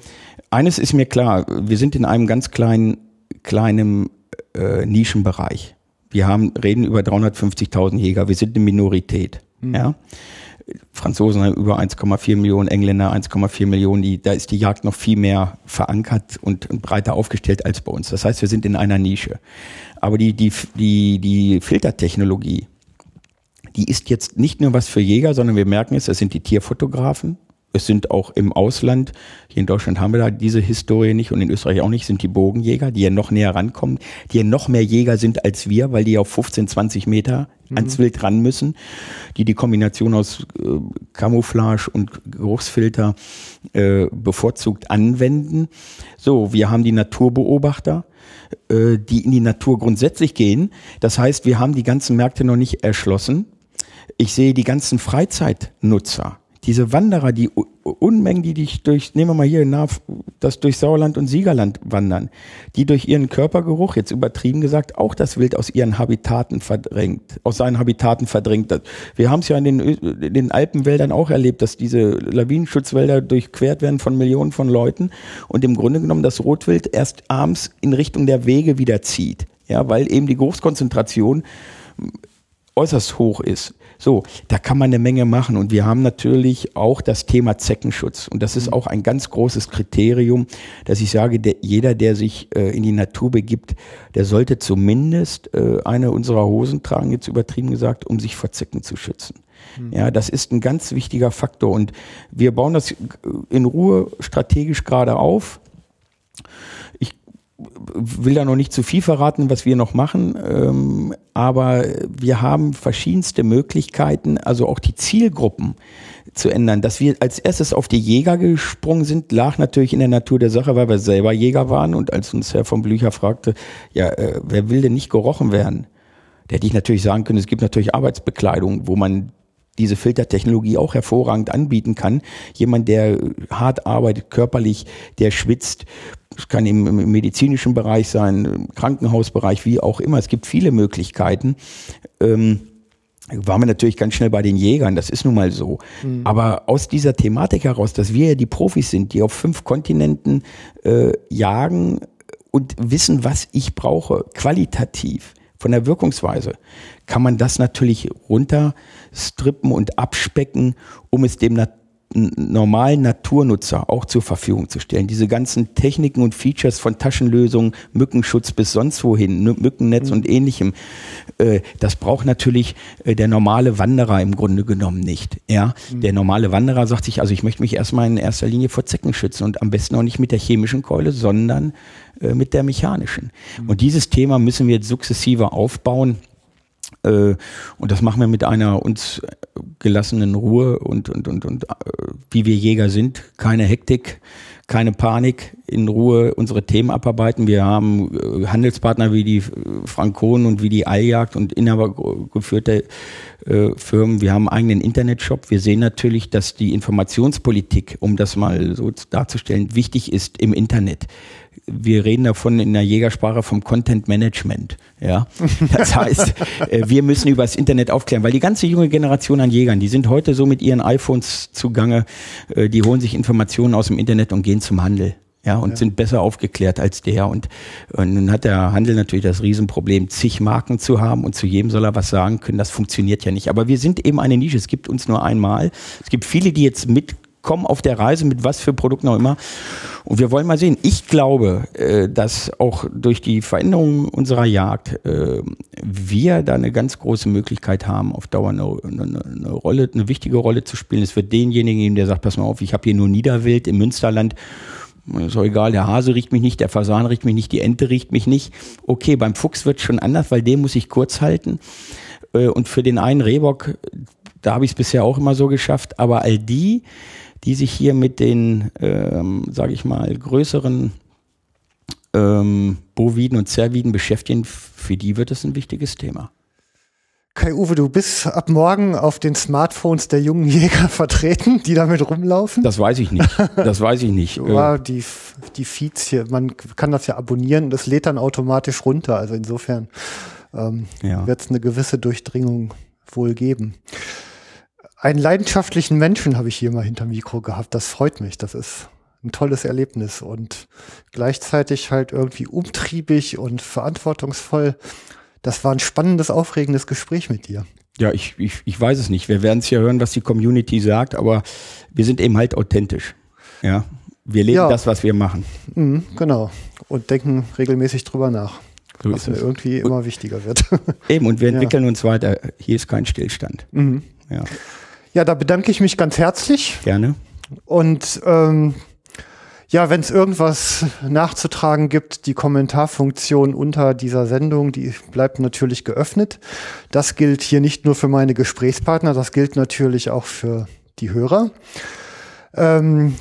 eines ist mir klar, wir sind in einem ganz kleinen, kleinen äh, Nischenbereich. Wir haben, reden über 350.000 Jäger. Wir sind eine Minorität. Mhm. Ja. Franzosen haben über 1,4 Millionen, Engländer 1,4 Millionen. Die, da ist die Jagd noch viel mehr verankert und, und, breiter aufgestellt als bei uns. Das heißt, wir sind in einer Nische. Aber die, die, die, die Filtertechnologie, die ist jetzt nicht nur was für Jäger, sondern wir merken es, das sind die Tierfotografen, es sind auch im Ausland, hier in Deutschland haben wir da diese Historie nicht und in Österreich auch nicht, sind die Bogenjäger, die ja noch näher rankommen, die ja noch mehr Jäger sind als wir, weil die auf 15, 20 Meter mhm. ans Wild ran müssen, die die Kombination aus äh, Camouflage und Geruchsfilter äh, bevorzugt anwenden. So, wir haben die Naturbeobachter, äh, die in die Natur grundsätzlich gehen. Das heißt, wir haben die ganzen Märkte noch nicht erschlossen. Ich sehe die ganzen Freizeitnutzer diese Wanderer, die Unmengen, die dich durch, nehmen wir mal hier nach, das durch Sauerland und Siegerland wandern, die durch ihren Körpergeruch, jetzt übertrieben gesagt, auch das Wild aus ihren Habitaten verdrängt, aus seinen Habitaten verdrängt. Wir haben es ja in den, in den Alpenwäldern auch erlebt, dass diese Lawinenschutzwälder durchquert werden von Millionen von Leuten und im Grunde genommen das Rotwild erst abends in Richtung der Wege wieder zieht. Ja, weil eben die Geruchskonzentration äußerst hoch ist. So, da kann man eine Menge machen. Und wir haben natürlich auch das Thema Zeckenschutz. Und das ist mhm. auch ein ganz großes Kriterium, dass ich sage, der, jeder, der sich äh, in die Natur begibt, der sollte zumindest äh, eine unserer Hosen tragen, jetzt übertrieben gesagt, um sich vor Zecken zu schützen. Mhm. Ja, das ist ein ganz wichtiger Faktor. Und wir bauen das in Ruhe strategisch gerade auf will da noch nicht zu viel verraten, was wir noch machen, ähm, aber wir haben verschiedenste Möglichkeiten, also auch die Zielgruppen zu ändern. Dass wir als erstes auf die Jäger gesprungen sind, lag natürlich in der Natur der Sache, weil wir selber Jäger waren und als uns Herr von Blücher fragte, ja, äh, wer will denn nicht gerochen werden? Da hätte ich natürlich sagen können, es gibt natürlich Arbeitsbekleidung, wo man diese Filtertechnologie auch hervorragend anbieten kann. Jemand, der hart arbeitet, körperlich, der schwitzt, es kann im, medizinischen Bereich sein, im Krankenhausbereich, wie auch immer. Es gibt viele Möglichkeiten. Ähm, waren wir natürlich ganz schnell bei den Jägern, das ist nun mal so. Mhm. Aber aus dieser Thematik heraus, dass wir ja die Profis sind, die auf fünf Kontinenten äh, jagen und wissen, was ich brauche, qualitativ, von der Wirkungsweise, kann man das natürlich runterstrippen und abspecken, um es dem normalen Naturnutzer auch zur Verfügung zu stellen. Diese ganzen Techniken und Features von Taschenlösungen, Mückenschutz bis sonst wohin, Mückennetz mhm. und ähnlichem, äh, das braucht natürlich äh, der normale Wanderer im Grunde genommen nicht. Ja, mhm. der normale Wanderer sagt sich, also ich möchte mich erstmal in erster Linie vor Zecken schützen und am besten auch nicht mit der chemischen Keule, sondern äh, mit der mechanischen. Mhm. Und dieses Thema müssen wir jetzt sukzessive aufbauen. Äh, und das machen wir mit einer uns gelassenen Ruhe und, und, und, und äh, wie wir Jäger sind, keine Hektik, keine Panik, in Ruhe unsere Themen abarbeiten. Wir haben äh, Handelspartner wie die Frankonen und wie die Alljagd und inhabergeführte Firmen. Wir haben einen eigenen Internetshop. Wir sehen natürlich, dass die Informationspolitik, um das mal so darzustellen, wichtig ist im Internet wir reden davon in der Jägersprache vom Content Management. Ja, das heißt, äh, wir müssen über das Internet aufklären, weil die ganze junge Generation an Jägern, die sind heute so mit ihren iPhones zugange, äh, die holen sich Informationen aus dem Internet und gehen zum Handel. Ja, und ja. sind besser aufgeklärt als der. Und, und nun hat der Handel natürlich das Riesenproblem, zig Marken zu haben und zu jedem soll er was sagen können. Das funktioniert ja nicht. Aber wir sind eben eine Nische. Es gibt uns nur einmal. Es gibt viele, die jetzt mit kommen auf der Reise mit was für Produkten auch immer. Und wir wollen mal sehen. Ich glaube, äh, dass auch durch die Veränderung unserer Jagd äh, wir da eine ganz große Möglichkeit haben, auf Dauer eine, eine, eine Rolle, eine wichtige Rolle zu spielen. Es wird denjenigen geben, der sagt, pass mal auf, ich habe hier nur Niederwild im Münsterland. Ist auch egal, der Hase riecht mich nicht, der Fasan riecht mich nicht, die Ente riecht mich nicht. Okay, beim Fuchs wird schon anders, weil den muss ich kurz halten. Äh, und für den einen Rehbock, da habe ich es bisher auch immer so geschafft. Aber all die, die sich hier mit den, ähm, sage ich mal, größeren ähm, Boviden und Zerviden beschäftigen, für die wird es ein wichtiges Thema. Kai-Uwe, du bist ab morgen auf den Smartphones der jungen Jäger vertreten, die damit rumlaufen? Das weiß ich nicht. Das weiß ich nicht. ja, die, die Feeds hier, man kann das ja abonnieren und das lädt dann automatisch runter. Also insofern ähm, ja. wird es eine gewisse Durchdringung wohl geben einen leidenschaftlichen Menschen habe ich hier mal hinter Mikro gehabt. Das freut mich. Das ist ein tolles Erlebnis und gleichzeitig halt irgendwie umtriebig und verantwortungsvoll. Das war ein spannendes, aufregendes Gespräch mit dir. Ja, ich, ich, ich weiß es nicht. Wir werden es ja hören, was die Community sagt, aber wir sind eben halt authentisch. Ja, wir leben ja. das, was wir machen. Mhm, genau. Und denken regelmäßig drüber nach. So was mir es. irgendwie immer wichtiger wird. Eben, und wir entwickeln ja. uns weiter. Hier ist kein Stillstand. Mhm. Ja. Ja, da bedanke ich mich ganz herzlich. Gerne. Und ähm, ja, wenn es irgendwas nachzutragen gibt, die Kommentarfunktion unter dieser Sendung, die bleibt natürlich geöffnet. Das gilt hier nicht nur für meine Gesprächspartner, das gilt natürlich auch für die Hörer. Ähm,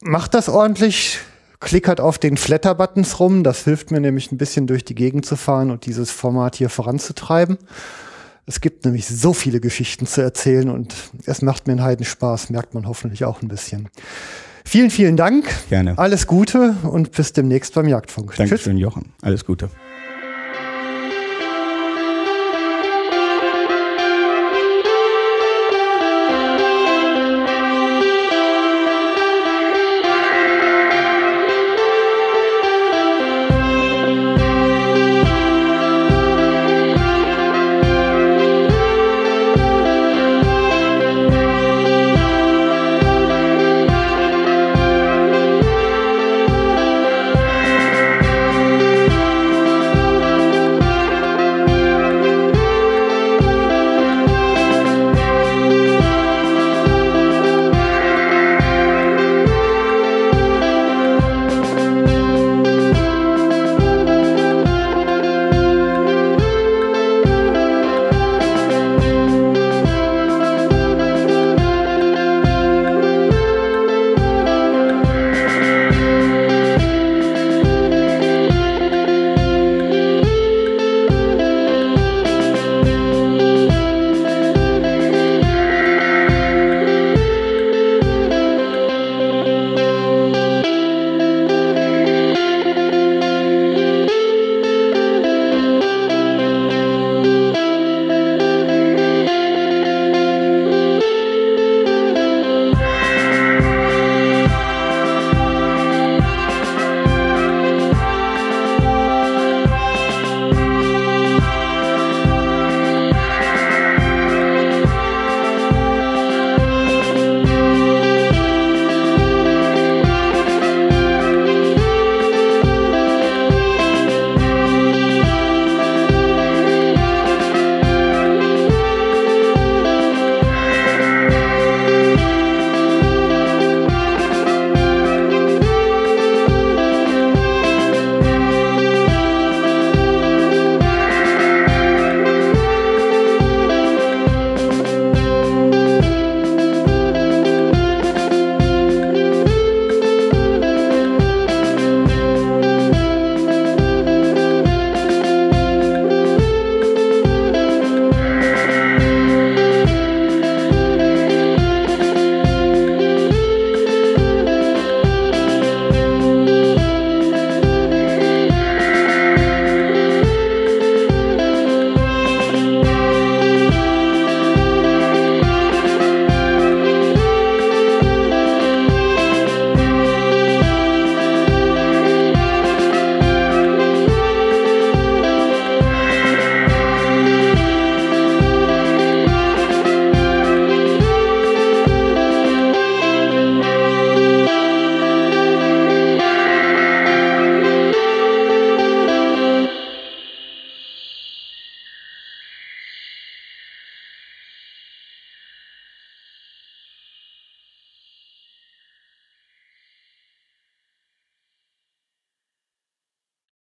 macht das ordentlich, klickert auf den Flatter-Buttons rum, das hilft mir nämlich ein bisschen durch die Gegend zu fahren und dieses Format hier voranzutreiben. Es gibt nämlich so viele Geschichten zu erzählen und es macht mir einen Heidenspaß, merkt man hoffentlich auch ein bisschen. Vielen, vielen Dank. Gerne. Alles Gute und bis demnächst beim Jagdfunk. Dankeschön, Tschüss. Jochen. Alles Gute.